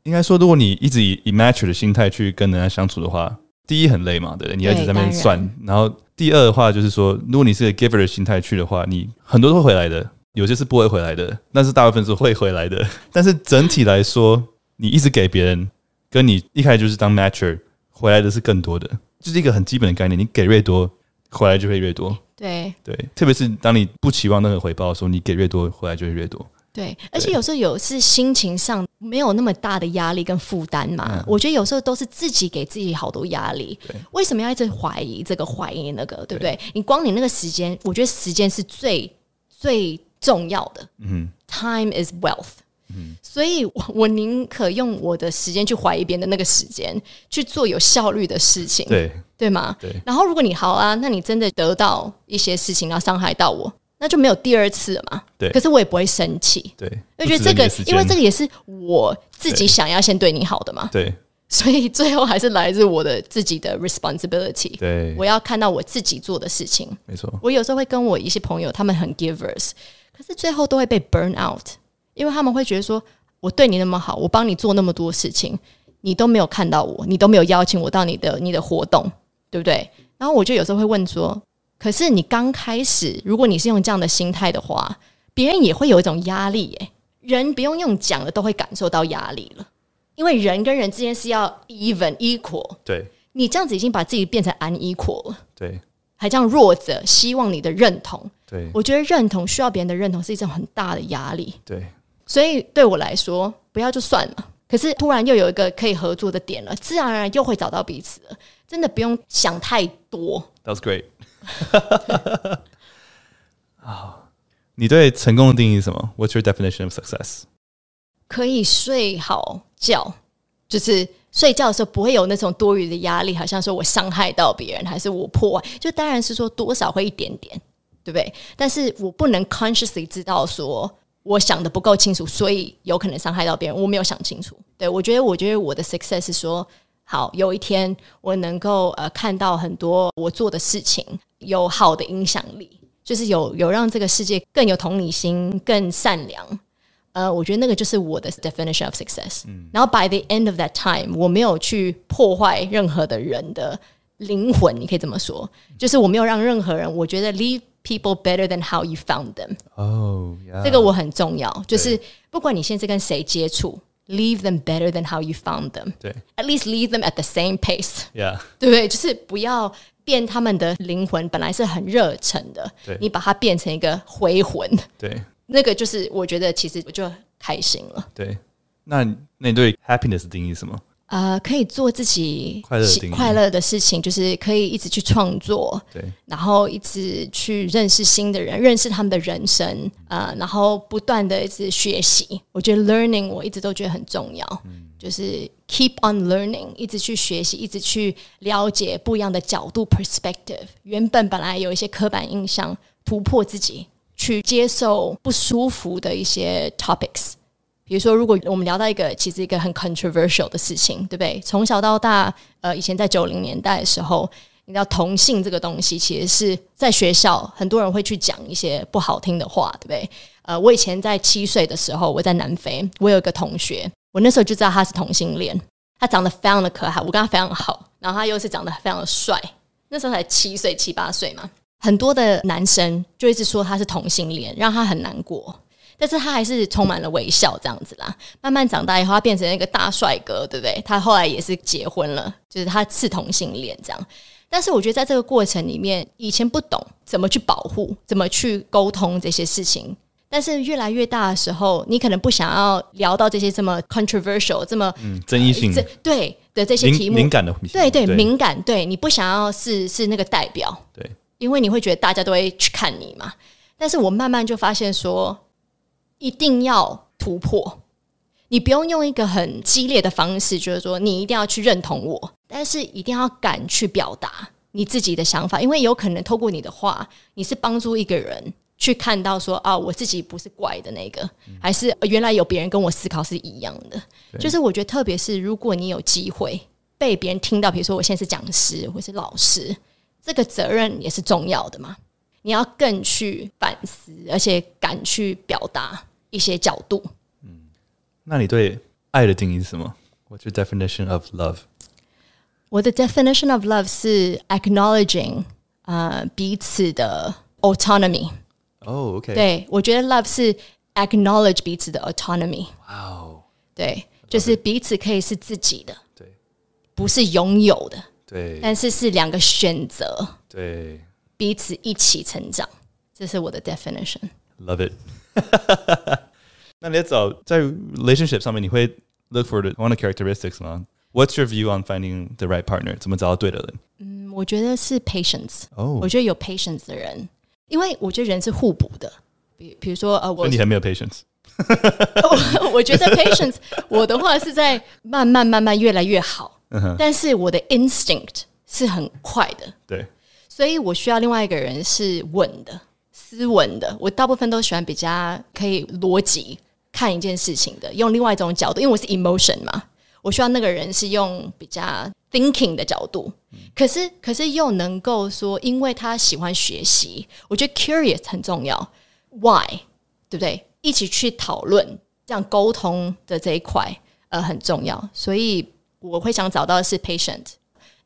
应该说，如果你一直以以 matcher 的心态去跟人家相处的话，第一很累嘛，对，你要一直在那边算。然，然后第二的话就是说，如果你是个 giver 的心态去的话，你很多都会回来的，有些是不会回来的，但是大部分是会回来的。但是整体来说，你一直给别人。跟你一开始就是当 matcher 回来的是更多的，就是一个很基本的概念。你给越多，回来就会越多。对对，特别是当你不期望任何回报的时候，你给越多，回来就会越多。对，而且有时候有是心情上没有那么大的压力跟负担嘛。嗯、我觉得有时候都是自己给自己好多压力。为什么要一直怀疑这个怀疑那个？对不对？对你光你那个时间，我觉得时间是最最重要的。嗯，Time is wealth。嗯，所以我我宁可用我的时间去怀疑别人的那个时间去做有效率的事情，对对吗？对。然后如果你好啊，那你真的得到一些事情，然后伤害到我，那就没有第二次了嘛。对。可是我也不会生气，对。我觉得这个，因为这个也是我自己想要先对你好的嘛。对。所以最后还是来自我的自己的 responsibility。对。我要看到我自己做的事情。没错。我有时候会跟我一些朋友，他们很 givers，可是最后都会被 burn out。因为他们会觉得说，我对你那么好，我帮你做那么多事情，你都没有看到我，你都没有邀请我到你的你的活动，对不对？然后我就有时候会问说，可是你刚开始，如果你是用这样的心态的话，别人也会有一种压力耶。人不用用讲了都会感受到压力了，因为人跟人之间是要 even equal。对，你这样子已经把自己变成 unequal 了。对，还这样弱者希望你的认同。对，我觉得认同需要别人的认同是一种很大的压力。对，所以对我来说，不要就算了。可是突然又有一个可以合作的点了，自然而然又会找到彼此了。真的不用想太多。That's great。(laughs) 啊，你对成功的定义是什么？What's your definition of success？可以睡好觉，就是睡觉的时候不会有那种多余的压力，好像说我伤害到别人，还是我破坏，就当然是说多少会一点点，对不对？但是我不能 consciously 知道说。我想的不够清楚，所以有可能伤害到别人。我没有想清楚。对，我觉得，我觉得我的 success 是说，好，有一天我能够呃看到很多我做的事情有好的影响力，就是有有让这个世界更有同理心、更善良。呃，我觉得那个就是我的 definition of success。嗯。然后 by the end of that time，我没有去破坏任何的人的灵魂，你可以这么说，就是我没有让任何人，我觉得 leave。People better than how you found them。哦，这个我很重要，就是不管你现在跟谁接触，leave them better than how you found them。对，at least leave them at the same pace。Yeah，(laughs) 对不对？就是不要变他们的灵魂，本来是很热忱的，对，你把它变成一个灰魂。对，那个就是我觉得其实我就开心了。对，那那你对 happiness 的定义是什么？ 呃，可以做自己快乐快乐的事情，就是可以一直去创作，对，然后一直去认识新的人，认识他们的人生，呃，然后不断的一直学习。我觉得 learning 我一直都觉得很重要，嗯，就是 keep on learning，一直去学习，一直去了解不一样的角度 perspective。原本本来有一些刻板印象，突破自己，去接受不舒服的一些 topics。比如说，如果我们聊到一个其实一个很 controversial 的事情，对不对？从小到大，呃，以前在九零年代的时候，你知道同性这个东西，其实是在学校很多人会去讲一些不好听的话，对不对？呃，我以前在七岁的时候，我在南非，我有一个同学，我那时候就知道他是同性恋，他长得非常的可爱，我跟他非常好，然后他又是长得非常的帅，那时候才七岁七八岁嘛，很多的男生就一直说他是同性恋，让他很难过。但是他还是充满了微笑，这样子啦。慢慢长大以后，他变成一个大帅哥，对不对？他后来也是结婚了，就是他是同性恋这样。但是我觉得在这个过程里面，以前不懂怎么去保护，怎么去沟通这些事情。但是越来越大的时候，你可能不想要聊到这些这么 controversial、这么嗯争议性、呃、对的这些题目，敏感的，对对，对敏感，对你不想要是是那个代表，对，因为你会觉得大家都会去看你嘛。但是我慢慢就发现说。一定要突破，你不用用一个很激烈的方式，就是说你一定要去认同我，但是一定要敢去表达你自己的想法，因为有可能透过你的话，你是帮助一个人去看到说啊，我自己不是怪的那个，还是原来有别人跟我思考是一样的。就是我觉得，特别是如果你有机会被别人听到，比如说我现在是讲师或是老师，这个责任也是重要的嘛。你要更去反思，而且敢去表达一些角度。嗯，那你对爱的定义是什么？What's your definition of love？我的 definition of love 是 acknowledging 呃彼此的 autonomy。哦，OK。对，我觉得 love 是 acknowledge 彼此的 autonomy。哇哦，对，就是彼此可以是自己的，对，不是拥有的，对，但是是两个选择，对。彼此一起成长，这是我的 definition。Love it。那你在找在 relationship 上面，你会 look for the one of characteristics 吗？What's your view on finding the right partner？怎么找到对的人？嗯，我觉得是 patience。哦，oh. 我觉得有 patience 的人，因为我觉得人是互补的。比比如说，呃，我你还没有 patience。我我觉得 (laughs) patience，我的话是在慢慢慢慢越来越好。Uh huh. 但是我的 (laughs) instinct 是很快的。对。所以我需要另外一个人是稳的、 斯文的。我大部分都喜欢比较可以逻辑看一件事情的，用另外一种角度。因为我是 emotion 嘛，我需要那个人是用比较 thinking 的角度。可是，可是又能够说，因为他喜欢学习，我觉得 curious 很重要。Why？对不对？一起去讨论，这样沟通的这一块呃很重要。所以我会想找到的是 patient，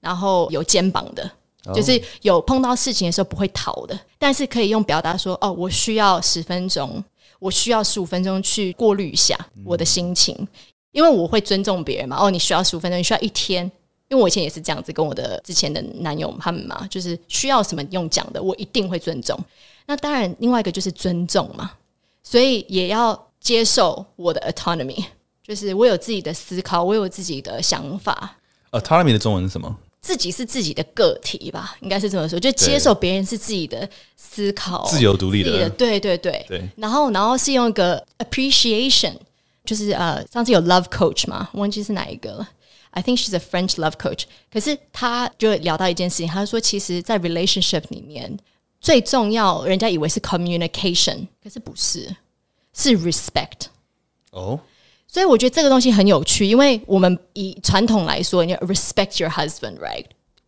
然后有肩膀的。哦就是有碰到事情的时候不会逃的，但是可以用表达说：“哦，我需要十分钟，我需要十五分钟去过滤一下我的心情，嗯、因为我会尊重别人嘛。哦，你需要十五分钟，你需要一天，因为我以前也是这样子跟我的之前的男友他们嘛，就是需要什么用讲的，我一定会尊重。那当然，另外一个就是尊重嘛，所以也要接受我的 autonomy，就是我有自己的思考，我有自己的想法。autonomy 的中文是什么？自己是自己的个体吧，应该是这么说，就接受别人是自己的思考，自由独立的，对对对对。然后，然后是用一个 appreciation，就是呃，上次有 love coach 嘛，忘记是哪一个了。I think she's a French love coach。可是他就聊到一件事情，他说，其实，在 relationship 里面最重要，人家以为是 communication，可是不是，是 respect。哦。所以我觉得这个东西很有趣，因为我们以传统来说，你要 respect your husband，right？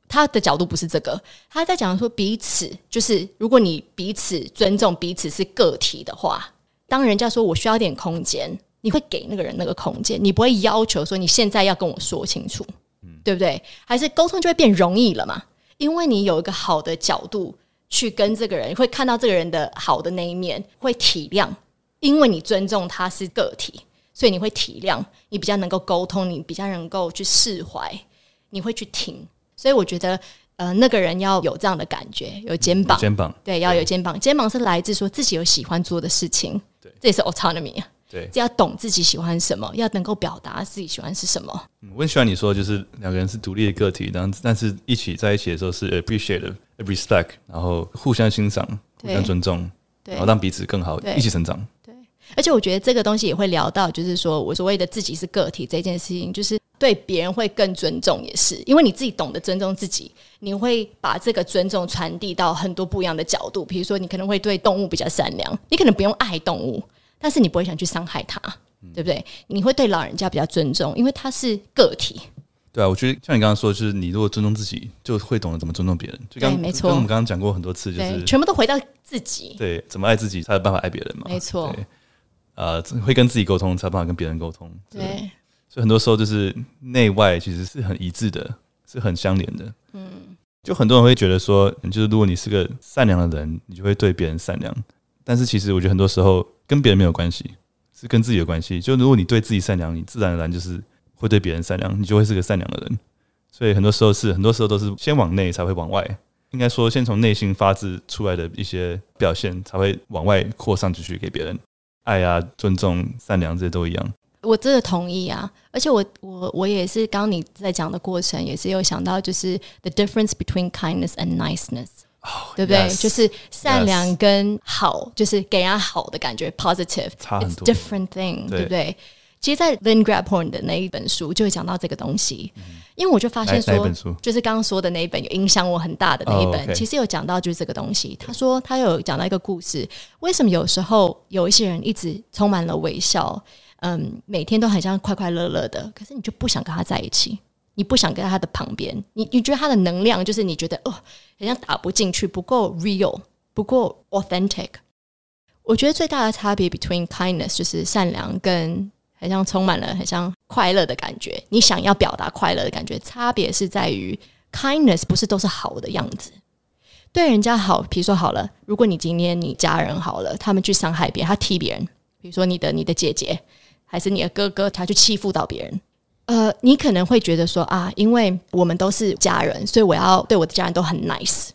他的角度不是这个，他在讲说彼此就是，如果你彼此尊重彼此是个体的话，当人家说我需要点空间，你会给那个人那个空间，你不会要求说你现在要跟我说清楚，嗯，对不对？还是沟通就会变容易了嘛？因为你有一个好的角度去跟这个人，会看到这个人的好的那一面，会体谅，因为你尊重他是个体。所以你会体谅，你比较能够沟通，你比较能够去释怀，你会去听。所以我觉得，呃，那个人要有这样的感觉，有肩膀，肩膀，对，要有肩膀。肩膀是来自说自己有喜欢做的事情，对，这也是 autonomy，对，要懂自己喜欢什么，要能够表达自己喜欢是什么。我很喜欢你说，就是两个人是独立的个体，然后但是一起在一起的时候是 appreciate、respect，然后互相欣赏、互相尊重，然后让彼此更好，一起成长。而且我觉得这个东西也会聊到，就是说我所谓的自己是个体这件事情，就是对别人会更尊重，也是因为你自己懂得尊重自己，你会把这个尊重传递到很多不一样的角度。比如说，你可能会对动物比较善良，你可能不用爱动物，但是你不会想去伤害它，对不对？你会对老人家比较尊重，因为他是个体。对啊，我觉得像你刚刚说，就是你如果尊重自己，就会懂得怎么尊重别人。就刚没错，跟我们刚刚讲过很多次，就是全部都回到自己。对，怎么爱自己才有办法爱别人嘛？没错。呃，会跟自己沟通，才有办法跟别人沟通。对，所以很多时候就是内外其实是很一致的，是很相连的。嗯，就很多人会觉得说，就是如果你是个善良的人，你就会对别人善良。但是其实我觉得很多时候跟别人没有关系，是跟自己有关系。就如果你对自己善良，你自然而然就是会对别人善良，你就会是个善良的人。所以很多时候是，很多时候都是先往内才会往外。应该说，先从内心发自出来的一些表现，才会往外扩散出去给别人。爱啊，尊重、善良，这些都一样。我真的同意啊！而且我我我也是，刚你在讲的过程，也是有想到，就是 the difference between kindness and niceness，oh, 对不对？Yes, 就是善良跟好，就是给人家好的感觉，positive，差很多 different thing，对，对不对？其实，在 Lynne Grabhorn 的那一本书就会讲到这个东西，嗯、因为我就发现说，就是刚刚说的那一本有影响我很大的那一本，其实有讲到就是这个东西。他说他有讲到一个故事，为什么有时候有一些人一直充满了微笑，嗯，每天都很像快快乐乐的，可是你就不想跟他在一起，你不想跟他的旁边，你你觉得他的能量就是你觉得哦，好像打不进去，不够 real，不够 authentic。我觉得最大的差别 between kindness 就是善良跟很像充满了很像快乐的感觉，你想要表达快乐的感觉，差别是在于 kindness 不是都是好的样子，对人家好。比如说好了，如果你今天你家人好了，他们去伤害别人，他踢别人，比如说你的你的姐姐还是你的哥哥，他去欺负到别人，呃，你可能会觉得说啊，因为我们都是家人，所以我要对我的家人都很 nice。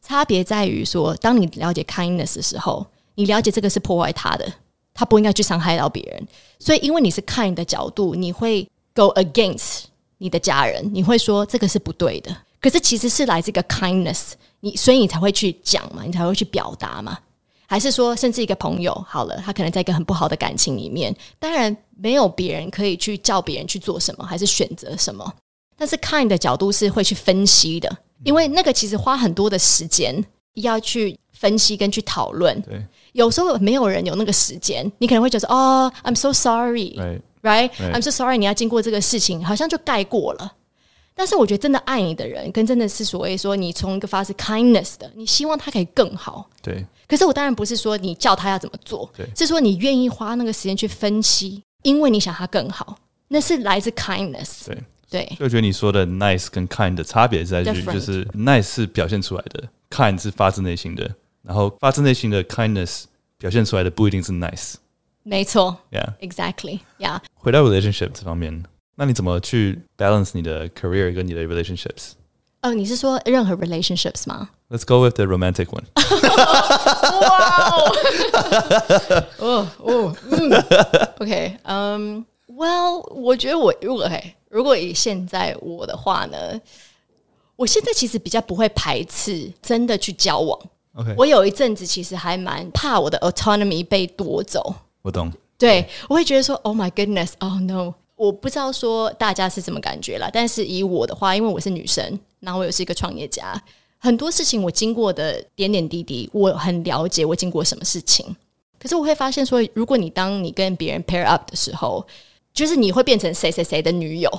差别在于说，当你了解 kindness 的时候，你了解这个是破坏他的。他不应该去伤害到别人，所以因为你是 kind 的角度，你会 go against 你的家人，你会说这个是不对的。可是其实是来自一个 kindness，你所以你才会去讲嘛，你才会去表达嘛。还是说，甚至一个朋友好了，他可能在一个很不好的感情里面，当然没有别人可以去叫别人去做什么，还是选择什么。但是 kind 的角度是会去分析的，因为那个其实花很多的时间要去分析跟去讨论。对。有时候没有人有那个时间，你可能会觉得哦，I'm so sorry，right？I'm right? right. so sorry，你要经过这个事情，好像就盖过了。但是我觉得真的爱你的人，跟真的是所谓说你从一个发自 kindness 的，你希望他可以更好。对。可是我当然不是说你叫他要怎么做，对，是说你愿意花那个时间去分析，因为你想他更好，那是来自 kindness。对。对，就觉得你说的 nice 跟 kind 的差别在于，就是 nice 是表现出来的，kind 是发自内心的，然后发自内心的 kindness 表现出来的不一定是 nice。没错，Yeah，exactly，Yeah。 Yeah 回到 relationship 这方面，那你怎么去 balance 你的 career 跟你的 relationships？哦，你是说任何 relationships 吗？Let's go with the romantic one。哇哦，哦，嗯，OK，嗯，Well，我觉得我如果嘿，如果以现在我的话呢，我现在其实比较不会排斥真的去交往。 (laughs) (laughs) OK，我有一阵子其实还蛮怕我的 autonomy 被夺走。我懂，对，我会觉得说，Oh my goodness，Oh no，我不知道说大家是什么感觉啦。但是以我的话，因为我是女生，然后我又是一个创业家，很多事情我经过的点点滴滴，我很了解我经过什么事情。可是我会发现说，如果你当你跟别人 pair up 的时候，就是你会变成谁谁谁的女友，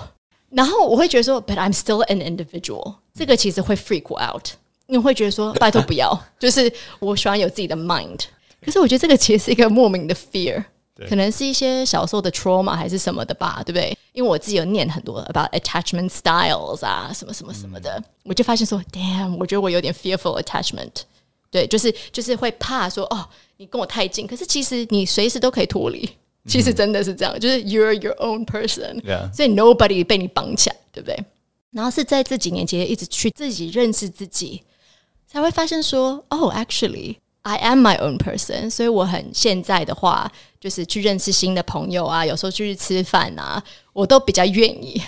然后我会觉得说，But I'm still an individual，这个其实会 freak out，你会觉得说，(laughs) 拜托不要，就是我喜欢有自己的 mind。可是我觉得这个其实是一个莫名的 fear，可能是一些小时候的 trauma 还是什么的吧，对不对？因为我自己有念很多 about attachment styles 啊，什么什么什么的，嗯、我就发现说，damn，我觉得我有点 fearful attachment，对，就是就是会怕说，哦，你跟我太近，可是其实你随时都可以脱离，其实真的是这样，就是 you're your own person，Yeah. 所以 nobody 被你绑起来，对不对？然后是在这几年间一直去自己认识自己，才会发现说，哦，actually。I am my own person，所以我很现在的话，就是去认识新的朋友啊，有时候去吃饭啊，我都比较愿意，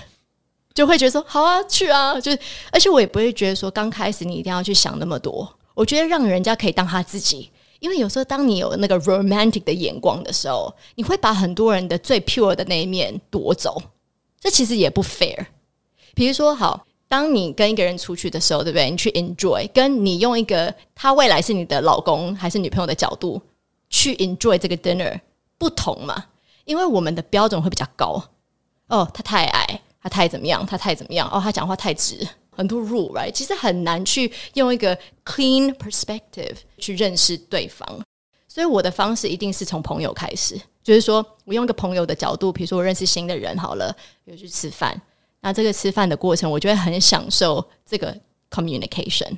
就会觉得说好啊，去啊，就是，而且我也不会觉得说刚开始你一定要去想那么多，我觉得让人家可以当他自己，因为有时候当你有那个 romantic 的眼光的时候，你会把很多人的最 pure 的那一面夺走，这其实也不 fair。比如说，好。当你跟一个人出去的时候，对不对？你去 enjoy，跟你用一个他未来是你的老公还是女朋友的角度去 enjoy 这个 dinner 不同嘛？因为我们的标准会比较高。哦，他太矮，他太怎么样？他太怎么样？哦，他讲话太直，很多 rule，right？其实很难去用一个 clean perspective 去认识对方。所以我的方式一定是从朋友开始，就是说我用一个朋友的角度，比如说我认识新的人，好了，比如去吃饭。那这个吃饭的过程，我就会很享受这个 communication，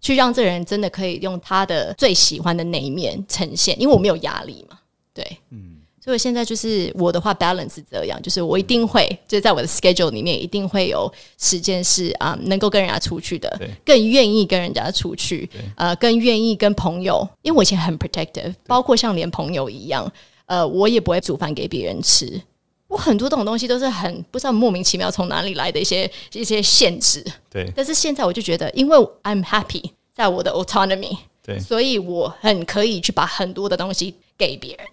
去让这个人真的可以用他的最喜欢的那一面呈现，因为我没有压力嘛，对，嗯，所以我现在就是我的话 balance 是这样，就是我一定会就在我的 schedule 里面一定会有时间是啊、呃、能够跟人家出去的，对。更愿意跟人家出去，呃，更愿意跟朋友，因为我以前很 protective，包括像连朋友一样，呃，我也不会煮饭给别人吃。我很多这种东西都是很不知道莫名其妙从哪里来的一些一些限制，对。但是现在我就觉得，因为 I'm happy 在我的 autonomy，对，所以我很可以去把很多的东西给别人。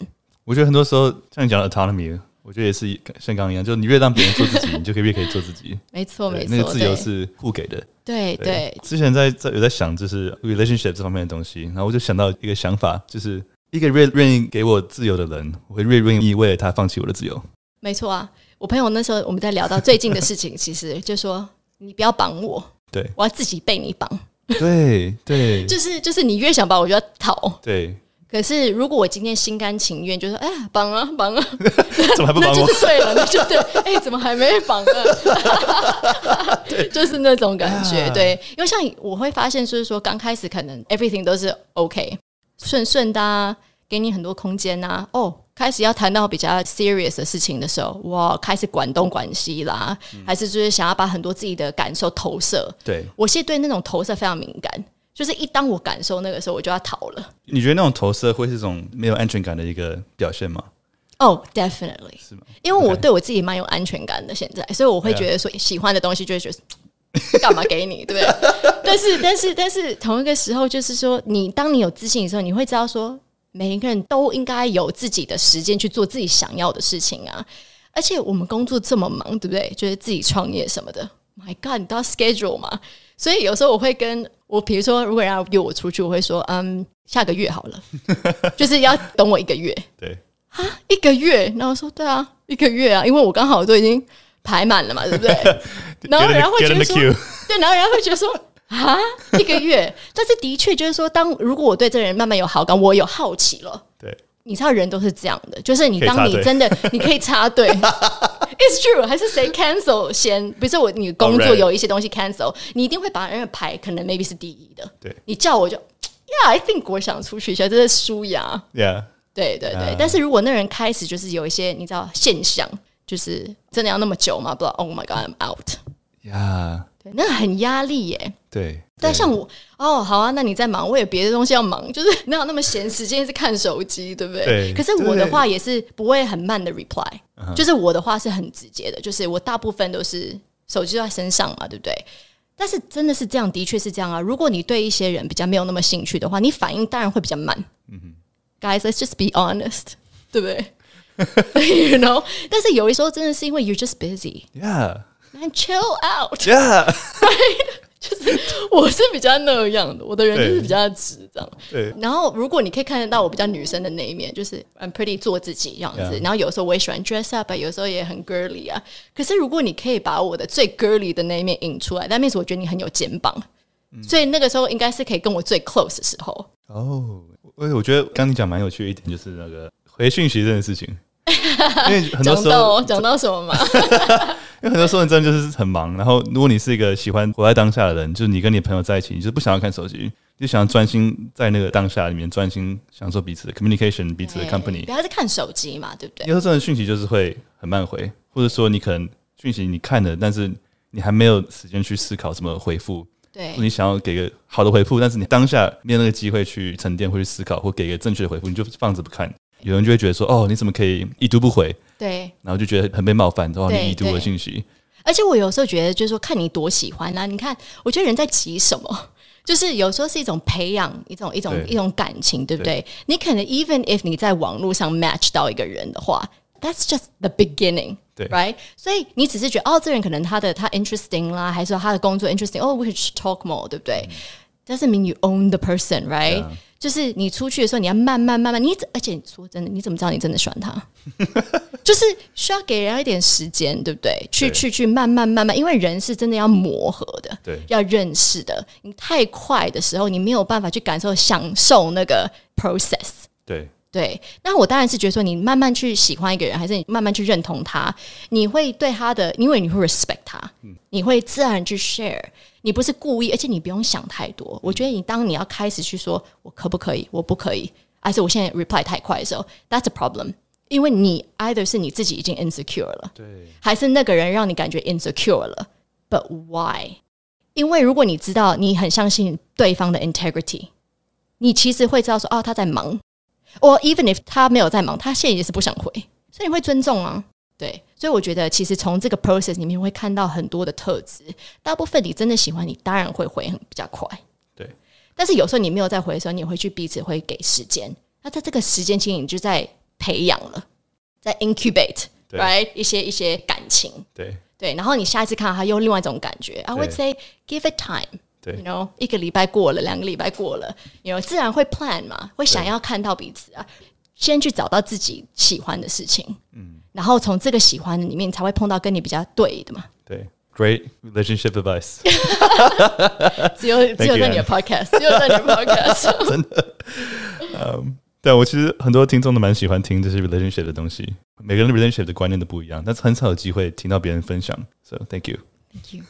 我觉得很多时候像你讲的 autonomy，我觉得也是像刚刚一样，就你越让别人做自己，你就可以越可以做自己。没错，没错，那个自由是互给的。对对。之前在在有在想，就是 relationship 这方面的东西，然后我就想到一个想法，就是一个越愿意给我自由的人，我会越愿意为了他放弃我的自由。没错啊，我朋友那时候我们在聊到最近的事情，其实就说你不要绑我，对，我要自己被你绑，对对，(laughs) 就是就是你越想绑我就要逃，对。可是如果我今天心甘情愿，就说哎呀绑啊绑啊，(laughs) 怎么还不绑我？(laughs) 那就是对了，那就对。哎，怎么还没绑啊？对，就是那种感觉，对。因为像我会发现，就是说刚开始可能 everything 都是 OK 顺顺的啊，给你很多空间啊，哦。开始要谈到比较 serious 的事情的时候，哇，开始管东管西啦，嗯、还是就是想要把很多自己的感受投射。对，我现在对那种投射非常敏感，就是一当我感受那个时候，我就要逃了。你觉得那种投射会是种没有安全感的一个表现吗？哦、oh，definitely 是吗？因为我对我自己蛮有安全感的，现在，(laughs) 所以我会觉得说喜欢的东西就会觉得 (laughs) 干嘛给你，对不对？但是，但是，但是同一个时候，就是说你当你有自信的时候，你会知道说。每一个人都应该有自己的时间去做自己想要的事情啊！而且我们工作这么忙，对不对？就是自己创业什么的，My God，你都要 schedule 嘛？所以有时候我会跟我，比如说，如果人家约我出去，我会说，嗯，下个月好了，(laughs) 就是要等我一个月。对啊，一个月，然后说，对啊，一个月啊，因为我刚好都已经排满了嘛，对不对？(laughs) 然后人家会觉得说，对，然后人家会觉得说。啊，一个月，(laughs) 但是的确就是说，当如果我对这个人慢慢有好感，我有好奇了，对，你知道人都是这样的，就是你当你真的你可以插队，(laughs) It's true，还是谁 cancel 先？比如说我你工作有一些东西 cancel，你一定会把人的排可能 maybe 是第一的。对。你叫我就，Yeah，I think 我想出去一下，这是舒雅。，Yeah，对对对，啊但是如果那人开始就是有一些你知道现象，就是真的要那么久吗？不知道，Oh my God，I'm out。Yeah，对，那很压力耶。对。但像我哦，好啊，那你在忙，我有别的东西要忙，就是哪有那么闲时间是看手机，对不对？对可是我的话也是不会很慢的 reply，就是我的话是很直接的，就是我大部分都是手机都在身上嘛，对不对？但是真的是这样，的确是这样啊。如果你对一些人比较没有那么兴趣的话，你反应当然会比较慢。嗯哼，Guys，let's just be honest，(laughs) 对不对？(laughs) You know，但是有的时候真的是因为 you're just busy，and (laughs) Yeah，Yeah，chill out，yeah。(laughs) 就是我是比较那样的，我的人就是比较直这样。对然后如果你可以看得到我比较女生的那一面，就是 I'm pretty 做自己这样子。然后有时候我也喜欢 dress up，啊有时候也很 girly 啊。可是如果你可以把我的最 girly 的那一面引出来，那 means 我觉得你很有肩膀。所以那个时候应该是可以跟我最 close 的时候。哦，我我觉得刚你讲蛮有趣的一点，就是那个回讯息这件事情，(laughs) 因为很多时候，讲到什么嘛？(laughs) 因为很多时候你真的就是很忙，然后如果你是一个喜欢活在当下的人，就是你跟你朋友在一起，你就是不想要看手机，就想要专心在那个当下里面专心享受彼此的 communication，彼此的 company 不。要再看手机嘛，对不对？有时候真的讯息就是会很慢回，或者说你可能讯息你看了，但是你还没有时间去思考怎么回复。对你想要给个好的回复，但是你当下没有那个机会去沉淀或去思考，或给个正确的回复，你就放着不看。有人就会觉得说：“哦，你怎么可以已读不回对。？”然后就觉得很被冒犯，哦，对你已读的信息。而且我有时候觉得，就是说看你多喜欢啊！你看，我觉得人在急什么？(laughs) 就是有时候是一种培养，一种一种一种感情，对不对？你可能 even if 你在网络上 match 到一个人的话，that's just the beginning。对，right？所以你只是觉得哦，这人可能他的他 interesting 啦，还是说他的工作 interesting？哦，we should talk more，对不对？Doesn't mean you own the person，right？、Yeah. 就是你出去的时候，你要慢慢慢慢，你而且说真的，你怎么知道你真的喜欢他？(laughs) 就是需要给人家一点时间，对不对？去对去去，慢慢慢慢，因为人是真的要磨合的，对要认识的。你太快的时候，你没有办法去感受、享受那个 process。对对，那我当然是觉得说，你慢慢去喜欢一个人，还是你慢慢去认同他，你会对他的，因为你会 respect 他，你会自然去 share，你不是故意，而且你不用想太多。我觉得你当你要开始去说我可不可以，我不可以，还是我现在 reply 太快的时候，that's a problem，因为你 either 是你自己已经 insecure 了，对还是那个人让你感觉 insecure 了，but why？因为如果你知道你很相信对方的 integrity，你其实会知道说哦他在忙。Or even if 他没有在忙，他现在也是不想回，所以你会尊重啊。对，所以我觉得其实从这个 process 里面会看到很多的特质。大部分你真的喜欢你，当然会回很比较快。对，但是有时候你没有在回的时候，你也会去彼此会给时间。那在这个时间期间，你就在培养了，在 incubate 对 right 一些一些感情。对对，然后你下一次看到他又另外一种感觉。I would say give it time。对 you know，一个礼拜过了，两个礼拜过了，you know，自然会 plan 嘛，会想要看到彼此啊。先去找到自己喜欢的事情，嗯，然后从这个喜欢的里面，才会碰到跟你比较对的嘛。对，Great relationship advice。只有只有在你的 podcast，只有在你的 podcast。真的，嗯，对我其实很多听众都蛮喜欢听这些 relationship 的东西，每个人的 relationship 的观念都不一样，但是很少有机会听到别人分享，so thank you。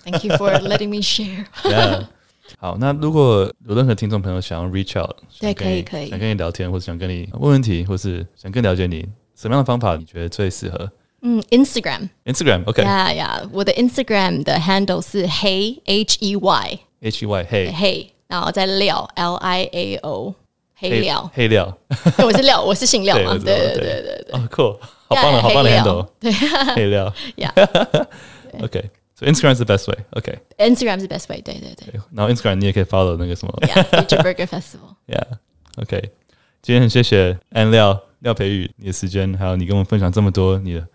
Thank you, for letting me share。Yeah. 好，那如果有任何听众朋友想要 reach out，对想跟你可以可以。想跟你聊天，或者想跟你问问题，或是想更了解你，什么样的方法你觉得最适合？嗯，Instagram，？Instagram，OK，、呀呀，我的 Instagram 的 handle 是 Hey H E Y H E Y，Hey，Hey，然后再廖 L I A O，黑料，黑料，(laughs) 我是廖，我是姓廖嘛，对对对对对对。哦，cool，好棒的，好棒的 handle，对。黑料呀 ，OK，so Instagram is the best way，OK，、 ，Instagram 是 best way，对对对然后 Instagram 你也可以 follow 那个什么，Yeah，Future (laughs) Burger Festival。 ，Yeah，OK，、今天很谢谢安廖廖培宇你的时间，还有你跟我们分享这么多你的，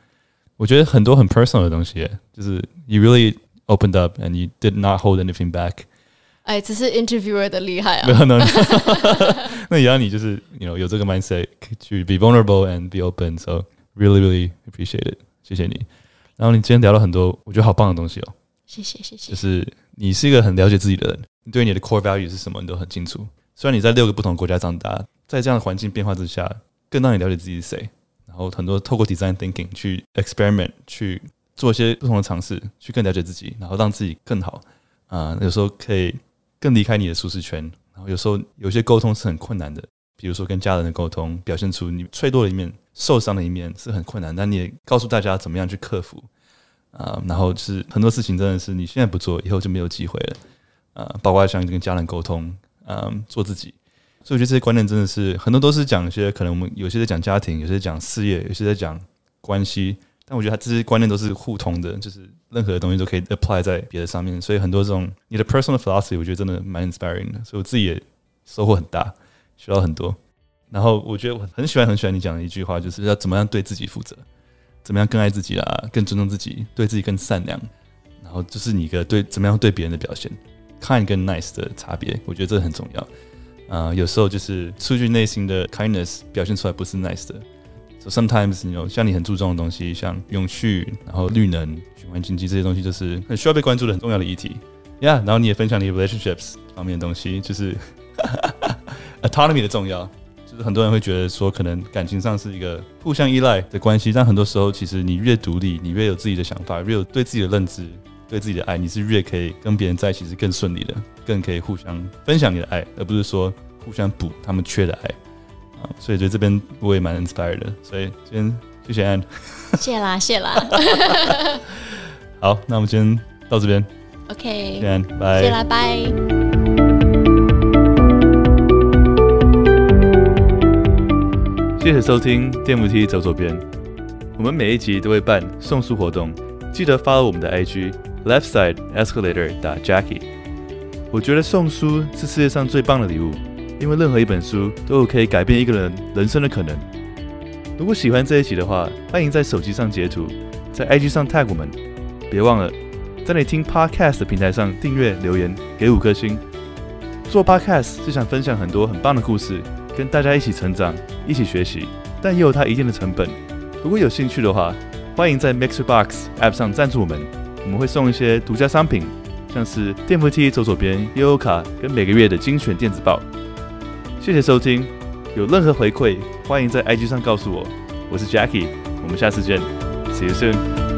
我觉得很多很 personal 的东西耶，就是 you really opened up and you did not hold anything back。哎，只是 interviewer 的厉害没啊！有呢，那也要你就是 (laughs) (laughs) you know 有这个 mindset 去 be vulnerable and be open，so really really appreciate it，谢谢你。 然后你今天聊了很多我觉得好棒的东西哦，谢谢谢谢就。是你是一个很了解自己的人，你对你的 core value 是什么你都很清楚。虽然你在六个不同国家长大，在这样的环境变化之下，更让你了解自己是谁。然后很多透过 design thinking 去 experiment，去做一些不同的尝试，去更了解自己，然后让自己更好。啊、呃，有时候可以更离开你的舒适圈。然后有时候有些沟通是很困难的，比如说跟家人的沟通，表现出你脆弱的一面、受伤的一面是很困难，但你也告诉大家怎么样去克服。啊、然后就是很多事情真的是你现在不做，以后就没有机会了。啊、包括像跟家人沟通，嗯、做自己。所以我觉得这些观念真的是很多都是讲一些可能我们有些在讲家庭，有些讲事业，有些在讲关系。但我觉得它这些观念都是互通的，就是任何的东西都可以 apply 在别的上面。所以很多这种你的 personal philosophy，我觉得真的蛮 inspiring 的。所以我自己也收获很大，学到很多。然后我觉得我很喜欢很喜欢你讲的一句话，就是要怎么样对自己负责，怎么样更爱自己啦，更尊重自己，对自己更善良。然后就是你一个对怎么样对别人的表现，kind 跟 nice 的差别，我觉得这很重要。啊、呃，有时候就是出于内心的 kindness 表现出来不是 nice 的。So sometimes you know，像你很注重的东西，像永续，然后绿能、循环经济这些东西，就是很需要被关注的很重要的议题。Yeah，然后你也分享你的 relationships 方面的东西，就是 (laughs) autonomy 的重要。就是很多人会觉得说，可能感情上是一个互相依赖的关系，但很多时候其实你越独立，你越有自己的想法，越有对自己的认知。对自己的爱，你是越可以跟别人在一起是更顺利的，更可以互相分享你的爱，而不是说互相补他们缺的爱 (laughs) 啊。所以对这边我也蛮 inspired 的。所以今天谢谢安，谢啦谢啦。(laughs) 好，那我们今天到这边。OK，谢谢安，拜。谢啦，拜。谢谢收听电扶梯走左边，我们每一集都会办送书活动，记得 follow 我们的 IG。Left side escalator 打 Jackie，我觉得送书是世界上最棒的礼物，因为任何一本书都有可以改变一个人人生的可能。如果喜欢这一集的话，欢迎在手机上截图，在 IG 上 tag 我们。别忘了在你听 Podcast 的平台上订阅、留言、给五颗星。做 Podcast 是想分享很多很棒的故事，跟大家一起成长、一起学习，但也有它一定的成本。如果有兴趣的话，欢迎在 MixerBox App 上赞助我们。我们会送一些独家商品，像是电扶梯走左边悠悠卡跟每个月的精选电子报。谢谢收听，有任何回馈欢迎在 IG 上告诉我。我是 Jackie，我们下次见，See you soon。